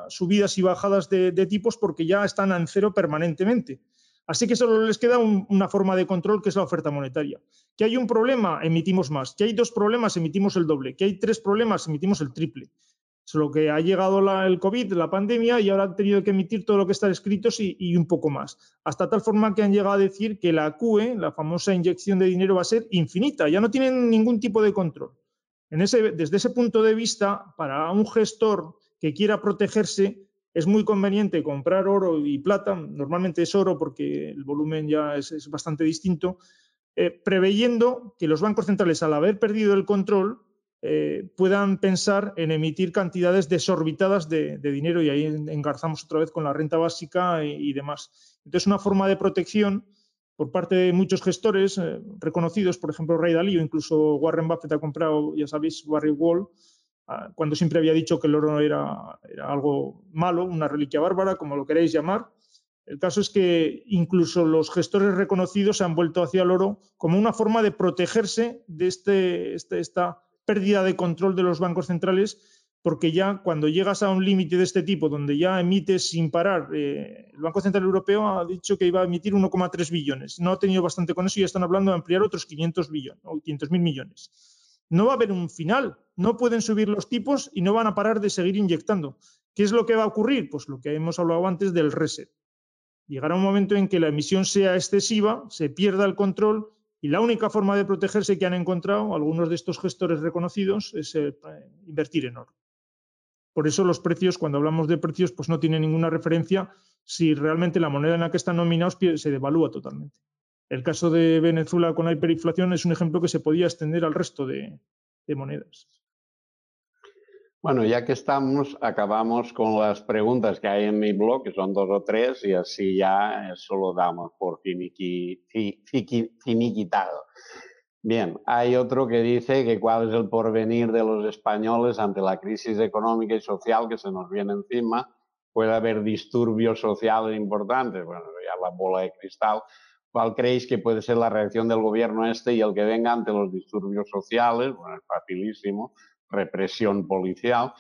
subidas y bajadas de, tipos porque ya están en cero permanentemente. Así que solo les queda una forma de control que es la oferta monetaria. Que hay un problema, emitimos más. Que hay dos problemas, emitimos el doble. Que hay tres problemas, emitimos el triple. Solo que ha llegado el COVID, la pandemia, y ahora han tenido que emitir todo lo que está escrito y, un poco más. Hasta tal forma que han llegado a decir que la QE, la famosa inyección de dinero, va a ser infinita. Ya no tienen ningún tipo de control. Desde ese punto de vista, para un gestor que quiera protegerse, es muy conveniente comprar oro y plata. Normalmente es oro porque el volumen ya es, bastante distinto, eh, preveyendo que los bancos centrales, al haber perdido el control, eh, puedan pensar en emitir cantidades desorbitadas de, dinero y ahí engarzamos otra vez con la renta básica y, demás. Entonces, una forma de protección por parte de muchos gestores eh, reconocidos, por ejemplo, Ray Dalio, incluso Warren Buffett ha comprado, ya sabéis, Barry Wall, ah, cuando siempre había dicho que el oro era, era algo malo, una reliquia bárbara, como lo queréis llamar. El caso es que incluso los gestores reconocidos se han vuelto hacia el oro como una forma de protegerse de este, este esta pérdida de control de los bancos centrales, porque ya cuando llegas a un límite de este tipo, donde ya emites sin parar, eh, el Banco Central Europeo ha dicho que iba a emitir 1,3 billones. No ha tenido bastante con eso y ya están hablando de ampliar otros 500 billones o 500 mil millones. No va a haber un final, no pueden subir los tipos y no van a parar de seguir inyectando. ¿Qué es lo que va a ocurrir? Pues lo que hemos hablado antes del reset. Llegará un momento en que la emisión sea excesiva, se pierda el control y la única forma de protegerse que han encontrado algunos de estos gestores reconocidos es eh, invertir en oro. Por eso los precios, cuando hablamos de precios, pues no tienen ninguna referencia si realmente la moneda en la que están nominados se devalúa totalmente. El caso de Venezuela con la hiperinflación es un ejemplo que se podía extender al resto de monedas. Bueno, ya que estamos, acabamos con las preguntas que hay en mi blog, que son dos o tres, y así ya eso lo damos por finiquitado. Bien, hay otro que dice que cuál es el porvenir de los españoles ante la crisis económica y social que se nos viene encima. Puede haber disturbios sociales importantes, bueno, ya la bola de cristal. ¿Cuál creéis que puede ser la reacción del gobierno este y el que venga ante los disturbios sociales? Bueno, es facilísimo represión policial,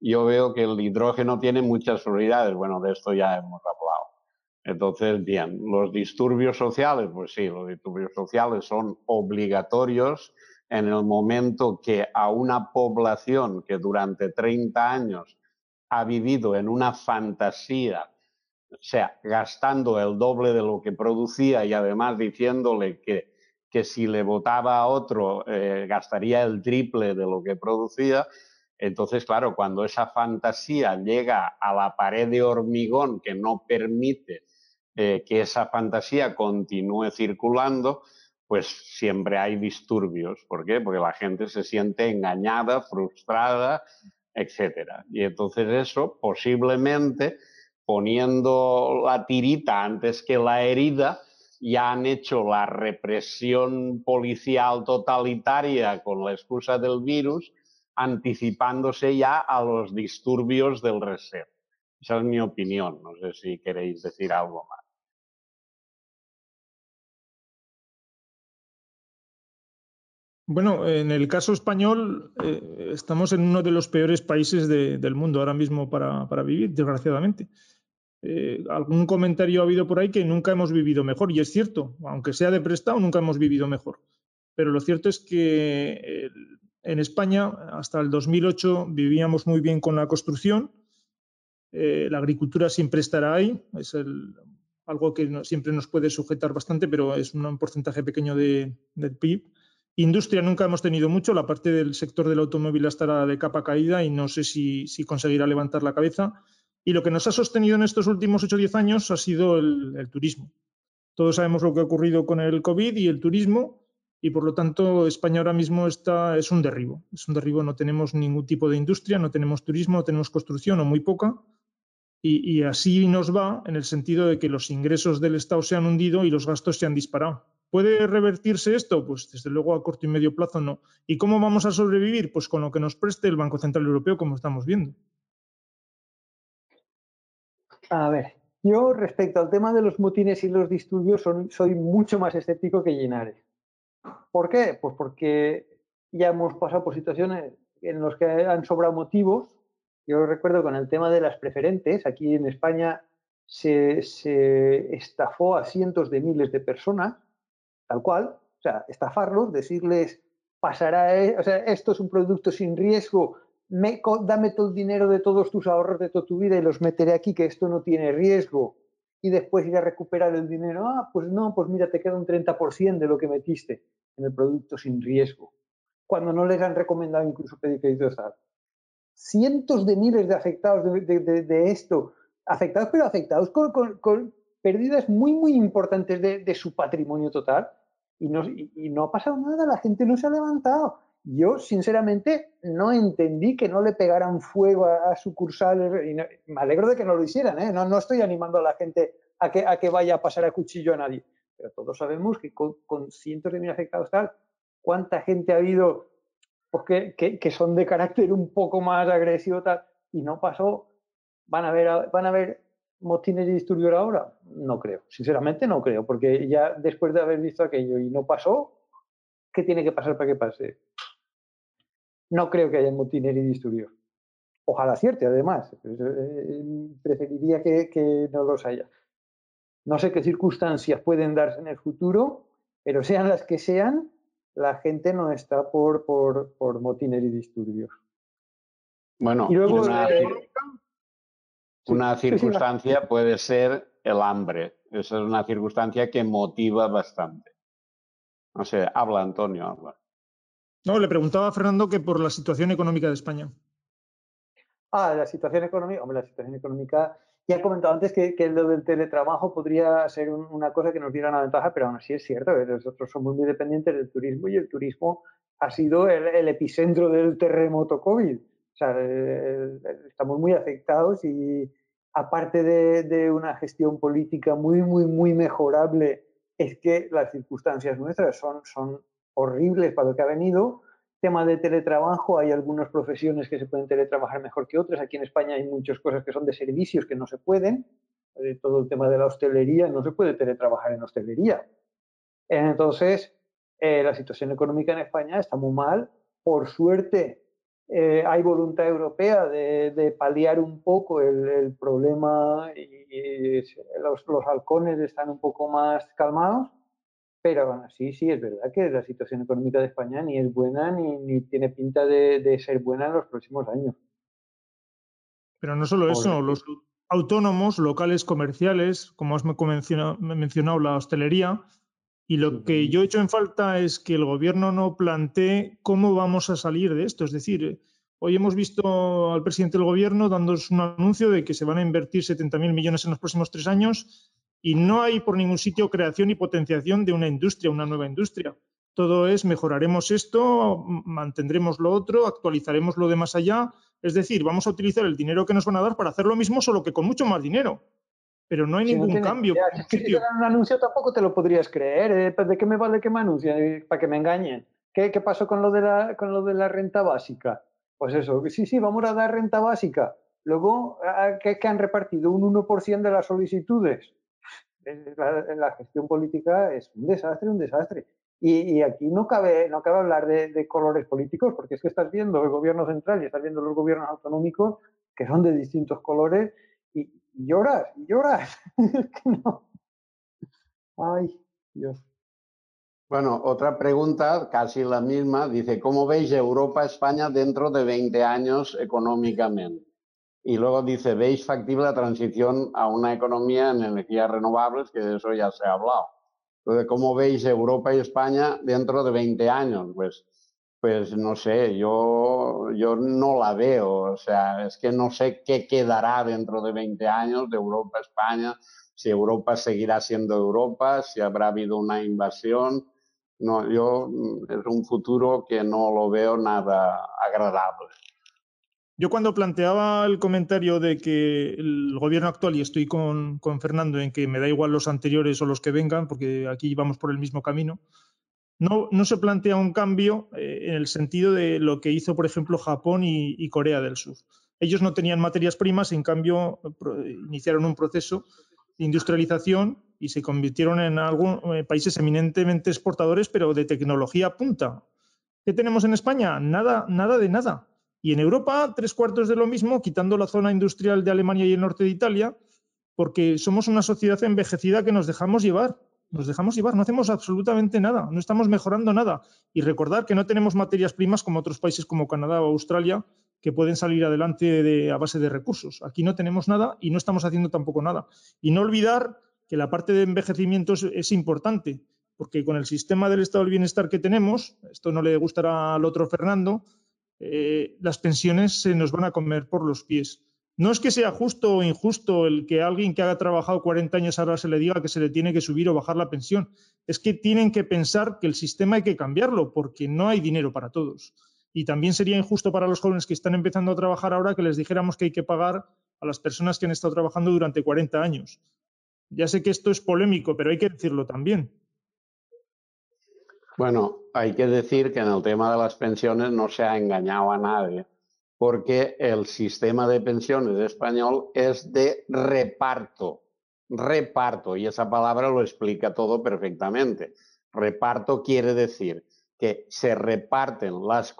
yo veo que el hidrógeno tiene muchas prioridades. Bueno, de esto ya hemos hablado. Entonces, bien, los disturbios sociales, pues sí, los disturbios sociales son obligatorios en el momento que a una población que durante 30 años ha vivido en una fantasía, o sea, gastando el doble de lo que producía y además diciéndole que que si le votaba a otro eh, gastaría el triple de lo que producía. Entonces, claro, cuando esa fantasía llega a la pared de hormigón que no permite eh, que esa fantasía continúe circulando, pues siempre hay disturbios. ¿Por qué? Porque la gente se siente engañada, frustrada, etc. Y entonces eso posiblemente poniendo la tirita antes que la herida, ya han hecho la represión policial totalitaria con la excusa del virus, anticipándose ya a los disturbios del reset. Esa es mi opinión. No sé si queréis decir algo más. Bueno, en el caso español eh, estamos en uno de los peores países del mundo ahora mismo para, vivir, desgraciadamente. Eh, algún comentario ha habido por ahí que nunca hemos vivido mejor, y es cierto, aunque sea de prestado, nunca hemos vivido mejor. Pero lo cierto es que en España, hasta el 2008, vivíamos muy bien con la construcción. Eh, la agricultura siempre estará ahí, es algo que siempre nos puede sujetar bastante, pero es un porcentaje pequeño del PIB Industria nunca hemos tenido mucho, la parte del sector del automóvil estará de capa caída y no sé si, conseguirá levantar la cabeza. Y lo que nos ha sostenido en estos últimos 8 o 10 años ha sido el, turismo. Todos sabemos lo que ha ocurrido con el COVID y el turismo y por lo tanto España ahora mismo está, es un derribo. Es un derribo, no tenemos ningún tipo de industria, no tenemos turismo, no tenemos construcción o muy poca. Y, y así nos va en el sentido de que los ingresos del Estado se han hundido y los gastos se han disparado. ¿Puede revertirse esto? Pues desde luego a corto y medio plazo no. ¿Y cómo vamos a sobrevivir? Pues con lo que nos preste el Banco Central Europeo, como estamos viendo. A ver, yo respecto al tema de los motines y los disturbios soy mucho más escéptico que Linares. ¿Por qué? Pues porque ya hemos pasado por situaciones en las que han sobrado motivos. Yo recuerdo con el tema de las preferentes, aquí en España se, se estafó a cientos de miles de personas tal cual, o sea, estafarlos, decirles, pasará, eh, o sea, esto es un producto sin riesgo, me, dame todo el dinero de todos tus ahorros de toda tu vida y los meteré aquí, que esto no tiene riesgo, y después ir a recuperar el dinero, ah, pues no, pues mira, te queda un 30% de lo que metiste en el producto sin riesgo, cuando no les han recomendado incluso pedir crédito de Cientos de miles de afectados de, esto, afectados, pero afectados con pérdidas muy, muy importantes de, su patrimonio total y no, ha pasado nada, la gente no se ha levantado. Yo, sinceramente, no entendí que no le pegaran fuego a, sucursales y me alegro de que no lo hicieran, ¿eh? no, no estoy animando a la gente a que, a que vaya a pasar a cuchillo a nadie, pero todos sabemos que con, cientos de mil afectados tal, ¿cuánta gente ha habido porque, que, que son de carácter un poco más agresivo tal, y no pasó? Van a ver, van a ver motines y disturbios ahora? No creo, sinceramente no creo, porque ya después de haber visto aquello y no pasó, ¿qué tiene que pasar para que pase? No creo que haya motines y disturbios. Ojalá cierte, además. Pues, eh, preferiría que, no los haya. No sé qué circunstancias pueden darse en el futuro, pero sean las que sean, la gente no está por, por, por motines y disturbios. Bueno, y luego, una circunstancia puede ser el hambre. Esa es una circunstancia que motiva bastante. No sé, habla Antonio, habla. No, le preguntaba a Fernando que por la situación económica de España. Ah, la situación económica, hombre, la situación económica, ya he comentado antes que, que lo del teletrabajo podría ser una cosa que nos diera una ventaja, pero aún así es cierto, nosotros somos muy dependientes del turismo y el turismo ha sido el epicentro del terremoto COVID. O sea, eh, estamos muy afectados y aparte de, una gestión política muy, muy, muy mejorable, es que las circunstancias nuestras son, son horribles para lo que ha venido. Tema de teletrabajo, hay algunas profesiones que se pueden teletrabajar mejor que otras. Aquí en España hay muchas cosas que son de servicios que no se pueden. Eh, todo el tema de la hostelería, no se puede teletrabajar en hostelería. Entonces, eh, la situación económica en España está muy mal. Por suerte, eh, hay voluntad europea de, paliar un poco el, problema y, los, halcones están un poco más calmados, pero así sí es verdad que la situación económica de España ni es buena ni, tiene pinta de, ser buena en los próximos años. Pero no solo eso, los autónomos, locales comerciales, como has mencionado, mencionado la hostelería, y lo que yo he hecho en falta es que el gobierno no plantee cómo vamos a salir de esto. Es decir, hoy hemos visto al presidente del gobierno dando un anuncio de que se van a invertir 70.000 millones en los próximos tres años y no hay por ningún sitio creación y potenciación de una industria, una nueva industria. Todo es mejoraremos esto, mantendremos lo otro, actualizaremos lo de más allá. Es decir, vamos a utilizar el dinero que nos van a dar para hacer lo mismo, solo que con mucho más dinero. Pero no hay ningún cambio. si te dan un anuncio tampoco te lo podrías creer. ¿eh? ¿De qué me vale que me anuncien? Para que me engañen. ¿Qué, ¿Qué, pasó con lo, de la, con lo de la renta básica? Pues eso, sí, sí, vamos a dar renta básica. Luego, ¿qué, han repartido? Un 1% de las solicitudes. La, la, gestión política es un desastre, un desastre. Y, aquí no cabe, no cabe hablar de, colores políticos, porque es que estás viendo el gobierno central y estás viendo los gobiernos autonómicos que son de distintos colores y, lloras, y lloras. Ay, Dios. Bueno, otra pregunta, casi la misma, dice, ¿cómo veis Europa-España dentro de 20 años económicamente? Y luego dice, ¿veis factible la transición a una economía en energías renovables? Que de eso ya se ha hablado. Entonces, ¿cómo veis Europa y España dentro de 20 años? Pues, pues no sé, yo, yo no la veo. O sea, es que no sé qué quedará dentro de 20 años de Europa, España, si Europa seguirá siendo Europa, si habrá habido una invasión. No, yo es un futuro que no lo veo nada agradable. Yo cuando planteaba el comentario de que el gobierno actual, y estoy con, Fernando en que me da igual los anteriores o los que vengan, porque aquí vamos por el mismo camino, no, se plantea un cambio eh, en el sentido de lo que hizo, por ejemplo, Japón y, Corea del Sur. Ellos no tenían materias primas, en cambio iniciaron un proceso de industrialización y se convirtieron en eh, países eminentemente exportadores, pero de tecnología punta. ¿Qué tenemos en España? Nada, nada de nada. Y en Europa, tres cuartos de lo mismo, quitando la zona industrial de Alemania y el norte de Italia, porque somos una sociedad envejecida que nos dejamos llevar. Nos dejamos llevar, no hacemos absolutamente nada, no estamos mejorando nada. Y recordar que no tenemos materias primas como otros países como Canadá o Australia, que pueden salir adelante a base de recursos. Aquí no tenemos nada y no estamos haciendo tampoco nada. Y no olvidar que la parte de envejecimiento es importante, porque con el sistema del estado del bienestar que tenemos, esto no le gustará al otro Fernando, eh, las pensiones se nos van a comer por los pies. No es que sea justo o injusto el que alguien que haya trabajado 40 años ahora se le diga que se le tiene que subir o bajar la pensión. Es que tienen que pensar que el sistema hay que cambiarlo porque no hay dinero para todos. Y también sería injusto para los jóvenes que están empezando a trabajar ahora que les dijéramos que hay que pagar a las personas que han estado trabajando durante 40 años. Ya sé que esto es polémico, pero hay que decirlo también. Bueno, hay que decir que en el tema de las pensiones no se ha engañado a nadie, porque el sistema de pensiones español es de reparto, reparto, y esa palabra lo explica todo perfectamente. Reparto quiere decir que se reparten las,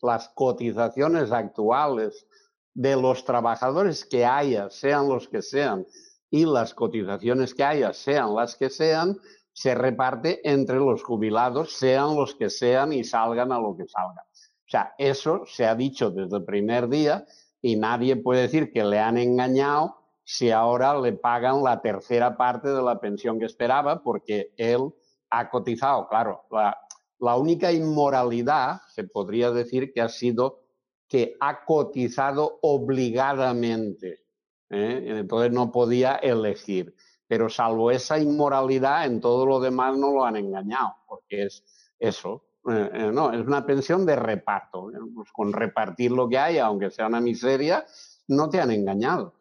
las cotizaciones actuales de los trabajadores que haya, sean los que sean, y las cotizaciones que haya, sean las que sean, se reparte entre los jubilados, sean los que sean y salgan a lo que salgan. Sea, eso se ha dicho desde el primer día y nadie puede decir que le han engañado si ahora le pagan la tercera parte de la pensión que esperaba porque él ha cotizado. Claro, la, única inmoralidad se podría decir que ha sido que ha cotizado obligadamente. ¿eh? Entonces no podía elegir pero salvo esa inmoralidad, en todo lo demás no lo han engañado, porque es eso. Eh, eh, no, es una pensión de reparto. ¿eh? Pues con repartir lo que hay, aunque sea una miseria, no te han engañado.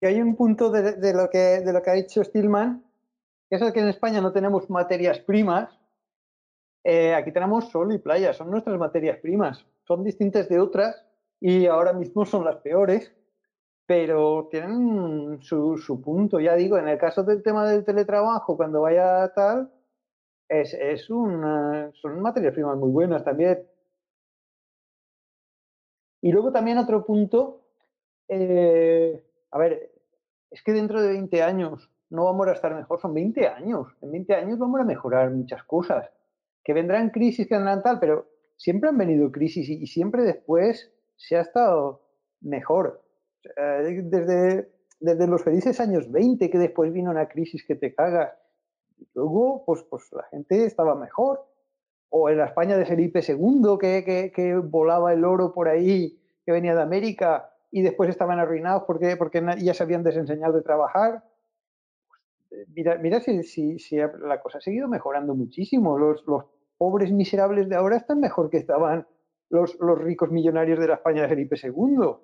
Y hay un punto de, lo, que, ha dicho Stillman, que es que en España no tenemos materias primas. aquí tenemos sol y playa, son nuestras materias primas. Son distintas de otras y ahora mismo son las peores pero tienen su, punto. Ya digo, en el caso del tema del teletrabajo, cuando vaya tal, es, es son materias primas muy buenas también. Y luego también otro punto, eh, a ver, es que dentro de 20 años no vamos a estar mejor, son 20 años. En 20 años vamos a mejorar muchas cosas. Que vendrán crisis, que vendrán tal, pero siempre han venido crisis y siempre después se ha estado mejor. Eh, desde, desde los felices años 20, que después vino una crisis que te cagas. luego, pues, pues la gente estaba mejor. O en la España de Felipe II, que, que, volaba el oro por ahí, que venía de América, y después estaban arruinados porque, porque ya se habían desenseñado de trabajar. Pues, mira, mira si, si, si, la cosa ha seguido mejorando muchísimo. Los, los pobres miserables de ahora están mejor que estaban los, los ricos millonarios de la España de Felipe II.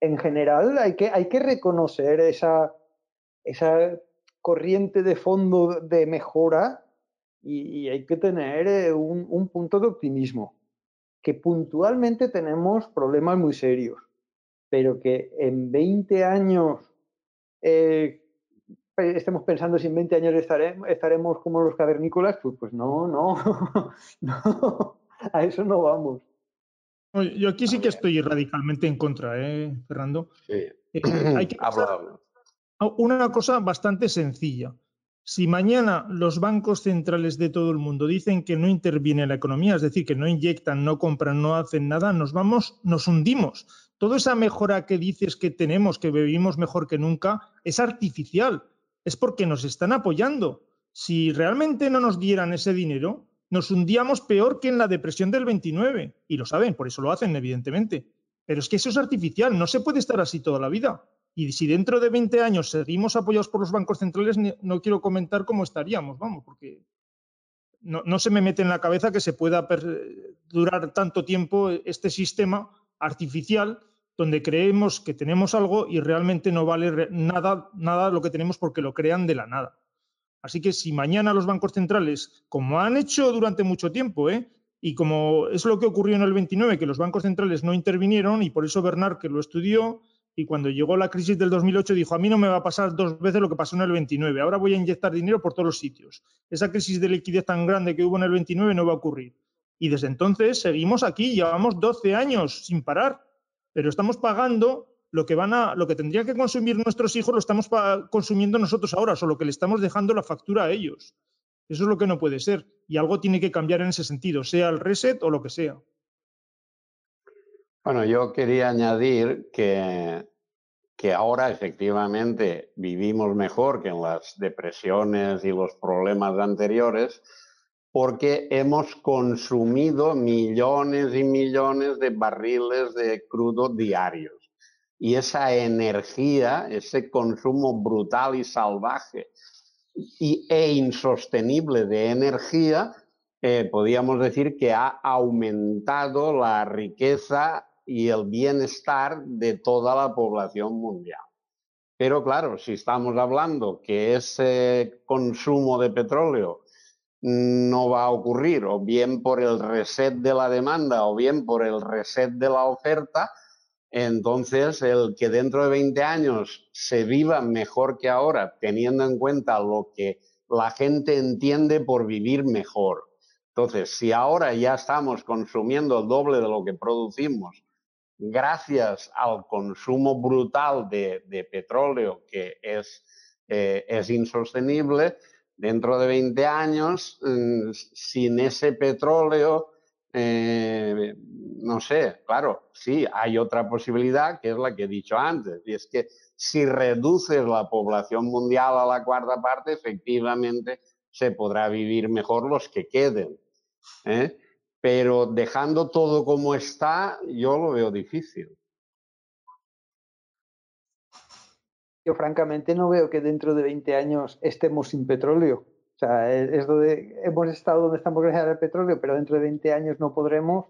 En general hay que, reconocer esa, esa corriente de fondo de mejora y, hay que tener eh, un, punto de optimismo. Que puntualmente tenemos problemas muy serios, pero que en 20 años eh, estemos pensando si en 20 años estaremos, estaremos como los cavernícolas, pues, pues no, no, no, a eso no vamos. Yo aquí sí que estoy radicalmente en contra, ¿eh, Fernando? Sí. Eh, hay que una cosa bastante sencilla. Si mañana los bancos centrales de todo el mundo dicen que no interviene la economía, es decir, que no inyectan, no compran, no hacen nada, nos vamos, nos hundimos. Toda esa mejora que dices que tenemos, que vivimos mejor que nunca, es artificial. Es porque nos están apoyando. Si realmente no nos dieran ese dinero, nos hundíamos peor que en la depresión del 29. Y lo saben, por eso lo hacen, evidentemente. Pero es que eso es artificial, no se puede estar así toda la vida. Y si dentro de 20 años seguimos apoyados por los bancos centrales, no quiero comentar cómo estaríamos, vamos, porque no, se me mete en la cabeza que se pueda durar tanto tiempo este sistema artificial donde creemos que tenemos algo y realmente no vale nada, nada lo que tenemos porque lo crean de la nada. Así que si mañana los bancos centrales, como han hecho durante mucho tiempo, ¿eh? y como es lo que ocurrió en el 29, que los bancos centrales no intervinieron, y por eso Bernard, que lo estudió, y cuando llegó la crisis del 2008 dijo, a mí no me va a pasar dos veces lo que pasó en el 29, ahora voy a inyectar dinero por todos los sitios. Esa crisis de liquidez tan grande que hubo en el 29 no va a ocurrir. Y desde entonces seguimos aquí, llevamos 12 años sin parar, pero estamos pagando lo que van a, lo que tendrían que consumir nuestros hijos lo estamos consumiendo nosotros ahora, solo que le estamos dejando la factura a ellos. Eso es lo que no puede ser. Y algo tiene que cambiar en ese sentido, sea el reset o lo que sea. Bueno, yo quería añadir que, que ahora efectivamente vivimos mejor que en las depresiones y los problemas anteriores porque hemos consumido millones y millones de barriles de crudo diarios y esa energía, ese consumo brutal y salvaje y, e insostenible de energía, eh, podríamos decir que ha aumentado la riqueza y el bienestar de toda la población mundial. Pero claro, si estamos hablando que ese consumo de petróleo no va a ocurrir, o bien por el reset de la demanda, o bien por el reset de la oferta, entonces, el que dentro de 20 años se viva mejor que ahora, teniendo en cuenta lo que la gente entiende por vivir mejor. Entonces, si ahora ya estamos consumiendo el doble de lo que producimos, gracias al consumo brutal de, petróleo que es, eh, es insostenible, dentro de 20 años, mm, sin ese petróleo, eh, no sé, claro, sí, hay otra posibilidad que es la que he dicho antes, y es que si reduces la población mundial a la cuarta parte, efectivamente se podrá vivir mejor los que queden. ¿eh? Pero dejando todo como está, yo lo veo difícil. Yo francamente no veo que dentro de 20 años estemos sin petróleo. O sea, es donde hemos estado donde estamos gracias al petróleo, pero dentro de 20 años no podremos,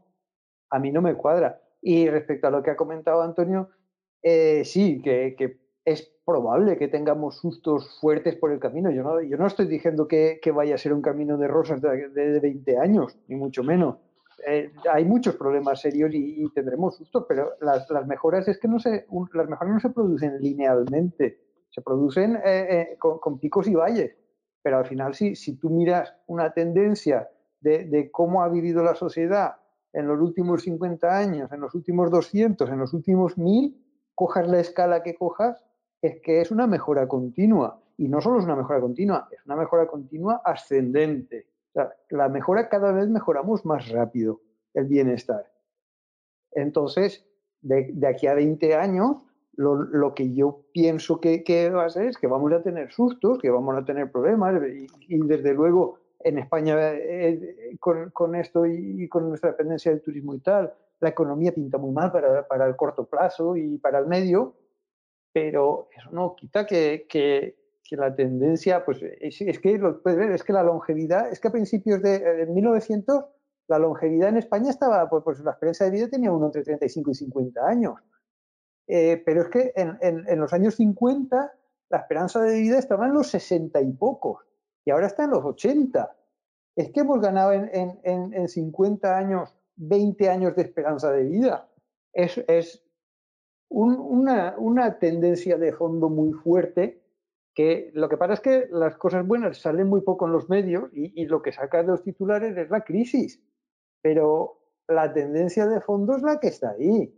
a mí no me cuadra. Y respecto a lo que ha comentado Antonio, eh, sí, que, es probable que tengamos sustos fuertes por el camino. Yo no, yo no estoy diciendo que, vaya a ser un camino de rosas de, de 20 años, ni mucho menos. Eh, hay muchos problemas serios y, tendremos sustos, pero las, mejoras es que no se, las mejoras no se producen linealmente, se producen eh, con, picos y valles. Pero al final, si, si tú miras una tendencia de, cómo ha vivido la sociedad en los últimos 50 años, en los últimos 200, en los últimos 1000, cojas la escala que cojas, es que es una mejora continua. Y no solo es una mejora continua, es una mejora continua ascendente. la mejora cada vez mejoramos más rápido el bienestar. Entonces, de, de aquí a 20 años, lo, que yo pienso que, va a ser es que vamos a tener sustos, que vamos a tener problemas y, desde luego en España eh, con, esto y, con nuestra dependencia del turismo y tal, la economía pinta muy mal para, el corto plazo y para el medio, pero eso no quita que, la tendencia, pues es, que lo puedes ver, es que la longevidad, es que a principios de 1900 la longevidad en España estaba, pues, pues la experiencia de vida tenía uno entre 35 y 50 años Eh, pero es que en, los años 50 la esperanza de vida estaba en los 60 y pocos y ahora está en los 80. Es que hemos ganado en, en 50 años 20 años de esperanza de vida. Es, es una, una, tendencia de fondo muy fuerte que lo que pasa es que las cosas buenas salen muy poco en los medios y, y lo que saca de los titulares es la crisis. Pero la tendencia de fondo es la que está ahí.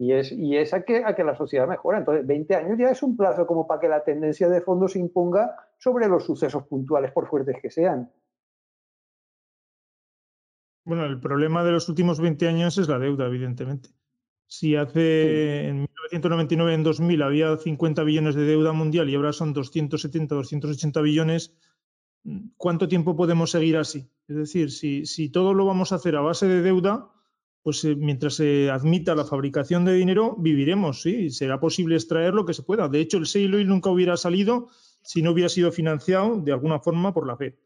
Y es, y es a, que, a que la sociedad mejora. Entonces, 20 años ya es un plazo como para que la tendencia de fondo se imponga sobre los sucesos puntuales, por fuertes que sean. Bueno, el problema de los últimos 20 años es la deuda, evidentemente. Si hace en 1999, en 2000, había 50 billones de deuda mundial y ahora son 270, 280 billones, ¿cuánto tiempo podemos seguir así? Es decir, si, si todo lo vamos a hacer a base de deuda, pues eh, mientras se admita la fabricación de dinero, viviremos, sí, será posible extraer lo que se pueda. De hecho, el Sail nunca hubiera salido si no hubiera sido financiado de alguna forma por la Fed.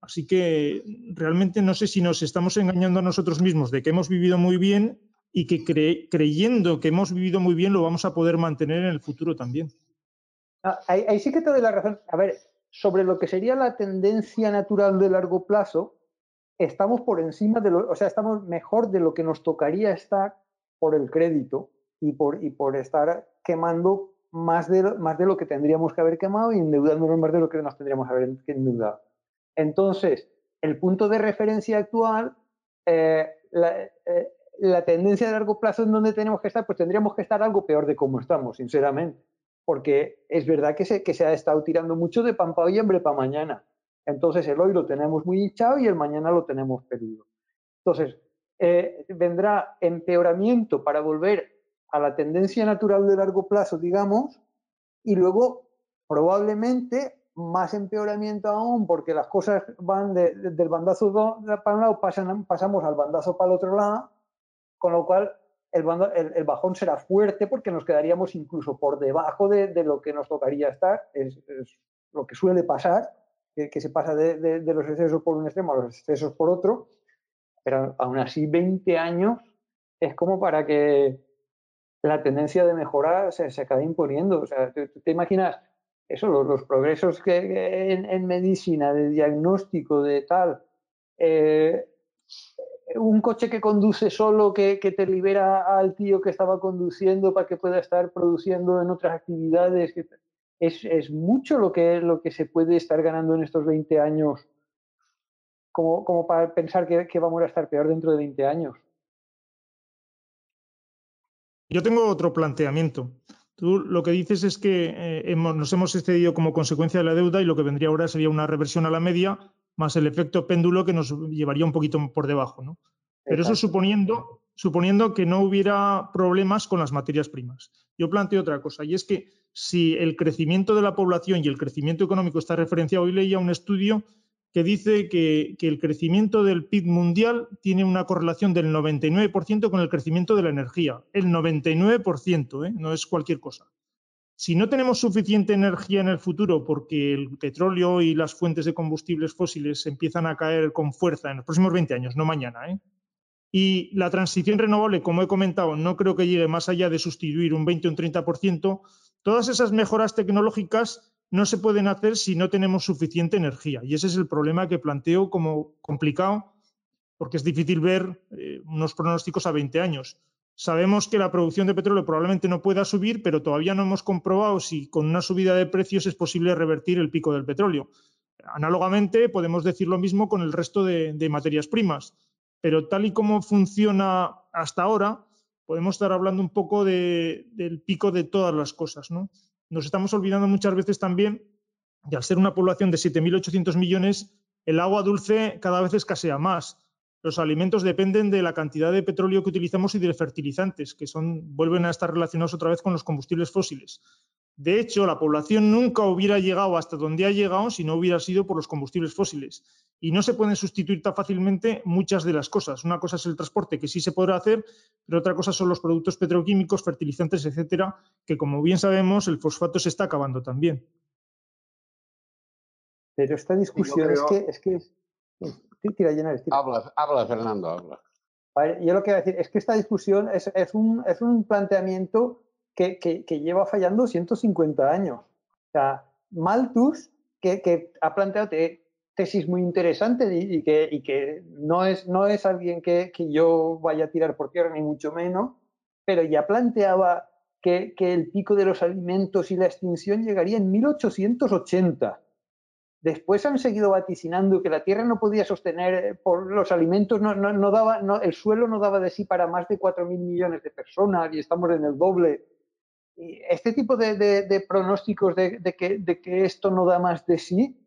Así que realmente no sé si nos estamos engañando a nosotros mismos de que hemos vivido muy bien y que creyendo que hemos vivido muy bien lo vamos a poder mantener en el futuro también. Ah, ahí, sí que te doy la razón. A ver, sobre lo que sería la tendencia natural de largo plazo, estamos por encima de lo, o sea, estamos mejor de lo que nos tocaría estar por el crédito y por, y por estar quemando más de, más de lo que tendríamos que haber quemado y endeudándonos más de lo que nos tendríamos que haber endeudado. Entonces, el punto de referencia actual, eh, eh, la, tendencia de largo plazo en donde tenemos que estar, pues tendríamos que estar algo peor de cómo estamos, sinceramente. Porque es verdad que se, que se ha estado tirando mucho de pan para hoy y hambre para mañana. Entonces, el hoy lo tenemos muy hinchado y el mañana lo tenemos perdido. Entonces, eh, vendrá empeoramiento para volver a la tendencia natural de largo plazo, digamos, y luego probablemente más empeoramiento aún porque las cosas van del bandazo para un lado, pasamos al bandazo para el otro lado, con lo cual el, el, bajón será fuerte porque nos quedaríamos incluso por debajo de, lo que nos tocaría estar, es, lo que suele pasar, que, se pasa de, los excesos por un extremo a los excesos por otro, pero aún así 20 años es como para que la tendencia de mejora se, se acabe imponiendo. O sea, te imaginas eso, los, progresos que, en, medicina, de diagnóstico, de tal, eh, un coche que conduce solo, que, te libera al tío que estaba conduciendo para que pueda estar produciendo en otras actividades. Es, mucho lo que, lo que se puede estar ganando en estos 20 años, como, como para pensar que, que vamos a estar peor dentro de 20 años. Yo tengo otro planteamiento. Tú lo que dices es que eh, nos hemos excedido como consecuencia de la deuda y lo que vendría ahora sería una reversión a la media más el efecto péndulo que nos llevaría un poquito por debajo. ¿no? Pero eso suponiendo, suponiendo que no hubiera problemas con las materias primas. Yo planteo otra cosa, y es que si el crecimiento de la población y el crecimiento económico está referenciado, hoy leía un estudio que dice que, el crecimiento del PIB mundial tiene una correlación del 99% con el crecimiento de la energía. El 99%, ¿eh? no es cualquier cosa. Si no tenemos suficiente energía en el futuro porque el petróleo y las fuentes de combustibles fósiles empiezan a caer con fuerza en los próximos 20 años, no mañana, ¿eh? Y la transición renovable, como he comentado, no creo que llegue más allá de sustituir un 20 o un 30%, todas esas mejoras tecnológicas no se pueden hacer si no tenemos suficiente energía. Y ese es el problema que planteo como complicado, porque es difícil ver eh, unos pronósticos a 20 años. Sabemos que la producción de petróleo probablemente no pueda subir, pero todavía no hemos comprobado si con una subida de precios es posible revertir el pico del petróleo. Análogamente, podemos decir lo mismo con el resto de, materias primas, pero tal y como funciona hasta ahora, podemos estar hablando un poco del pico de todas las cosas. ¿no? nos estamos olvidando muchas veces también que al ser una población de 7.800 millones, el agua dulce cada vez escasea más. Los alimentos dependen de la cantidad de petróleo que utilizamos y de fertilizantes, que son, vuelven a estar relacionados otra vez con los combustibles fósiles. De hecho, la población nunca hubiera llegado hasta donde ha llegado si no hubiera sido por los combustibles fósiles. Y no se pueden sustituir tan fácilmente muchas de las cosas. Una cosa es el transporte, que sí se podrá hacer, pero otra cosa son los productos petroquímicos, fertilizantes, etcétera, que como bien sabemos, el fosfato se está acabando también. Pero esta discusión es que... Es que... Habla, habla, Fernando, habla. Yo lo que voy a decir es que esta discusión es, un, es un, planteamiento que, que, lleva fallando 150 años. O sea, Malthus, que, ha planteado tesis muy interesantes y, que, y que no, es, no es alguien que, yo vaya a tirar por tierra, ni mucho menos, pero ya planteaba que, el pico de los alimentos y la extinción llegaría en 1880. Después han seguido vaticinando que la Tierra no podía sostener eh, por los alimentos, no, no, daba, el suelo no daba de sí para más de 4.000 millones de personas y estamos en el doble. Y este tipo de, pronósticos de, que, de, que, esto no da más de sí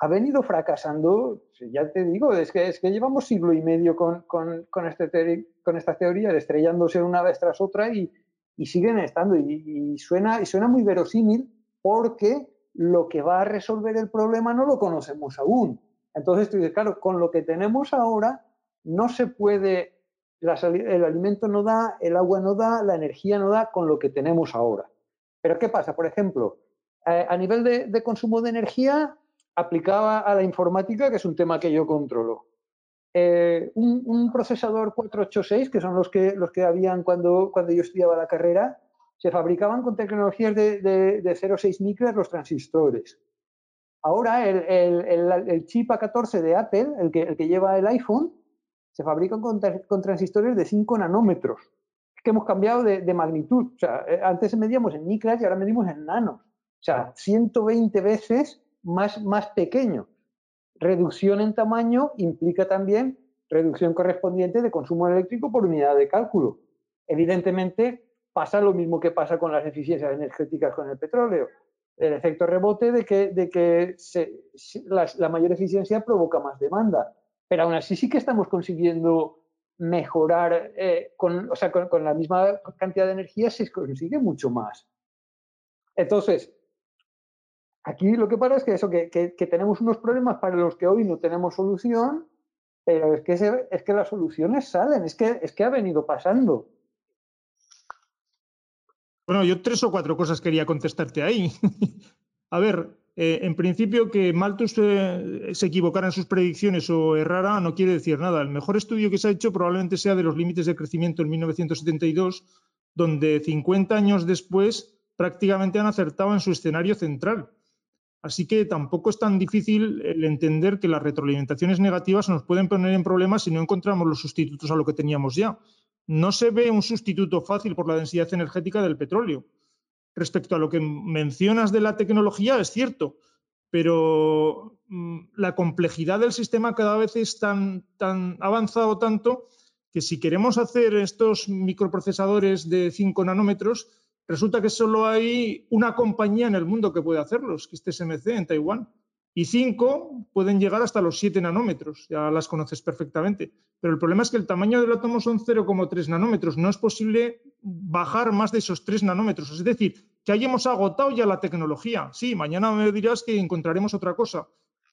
ha venido fracasando, ya te digo, es que, es que llevamos siglo y medio con, con, con, este con esta teoría, estrellándose una vez tras otra y, y siguen estando. Y, suena, y suena muy verosímil porque lo que va a resolver el problema no lo conocemos aún. Entonces tú dices, claro, con lo que tenemos ahora no se puede, el alimento no da, el agua no da, la energía no da con lo que tenemos ahora. Pero ¿qué pasa? Por ejemplo, eh, a nivel de, consumo de energía, aplicaba a la informática, que es un tema que yo controlo. Eh, un, procesador 486, que son los que, los que habían cuando, cuando yo estudiaba la carrera, se fabricaban con tecnologías de, de, de 0,6 micras los transistores. Ahora el, el, el, chip A14 de Apple, el que, el que lleva el iPhone, se fabrica con, con transistores de 5 nanómetros. Es que hemos cambiado de, magnitud. O sea, eh, antes medíamos en micras y ahora medimos en nanos. O sea, 120 veces más, más pequeño. Reducción en tamaño implica también reducción correspondiente de consumo eléctrico por unidad de cálculo. Evidentemente, pasa lo mismo que pasa con las eficiencias energéticas con el petróleo. El efecto rebote de que, de que la, mayor eficiencia provoca más demanda. Pero aún así sí que estamos consiguiendo mejorar, eh, con, o sea, con, la misma cantidad de energía se consigue mucho más. Entonces, Aquí lo que pasa es que eso, que, tenemos unos problemas para los que hoy no tenemos solución, pero es que, es que las soluciones salen, es que, es que ha venido pasando. Bueno, yo tres o cuatro cosas quería contestarte ahí. A ver, eh, en principio que Malthus eh, se equivocara en sus predicciones o errara no quiere decir nada. El mejor estudio que se ha hecho probablemente sea de los límites de crecimiento en 1972, donde 50 años después prácticamente han acertado en su escenario central. Así que tampoco es tan difícil el entender que las retroalimentaciones negativas nos pueden poner en problemas si no encontramos los sustitutos a lo que teníamos ya. No se ve un sustituto fácil por la densidad energética del petróleo. Respecto a lo que mencionas de la tecnología, es cierto, pero mm, la complejidad del sistema cada vez es tan, tan avanzado tanto que si queremos hacer estos microprocesadores de 5 nanómetros, Resulta que solo hay una compañía en el mundo que puede hacerlos, que es TSMC en Taiwán. Y cinco pueden llegar hasta los 7 nanómetros, ya las conoces perfectamente. Pero el problema es que el tamaño del átomo son 0,3 nanómetros. No es posible bajar más de esos 3 nanómetros. Es decir, que hayamos agotado ya la tecnología. Sí, mañana me dirás que encontraremos otra cosa.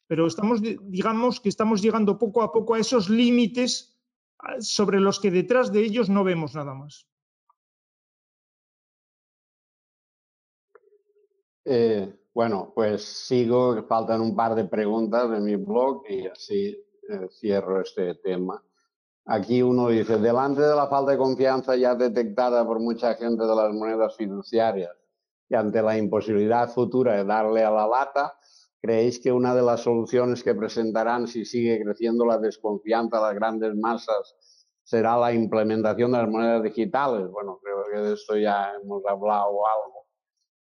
Pero estamos, digamos que estamos llegando poco a poco a esos límites sobre los que detrás de ellos no vemos nada más. Eh, bueno, pues sigo, faltan un par de preguntas de mi blog y así eh, cierro este tema. Aquí uno dice, delante de la falta de confianza ya detectada por mucha gente de las monedas fiduciarias y ante la imposibilidad futura de darle a la lata, ¿creéis que una de las soluciones que presentarán si sigue creciendo la desconfianza de las grandes masas será la implementación de las monedas digitales? Bueno, creo que de esto ya hemos hablado algo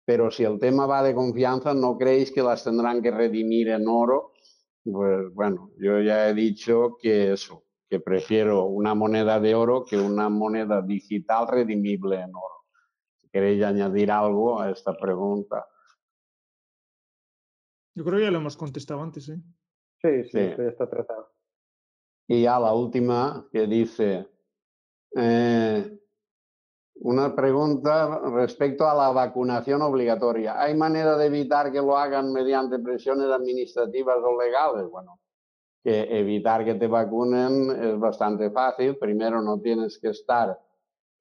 pero si el tema va de confianza, ¿no creéis que las tendrán que redimir en oro? Pues bueno, yo ya he dicho que eso, que prefiero una moneda de oro que una moneda digital redimible en oro. Si queréis añadir algo a esta pregunta. Yo creo que ya lo hemos contestado antes, ¿eh? Sí, sí, ya está tratado. Y ya la última que dice, eh, una pregunta respecto a la vacunación obligatoria. ¿Hay manera de evitar que lo hagan mediante presiones administrativas o legales? Bueno, que evitar que te vacunen es bastante fácil. Primero, no tienes que estar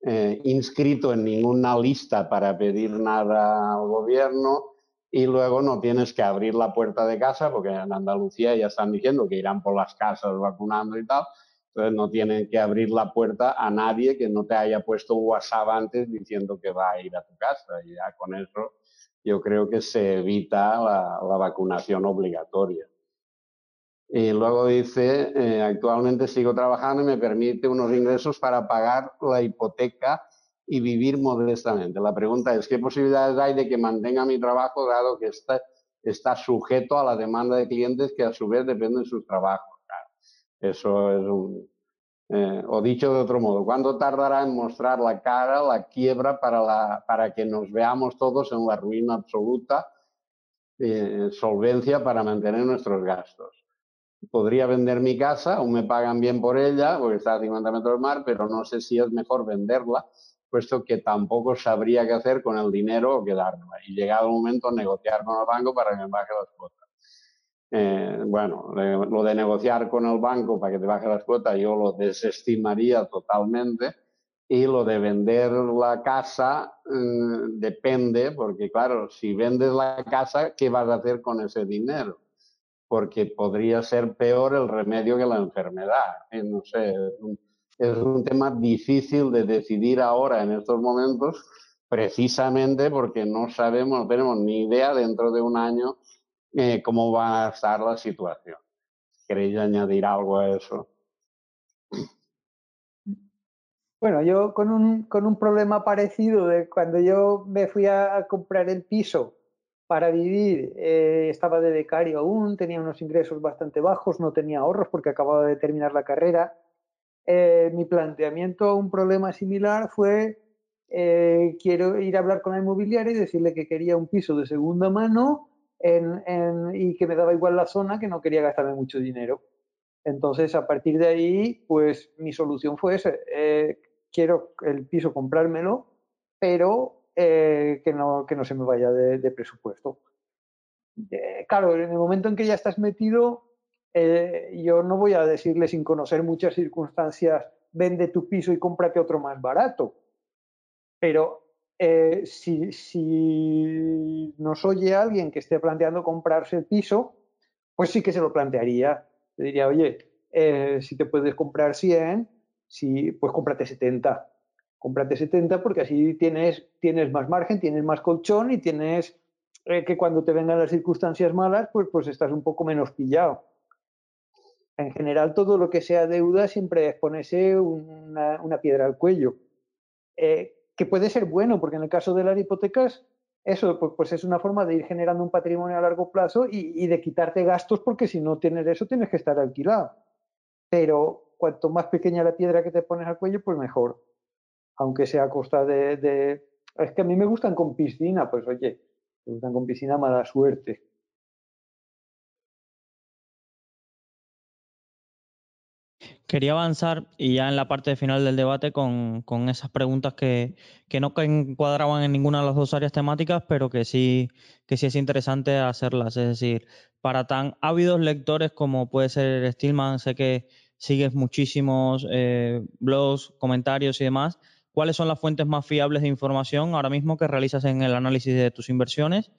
eh, inscrito en ninguna lista para pedir nada al gobierno y luego no tienes que abrir la puerta de casa porque en Andalucía ya están diciendo que irán por las casas vacunando y tal Entonces no tienen que abrir la puerta a nadie que no te haya puesto WhatsApp antes diciendo que va a ir a tu casa. Y ya con eso yo creo que se evita la, vacunación obligatoria. Y luego dice, eh, actualmente sigo trabajando y me permite unos ingresos para pagar la hipoteca y vivir modestamente. La pregunta es, ¿qué posibilidades hay de que mantenga mi trabajo dado que está, está sujeto a la demanda de clientes que a su vez dependen de sus trabajos? Eso es un... Eh, o dicho de otro modo, ¿cuándo tardará en mostrar la cara, la quiebra para, la, para que nos veamos todos en la ruina absoluta, eh, solvencia para mantener nuestros gastos? Podría vender mi casa, aún me pagan bien por ella, porque está a 50 metros del mar, pero no sé si es mejor venderla, puesto que tampoco sabría qué hacer con el dinero o quedármela. Y llegado el momento, negociar con el banco para que me baje las cuotas. Eh, bueno, lo de negociar con el banco para que te baje las cuotas yo lo desestimaría totalmente y lo de vender la casa eh, depende, porque claro, si vendes la casa, ¿qué vas a hacer con ese dinero? Porque podría ser peor el remedio que la enfermedad. Eh, no sé, es un tema difícil de decidir ahora en estos momentos, precisamente porque no sabemos, no tenemos ni idea dentro de un año eh, cómo va a estar la situación. ¿Queréis añadir algo a eso? Bueno, yo con un, con un problema parecido de cuando yo me fui a, comprar el piso para vivir, eh, estaba de becario aún, tenía unos ingresos bastante bajos, no tenía ahorros porque acababa de terminar la carrera. Eh, mi planteamiento a un problema similar fue, quiero ir a hablar con la inmobiliaria y decirle que quería un piso de segunda mano y que me daba igual la zona, que no quería gastarme mucho dinero. Entonces, a partir de ahí, pues mi solución fue. Eh, quiero el piso comprármelo, pero eh, que, no, que no se me vaya de, presupuesto. Eh, claro, en el momento en que ya estás metido, yo no voy a decirle sin conocer muchas circunstancias, vende tu piso y cómprate otro más barato. Pero eh, si, nos oye alguien que esté planteando comprarse el piso, pues sí que se lo plantearía. Le diría, oye, eh, si te puedes comprar 100, si, pues cómprate 70. Cómprate 70 porque así tienes, tienes más margen, tienes más colchón y tienes eh, que cuando te vengan las circunstancias malas, pues, pues estás un poco menos pillado. En general, todo lo que sea deuda siempre es ponerse una, una piedra al cuello que puede ser bueno, porque en el caso de las hipotecas, eso pues, pues, es una forma de ir generando un patrimonio a largo plazo y, de quitarte gastos, porque si no tienes eso, tienes que estar alquilado. Pero cuanto más pequeña la piedra que te pones al cuello, pues mejor. Aunque sea a costa de. Es que a mí me gustan con piscina, pues oye, me gustan con piscina, mala suerte. Quería avanzar y ya en la parte final del debate con, esas preguntas que, no encuadraban en ninguna de las dos áreas temáticas, pero que sí, que sí es interesante hacerlas. Es decir, para tan ávidos lectores como puede ser Stillman, sé que sigues muchísimos eh, blogs, comentarios y demás. ¿Cuáles son las fuentes más fiables de información ahora mismo que realizas en el análisis de tus inversiones?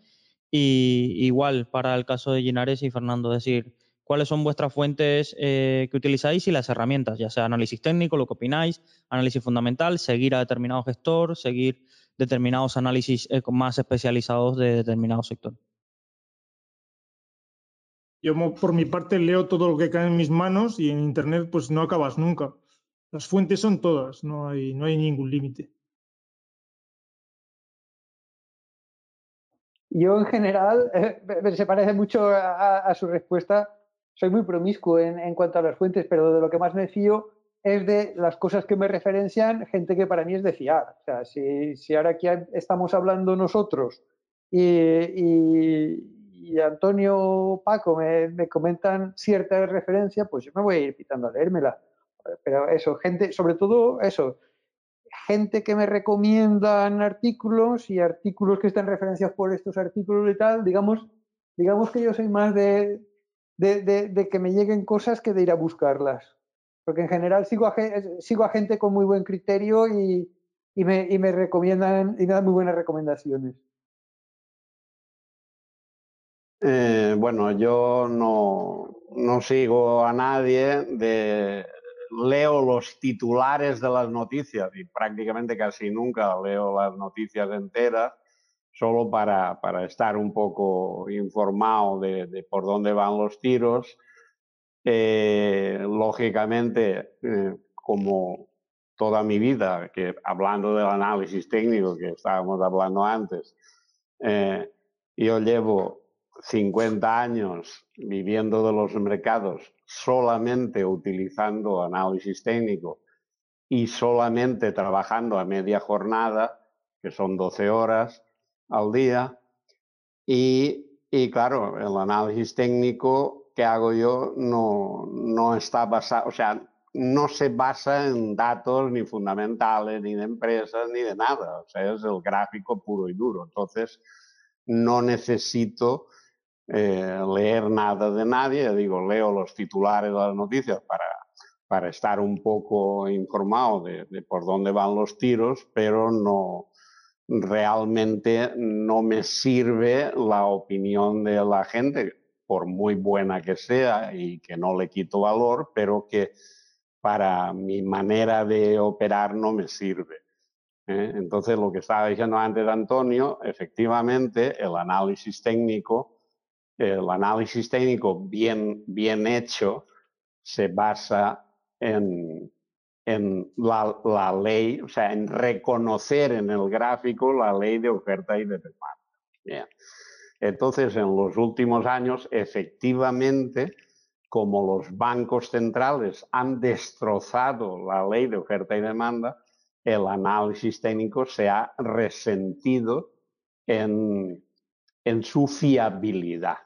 Y igual para el caso de Ginares y Fernando, decir, cuáles son vuestras fuentes eh, que utilizáis y las herramientas, ya sea análisis técnico, lo que opináis, análisis fundamental, seguir a determinado gestor, seguir determinados análisis eh, más especializados de determinado sector. Yo por mi parte leo todo lo que cae en mis manos y en Internet pues no acabas nunca. Las fuentes son todas, no hay, ningún límite. Yo en general, eh, se parece mucho a, su respuesta, soy muy promiscuo en, cuanto a las fuentes, pero de lo que más me fío es de las cosas que me referencian gente que para mí es de fiar. O sea, si, ahora aquí estamos hablando nosotros y, Antonio Paco me, comentan cierta referencia, pues yo me voy a ir pitando a leérmela. Pero eso, gente, sobre todo eso, gente que me recomiendan artículos y artículos que están referenciados por estos artículos y tal, digamos, digamos que yo soy más de, de, que me lleguen cosas que de ir a buscarlas. Porque en general sigo a, sigo a gente con muy buen criterio y, me, y me recomiendan y me dan muy buenas recomendaciones. Eh, bueno, yo no, no, sigo a nadie de leo los titulares de las noticias y prácticamente casi nunca leo las noticias enteras, solo para, para estar un poco informado de, por dónde van los tiros. Eh, lógicamente, eh, como toda mi vida, que hablando del análisis técnico que estábamos hablando antes, eh, yo llevo 50 años viviendo de los mercados solamente utilizando análisis técnico y solamente trabajando a media jornada, que son 12 horas al día. Y, y claro, el análisis técnico que hago yo no, no está basado, o sea, no se basa en datos ni fundamentales, ni de empresas, ni de nada. O sea, es el gráfico puro y duro. Entonces, no necesito eh, leer nada de nadie, digo, leo los titulares de las noticias para, para estar un poco informado de, de, por dónde van los tiros, pero no realmente no me sirve la opinión de la gente, por muy buena que sea y que no le quito valor, pero que para mi manera de operar no me sirve. ¿eh? Entonces, lo que estaba diciendo antes Antonio, efectivamente, el análisis técnico, el análisis técnico bien, bien hecho se basa en, en la, ley, o sea, en reconocer en el gráfico la ley de oferta y de demanda. Entonces, en los últimos años, efectivamente, como los bancos centrales han destrozado la ley de oferta y demanda, el análisis técnico se ha resentido en, en su fiabilidad.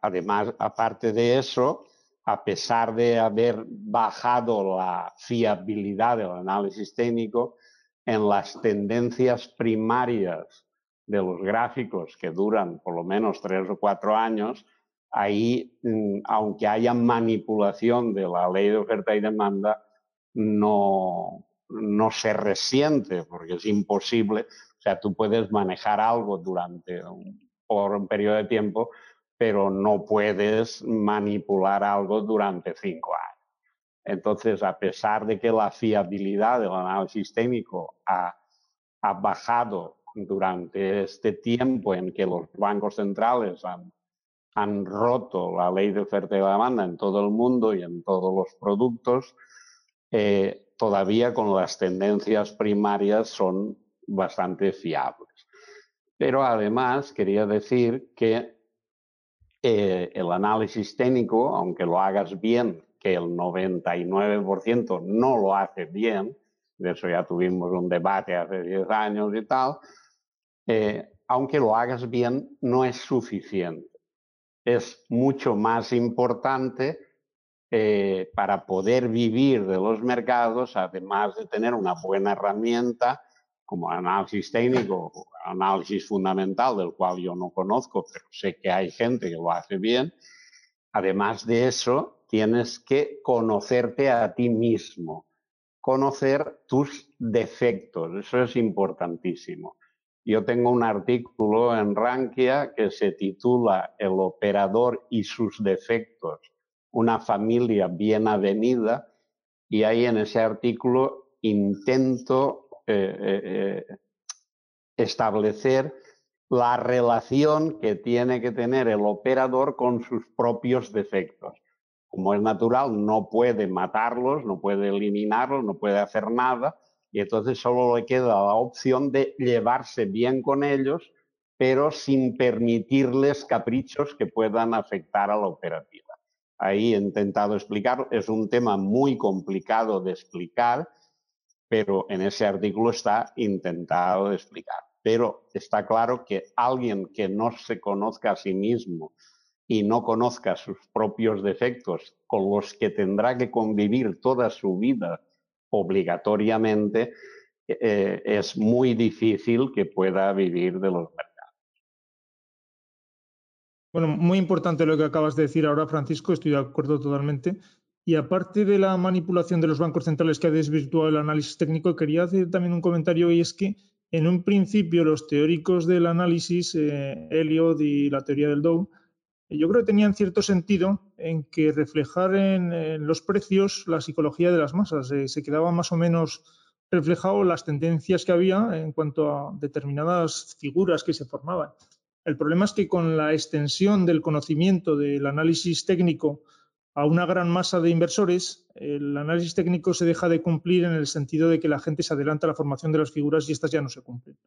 Además, aparte de eso, a pesar de haber bajado la fiabilidad del análisis técnico, en las tendencias primarias de los gráficos que duran por lo menos tres o cuatro años, ahí, mm, aunque haya manipulación de la ley de oferta y demanda, no, no se resiente, porque es imposible. O sea, tú puedes manejar algo durante un, por un periodo de tiempo, pero no puedes manipular algo durante cinco años. Entonces, a pesar de que la fiabilidad del análisis técnico ha, ha bajado durante este tiempo en que los bancos centrales han, han roto la ley de oferta y demanda en todo el mundo y en todos los productos, eh, todavía con las tendencias primarias son bastante fiables. Pero además quería decir que el análisis técnico, aunque lo hagas bien, que el 99% no lo hace bien, de eso ya tuvimos un debate hace 10 años y tal, eh, aunque lo hagas bien, no es suficiente. Es mucho más importante eh, para poder vivir de los mercados, además de tener una buena herramienta como análisis técnico, análisis fundamental, del cual yo no conozco, pero sé que hay gente que lo hace bien. Además de eso, tienes que conocerte a ti mismo, conocer tus defectos, eso es importantísimo. Yo tengo un artículo en Rankia que se titula El operador y sus defectos una familia bien avenida y ahí en ese artículo intento eh, eh, establecer la relación que tiene que tener el operador con sus propios defectos. Como es natural, no puede matarlos, no puede eliminarlos, no puede hacer nada, y entonces solo le queda la opción de llevarse bien con ellos, pero sin permitirles caprichos que puedan afectar a la operativa ahí he intentado explicar. Es un tema muy complicado de explicar, pero en ese artículo está intentado explicar. Pero está claro que alguien que no se conozca a sí mismo y no conozca sus propios defectos con los que tendrá que convivir toda su vida obligatoriamente, eh, es muy difícil que pueda vivir de los mercados. Bueno, muy importante lo que acabas de decir ahora, Francisco, estoy de acuerdo totalmente. Y aparte de la manipulación de los bancos centrales que ha desvirtuado el análisis técnico, quería hacer también un comentario y es que en un principio los teóricos del análisis, eh, Elliot y la teoría del Dow, yo creo que tenían cierto sentido en que reflejar en, los precios la psicología de las masas. Eh, se quedaba más o menos reflejado las tendencias que había en cuanto a determinadas figuras que se formaban. El problema es que con la extensión del conocimiento del análisis técnico a una gran masa de inversores, el análisis técnico se deja de cumplir en el sentido de que la gente se adelanta a la formación de las figuras y estas ya no se cumplen.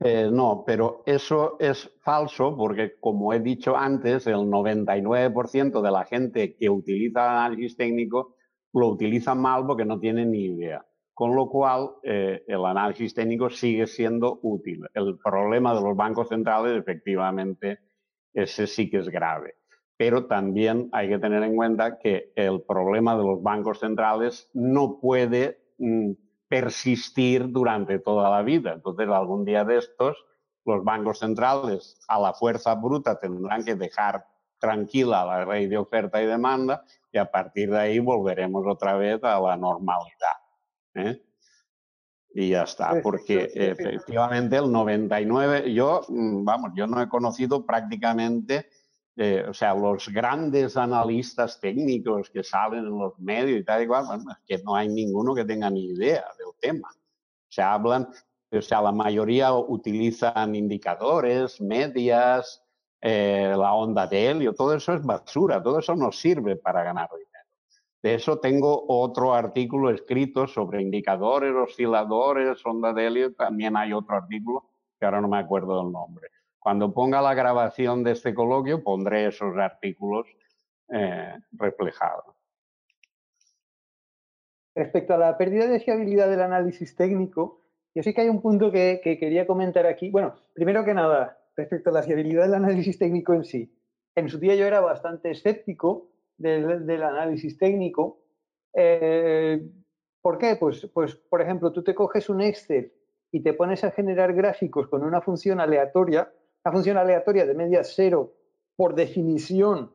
Eh, no, pero eso es falso porque, como he dicho antes, el 99% de la gente que utiliza el análisis técnico lo utiliza mal porque no tiene ni idea. Con lo cual, eh, el análisis técnico sigue siendo útil. El problema de los bancos centrales, efectivamente, ese sí que es grave. Pero también hay que tener en cuenta que el problema de los bancos centrales no puede mm, persistir durante toda la vida. Entonces, algún día de estos, los bancos centrales a la fuerza bruta tendrán que dejar tranquila la ley de oferta y demanda y a partir de ahí volveremos otra vez a la normalidad. ¿eh? Y ya está, porque efectivamente el 99, yo, mm, vamos, yo no he conocido prácticamente eh, o sea, los grandes analistas técnicos que salen en los medios y tal y cual, es que no hay ninguno que tenga ni idea del tema. O sea, hablan, o sea, la mayoría utilizan indicadores, medias, eh, la onda de helio, todo eso es basura, todo eso no sirve para ganar dinero. De eso tengo otro artículo escrito sobre indicadores, osciladores, onda de helio, también hay otro artículo que ahora no me acuerdo del nombre. Cuando ponga la grabación de este coloquio, pondré esos artículos eh, reflejados. Respecto a la pérdida de fiabilidad del análisis técnico, yo sí que hay un punto que, quería comentar aquí. Bueno, primero que nada, respecto a la fiabilidad del análisis técnico en sí. En su día yo era bastante escéptico del, análisis técnico. Eh, ¿Por qué? Pues, pues, por ejemplo, tú te coges un Excel y te pones a generar gráficos con una función aleatoria una función aleatoria de media cero, por definición,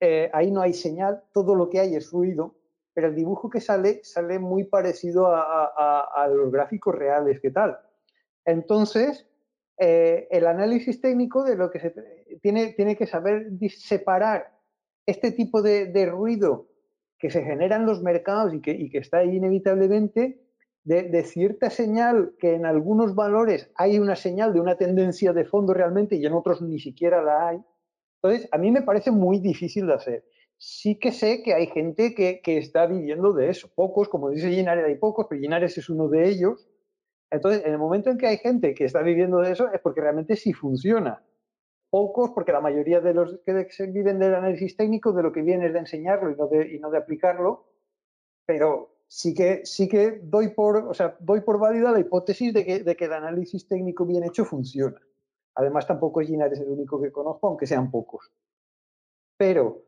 eh, ahí no hay señal, todo lo que hay es ruido, pero el dibujo que sale sale muy parecido a, los gráficos reales, ¿qué tal? Entonces, eh, el análisis técnico de lo que se tiene, tiene que saber separar este tipo de, ruido que se genera en los mercados y que, y que está ahí inevitablemente de, cierta señal que en algunos valores hay una señal de una tendencia de fondo realmente y en otros ni siquiera la hay. Entonces, a mí me parece muy difícil de hacer. Sí que sé que hay gente que, está viviendo de eso. Pocos, como dice Ginares, hay pocos, pero Ginares es uno de ellos. Entonces, en el momento en que hay gente que está viviendo de eso, es porque realmente sí funciona. Pocos, porque la mayoría de los que viven del análisis técnico, de lo que viene es de enseñarlo y no de, y no de aplicarlo. Pero sí que, sí que doy, por, o sea, doy por válida la hipótesis de que, de que el análisis técnico bien hecho funciona. Además, tampoco es es el único que conozco, aunque sean pocos. Pero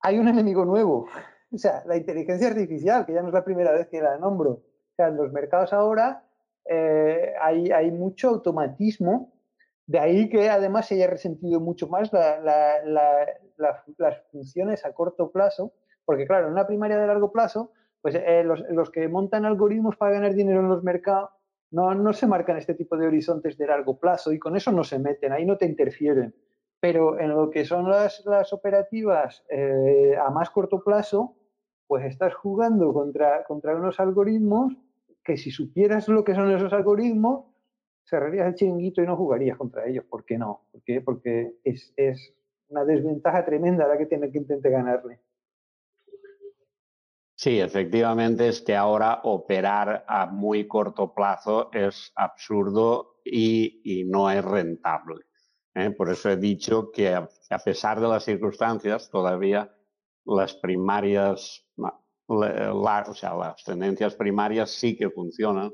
hay un enemigo nuevo, o sea, la inteligencia artificial, que ya no es la primera vez que la nombro. O sea, en los mercados ahora eh, hay, hay, mucho automatismo, de ahí que además se haya resentido mucho más la, la, las funciones a corto plazo, porque claro, en una primaria de largo plazo pues eh, los, que montan algoritmos para ganar dinero en los mercados no, no se marcan este tipo de horizontes de largo plazo y con eso no se meten, ahí no te interfieren. Pero en lo que son las, las operativas eh, a más corto plazo, pues estás jugando contra, contra unos algoritmos que si supieras lo que son esos algoritmos, cerrarías el chiringuito y no jugarías contra ellos. ¿Por qué no? ¿Por qué? Porque es, es una desventaja tremenda la que tiene que intentar ganarle. Sí, efectivamente es que ahora operar a muy corto plazo es absurdo y, no es rentable. ¿eh? Por eso he dicho que a, pesar de las circunstancias, todavía las primarias, o sea, las tendencias primarias sí que funcionan,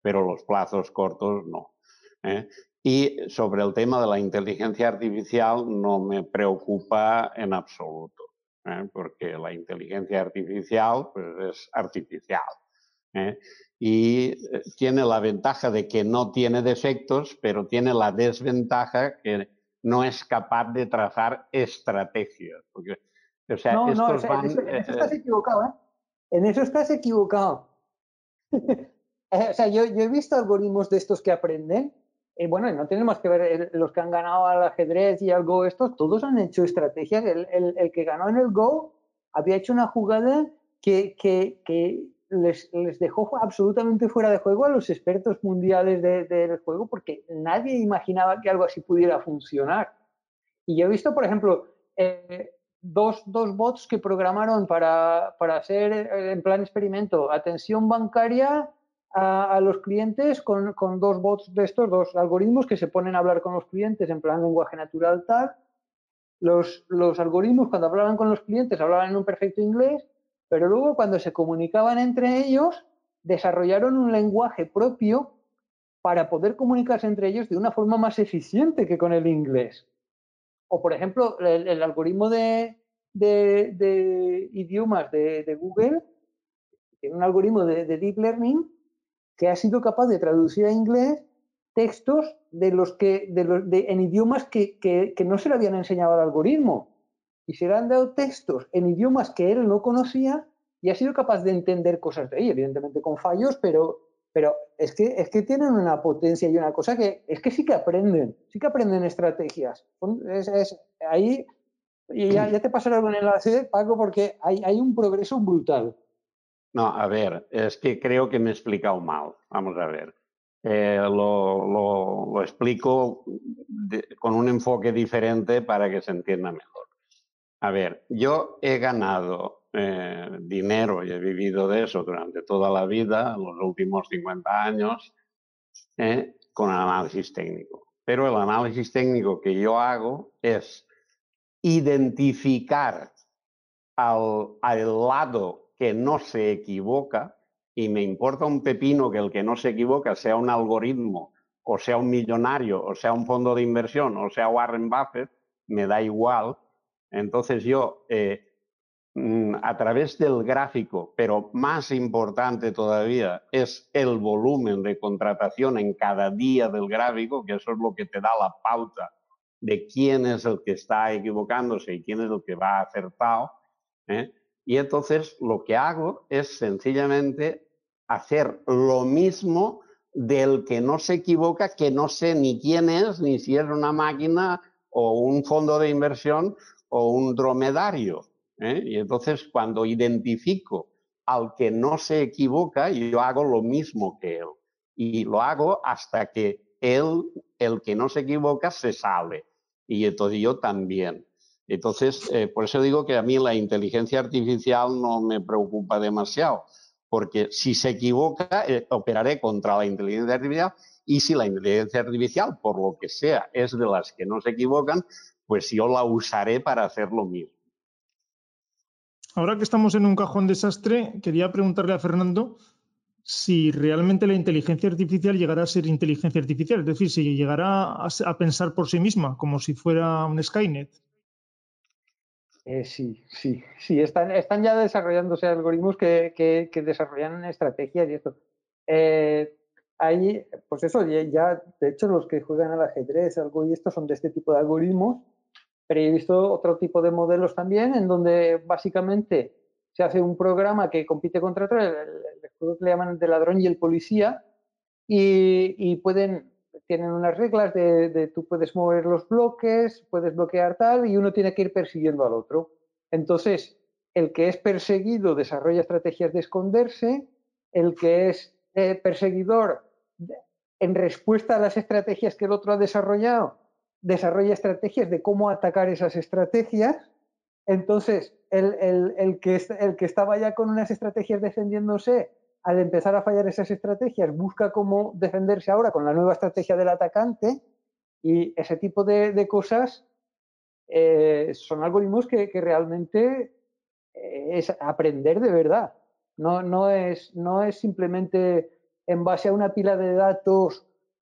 pero los plazos cortos no. ¿eh? Y sobre el tema de la inteligencia artificial no me preocupa en absoluto. ¿Eh? porque la inteligencia artificial pues, es artificial. ¿eh? Y eh, tiene la ventaja de que no tiene defectos, pero tiene la desventaja que no es capaz de trazar estrategias. Porque, o sea, no, no, en, eso, estás equivocado. ¿eh? En eso estás equivocado. o sea, yo, yo, he visto algoritmos de estos que aprenden eh, bueno, no tenemos que ver los que han ganado al ajedrez y al Go, estos, todos han hecho estrategias. El, que ganó en el Go había hecho una jugada que, les, dejó absolutamente fuera de juego a los expertos mundiales del juego porque nadie imaginaba que algo así pudiera funcionar. Y yo he visto, por ejemplo, eh, dos, bots que programaron para, para hacer eh, en plan experimento atención bancaria a, los clientes con, dos bots de estos, dos algoritmos que se ponen a hablar con los clientes en plan lenguaje natural. Los, los algoritmos cuando hablaban con los clientes hablaban en un perfecto inglés, pero luego cuando se comunicaban entre ellos desarrollaron un lenguaje propio para poder comunicarse entre ellos de una forma más eficiente que con el inglés. O, por ejemplo, el, algoritmo de, de, idiomas de, Google tiene un algoritmo de, Deep Learning que ha sido capaz de traducir a inglés textos de los que, de en idiomas que, que, no se le habían enseñado al algoritmo. Y se le han dado textos en idiomas que él no conocía y ha sido capaz de entender cosas de ahí, evidentemente con fallos, pero, pero es, que, es que tienen una potencia y una cosa que es que sí que aprenden, sí que aprenden estrategias. Es, ahí, y ya, ya, te pasaré el enlace, Paco, porque hay, hay un progreso brutal. No, a ver, es que creo que me he explicado mal. Vamos a ver. Eh, lo, explico con un enfoque diferente para que se entienda mejor. A ver, yo he ganado eh, dinero y he vivido de eso durante toda la vida, los últimos 50 años, eh, con análisis técnico. Pero el análisis técnico que yo hago es identificar al, al lado que no se equivoca y me importa un pepino que el que no se equivoca sea un algoritmo o sea un millonario o sea un fondo de inversión o sea Warren Buffett, me da igual. Entonces yo, eh, mm, a través del gráfico, pero más importante todavía, es el volumen de contratación en cada día del gráfico, que eso es lo que te da la pauta de quién es el que está equivocándose y quién es el que va acertado. ¿eh? Y entonces lo que hago es sencillamente hacer lo mismo del que no se equivoca, que no sé ni quién es, ni si es una máquina o un fondo de inversión o un dromedario. ¿eh? Y entonces cuando identifico al que no se equivoca, yo hago lo mismo que él. Y lo hago hasta que él, el que no se equivoca, se sale. Y entonces yo también. Entonces, eh, por eso digo que a mí la inteligencia artificial no me preocupa demasiado, porque si se equivoca, eh, operaré contra la inteligencia artificial y si la inteligencia artificial, por lo que sea, es de las que no se equivocan, pues yo la usaré para hacer lo mismo. Ahora que estamos en un cajón desastre, quería preguntarle a Fernando si realmente la inteligencia artificial llegará a ser inteligencia artificial, es decir, si llegará a pensar por sí misma, como si fuera un Skynet. Eh, sí, sí, sí, están, están ya desarrollándose algoritmos que, que, desarrollan estrategias y esto. Eh, ahí, pues eso, ya, de hecho, los que juegan al ajedrez, algo y esto son de este tipo de algoritmos, pero he visto otro tipo de modelos también, en donde básicamente se hace un programa que compite contra otro, el, juego que le llaman de ladrón y el policía, y, y pueden tienen unas reglas de, tú puedes mover los bloques, puedes bloquear tal, y uno tiene que ir persiguiendo al otro. Entonces, el que es perseguido desarrolla estrategias de esconderse, el que es eh, perseguidor en respuesta a las estrategias que el otro ha desarrollado, desarrolla estrategias de cómo atacar esas estrategias. Entonces, el, que, el que estaba ya con unas estrategias defendiéndose al empezar a fallar esas estrategias, busca cómo defenderse ahora con la nueva estrategia del atacante y ese tipo de, cosas eh, son algoritmos que, realmente eh, es aprender de verdad. No, no, es, no es simplemente en base a una pila de datos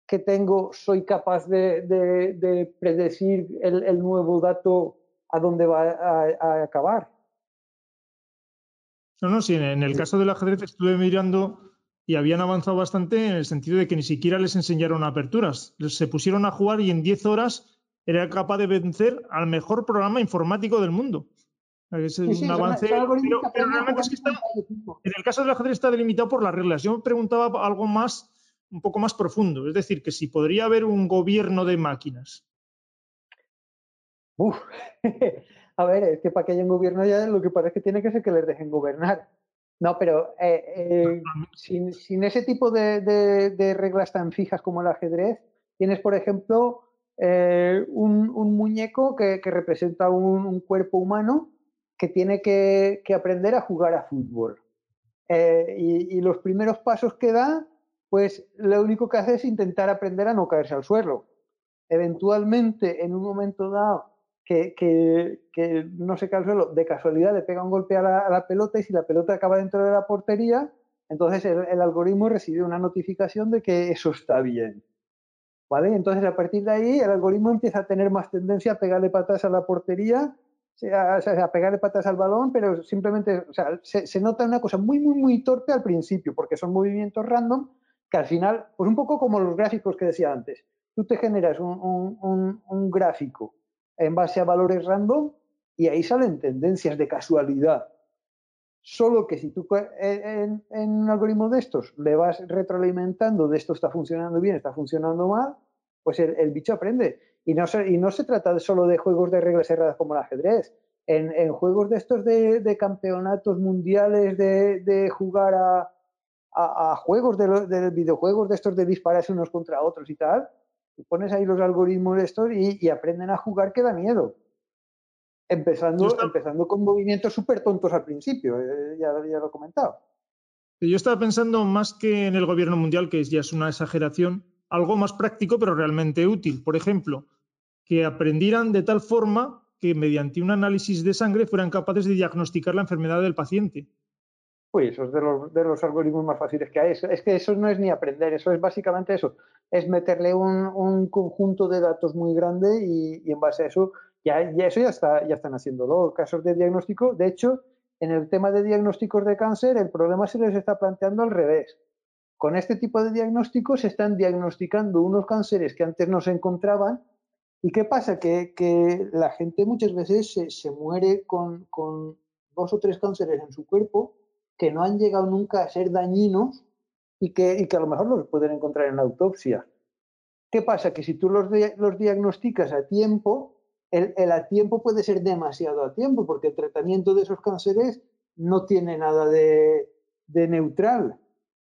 que tengo, soy capaz de, predecir el, nuevo dato a dónde va a acabar. No, no, sí, en el caso del ajedrez estuve mirando y habían avanzado bastante en el sentido de que ni siquiera les enseñaron aperturas. Se pusieron a jugar y en 10 horas era capaz de vencer al mejor programa informático del mundo. Es un avance. Pero, realmente es que está, en el caso del ajedrez está delimitado por las reglas. Yo me preguntaba algo más un poco más profundo. Es decir, que si podría haber un gobierno de máquinas. Uf. A ver, es que para que haya un gobierno ya lo que parece que tiene que ser que les dejen gobernar. No, pero eh, eh, sin, ese tipo de, reglas tan fijas como el ajedrez, tienes, por ejemplo, eh, un, muñeco que, representa un, cuerpo humano que tiene que, aprender a jugar a fútbol. Y, y, los primeros pasos que da, pues lo único que hace es intentar aprender a no caerse al suelo. Eventualmente, en un momento dado, que, no se cae al suelo, de casualidad le pega un golpe a la, pelota y si la pelota acaba dentro de la portería, entonces el, algoritmo recibe una notificación de que eso está bien. ¿Vale? Entonces a partir de ahí el algoritmo empieza a tener más tendencia a pegarle patas a la portería, a, pegarle patas al balón, pero simplemente se, nota una cosa muy, muy, muy torpe al principio, porque son movimientos random que al final, pues un poco como los gráficos que decía antes, tú te generas un gráfico en base a valores random y ahí salen tendencias de casualidad. Solo que si tú en, un algoritmo de estos le vas retroalimentando de esto está funcionando bien, está funcionando mal, pues el, bicho aprende. Y no, se, trata solo de juegos de reglas cerradas como el ajedrez. En, juegos de estos de, campeonatos mundiales, de, jugar a, juegos de, videojuegos de estos de dispararse unos contra otros y tal, pones ahí los algoritmos de estos y, aprenden a jugar que da miedo. Empezando, empezando con movimientos súper tontos al principio, eh, ya, ya, lo he comentado. Yo estaba pensando más que en el gobierno mundial, que ya es una exageración, algo más práctico pero realmente útil. Por ejemplo, que aprendieran de tal forma que mediante un análisis de sangre fueran capaces de diagnosticar la enfermedad del paciente. Uy, eso es de los, de los algoritmos más fáciles que hay. Es, que eso no es ni aprender, eso es básicamente eso. Es meterle un, conjunto de datos muy grande y, en base a eso, ya, ya, eso ya, está, ya están haciéndolo. Casos de diagnóstico, de hecho, en el tema de diagnósticos de cáncer, el problema se les está planteando al revés. Con este tipo de diagnósticos se están diagnosticando unos cánceres que antes no se encontraban. ¿Y qué pasa? Que, que la gente muchas veces se, se muere con, con dos o tres cánceres en su cuerpo que no han llegado nunca a ser dañinos y que, que a lo mejor los pueden encontrar en la autopsia. ¿Qué pasa? Que si tú los, los diagnosticas a tiempo, el, a tiempo puede ser demasiado a tiempo, porque el tratamiento de esos cánceres no tiene nada de, neutral.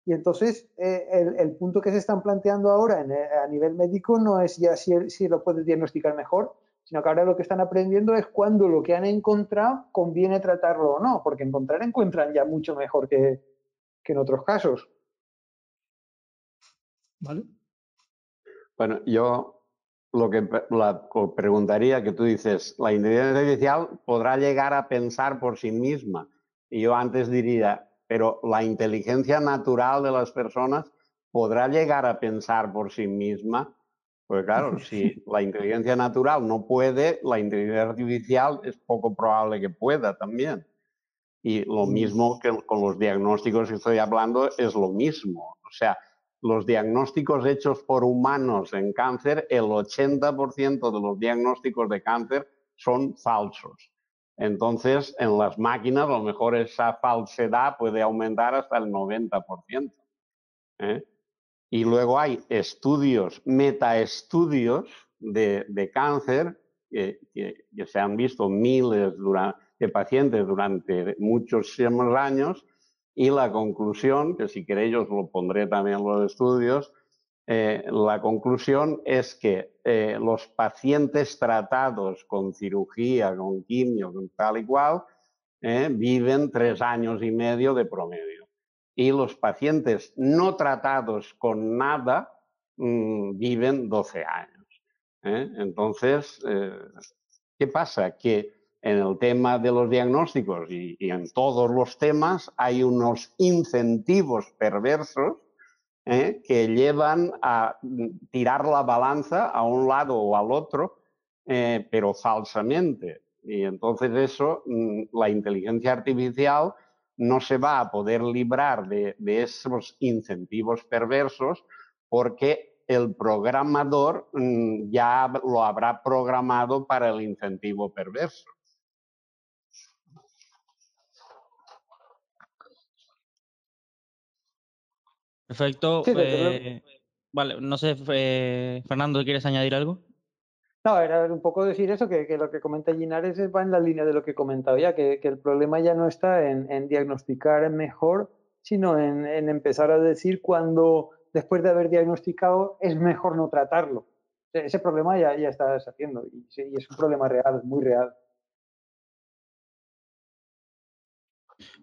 Y entonces eh, el, punto que se están planteando ahora a nivel médico no es ya si, si lo puedes diagnosticar mejor, sino que ahora lo que están aprendiendo es cuando lo que han encontrado conviene tratarlo o no, porque encontrar encuentran ya mucho mejor que, en otros casos. ¿Vale? Bueno, yo lo que la, preguntaría, que tú dices, la inteligencia artificial podrá llegar a pensar por sí misma. Y yo antes diría, pero la inteligencia natural de las personas podrá llegar a pensar por sí misma pues claro, si la inteligencia natural no puede, la inteligencia artificial es poco probable que pueda también. Y lo mm. mismo que con los diagnósticos que estoy hablando es lo mismo. O sea, los diagnósticos hechos por humanos en cáncer, el 80% de los diagnósticos de cáncer son falsos. Entonces, en las máquinas, a lo mejor esa falsedad puede aumentar hasta el 90%. ¿eh? Y luego hay estudios, metaestudios de, de cáncer que, se han visto miles de pacientes durante muchos años y la conclusión, que si queréis os lo pondré también en los estudios, eh, la conclusión es que eh, los pacientes tratados con cirugía, con quimio, con tal y cual, eh, viven tres años y medio de promedio y los pacientes no tratados con nada mm, viven 12 años. ¿eh? Entonces, eh, ¿qué pasa? Que en el tema de los diagnósticos y, en todos los temas hay unos incentivos perversos ¿eh? que llevan a mm, tirar la balanza a un lado o al otro, pero falsamente. Y entonces eso, mm, la inteligencia artificial no se va a poder librar de, esos incentivos perversos porque el programador mm, ya lo habrá programado para el incentivo perverso. Perfecto. Eh, vale, no sé, eh, Fernando, ¿quieres añadir algo? No, era un poco decir eso, que, lo que comenta Ginares va en la línea de lo que he comentado ya, que, el problema ya no está en, diagnosticar mejor, sino en, empezar a decir cuando, después de haber diagnosticado, es mejor no tratarlo. Ese problema ya, ya está haciendo y, y es un problema real, muy real.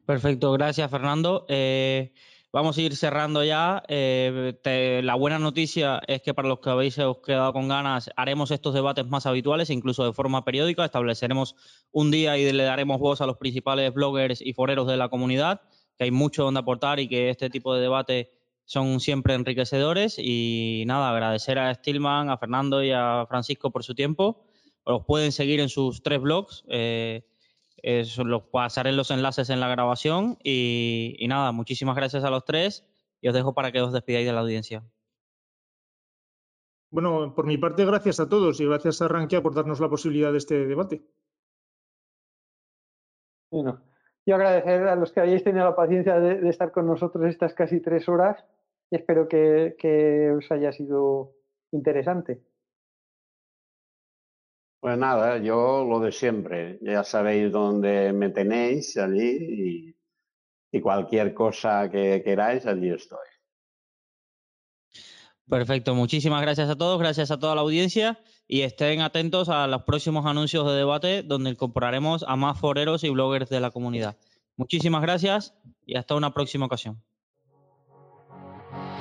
Perfecto, gracias Fernando. Eh, Vamos a ir cerrando ya. Eh, la buena noticia es que para los que habéis quedado con ganas, haremos estos debates más habituales, incluso de forma periódica. Estableceremos un día y le daremos voz a los principales bloggers y foreros de la comunidad, que hay mucho donde aportar y que este tipo de debate son siempre enriquecedores. Y nada, agradecer a Stillman, a Fernando y a Francisco por su tiempo. Los pueden seguir en sus tres blogs. Eh, los pasaré los enlaces en la grabación y, nada, muchísimas gracias a los tres y os dejo para que os despidáis de la audiencia. Bueno, por mi parte, gracias a todos y gracias a Rankia por darnos la posibilidad de este debate. Bueno, yo agradecer a los que hayáis tenido la paciencia de, estar con nosotros estas casi tres horas y espero que os haya sido interesante. Pues nada, yo lo de siempre. Ya sabéis dónde me tenéis allí y, cualquier cosa que queráis, allí estoy. Perfecto, muchísimas gracias a todos, gracias a toda la audiencia y estén atentos a los próximos anuncios de debate donde incorporaremos a más foreros y bloggers de la comunidad. Muchísimas gracias y hasta una próxima ocasión.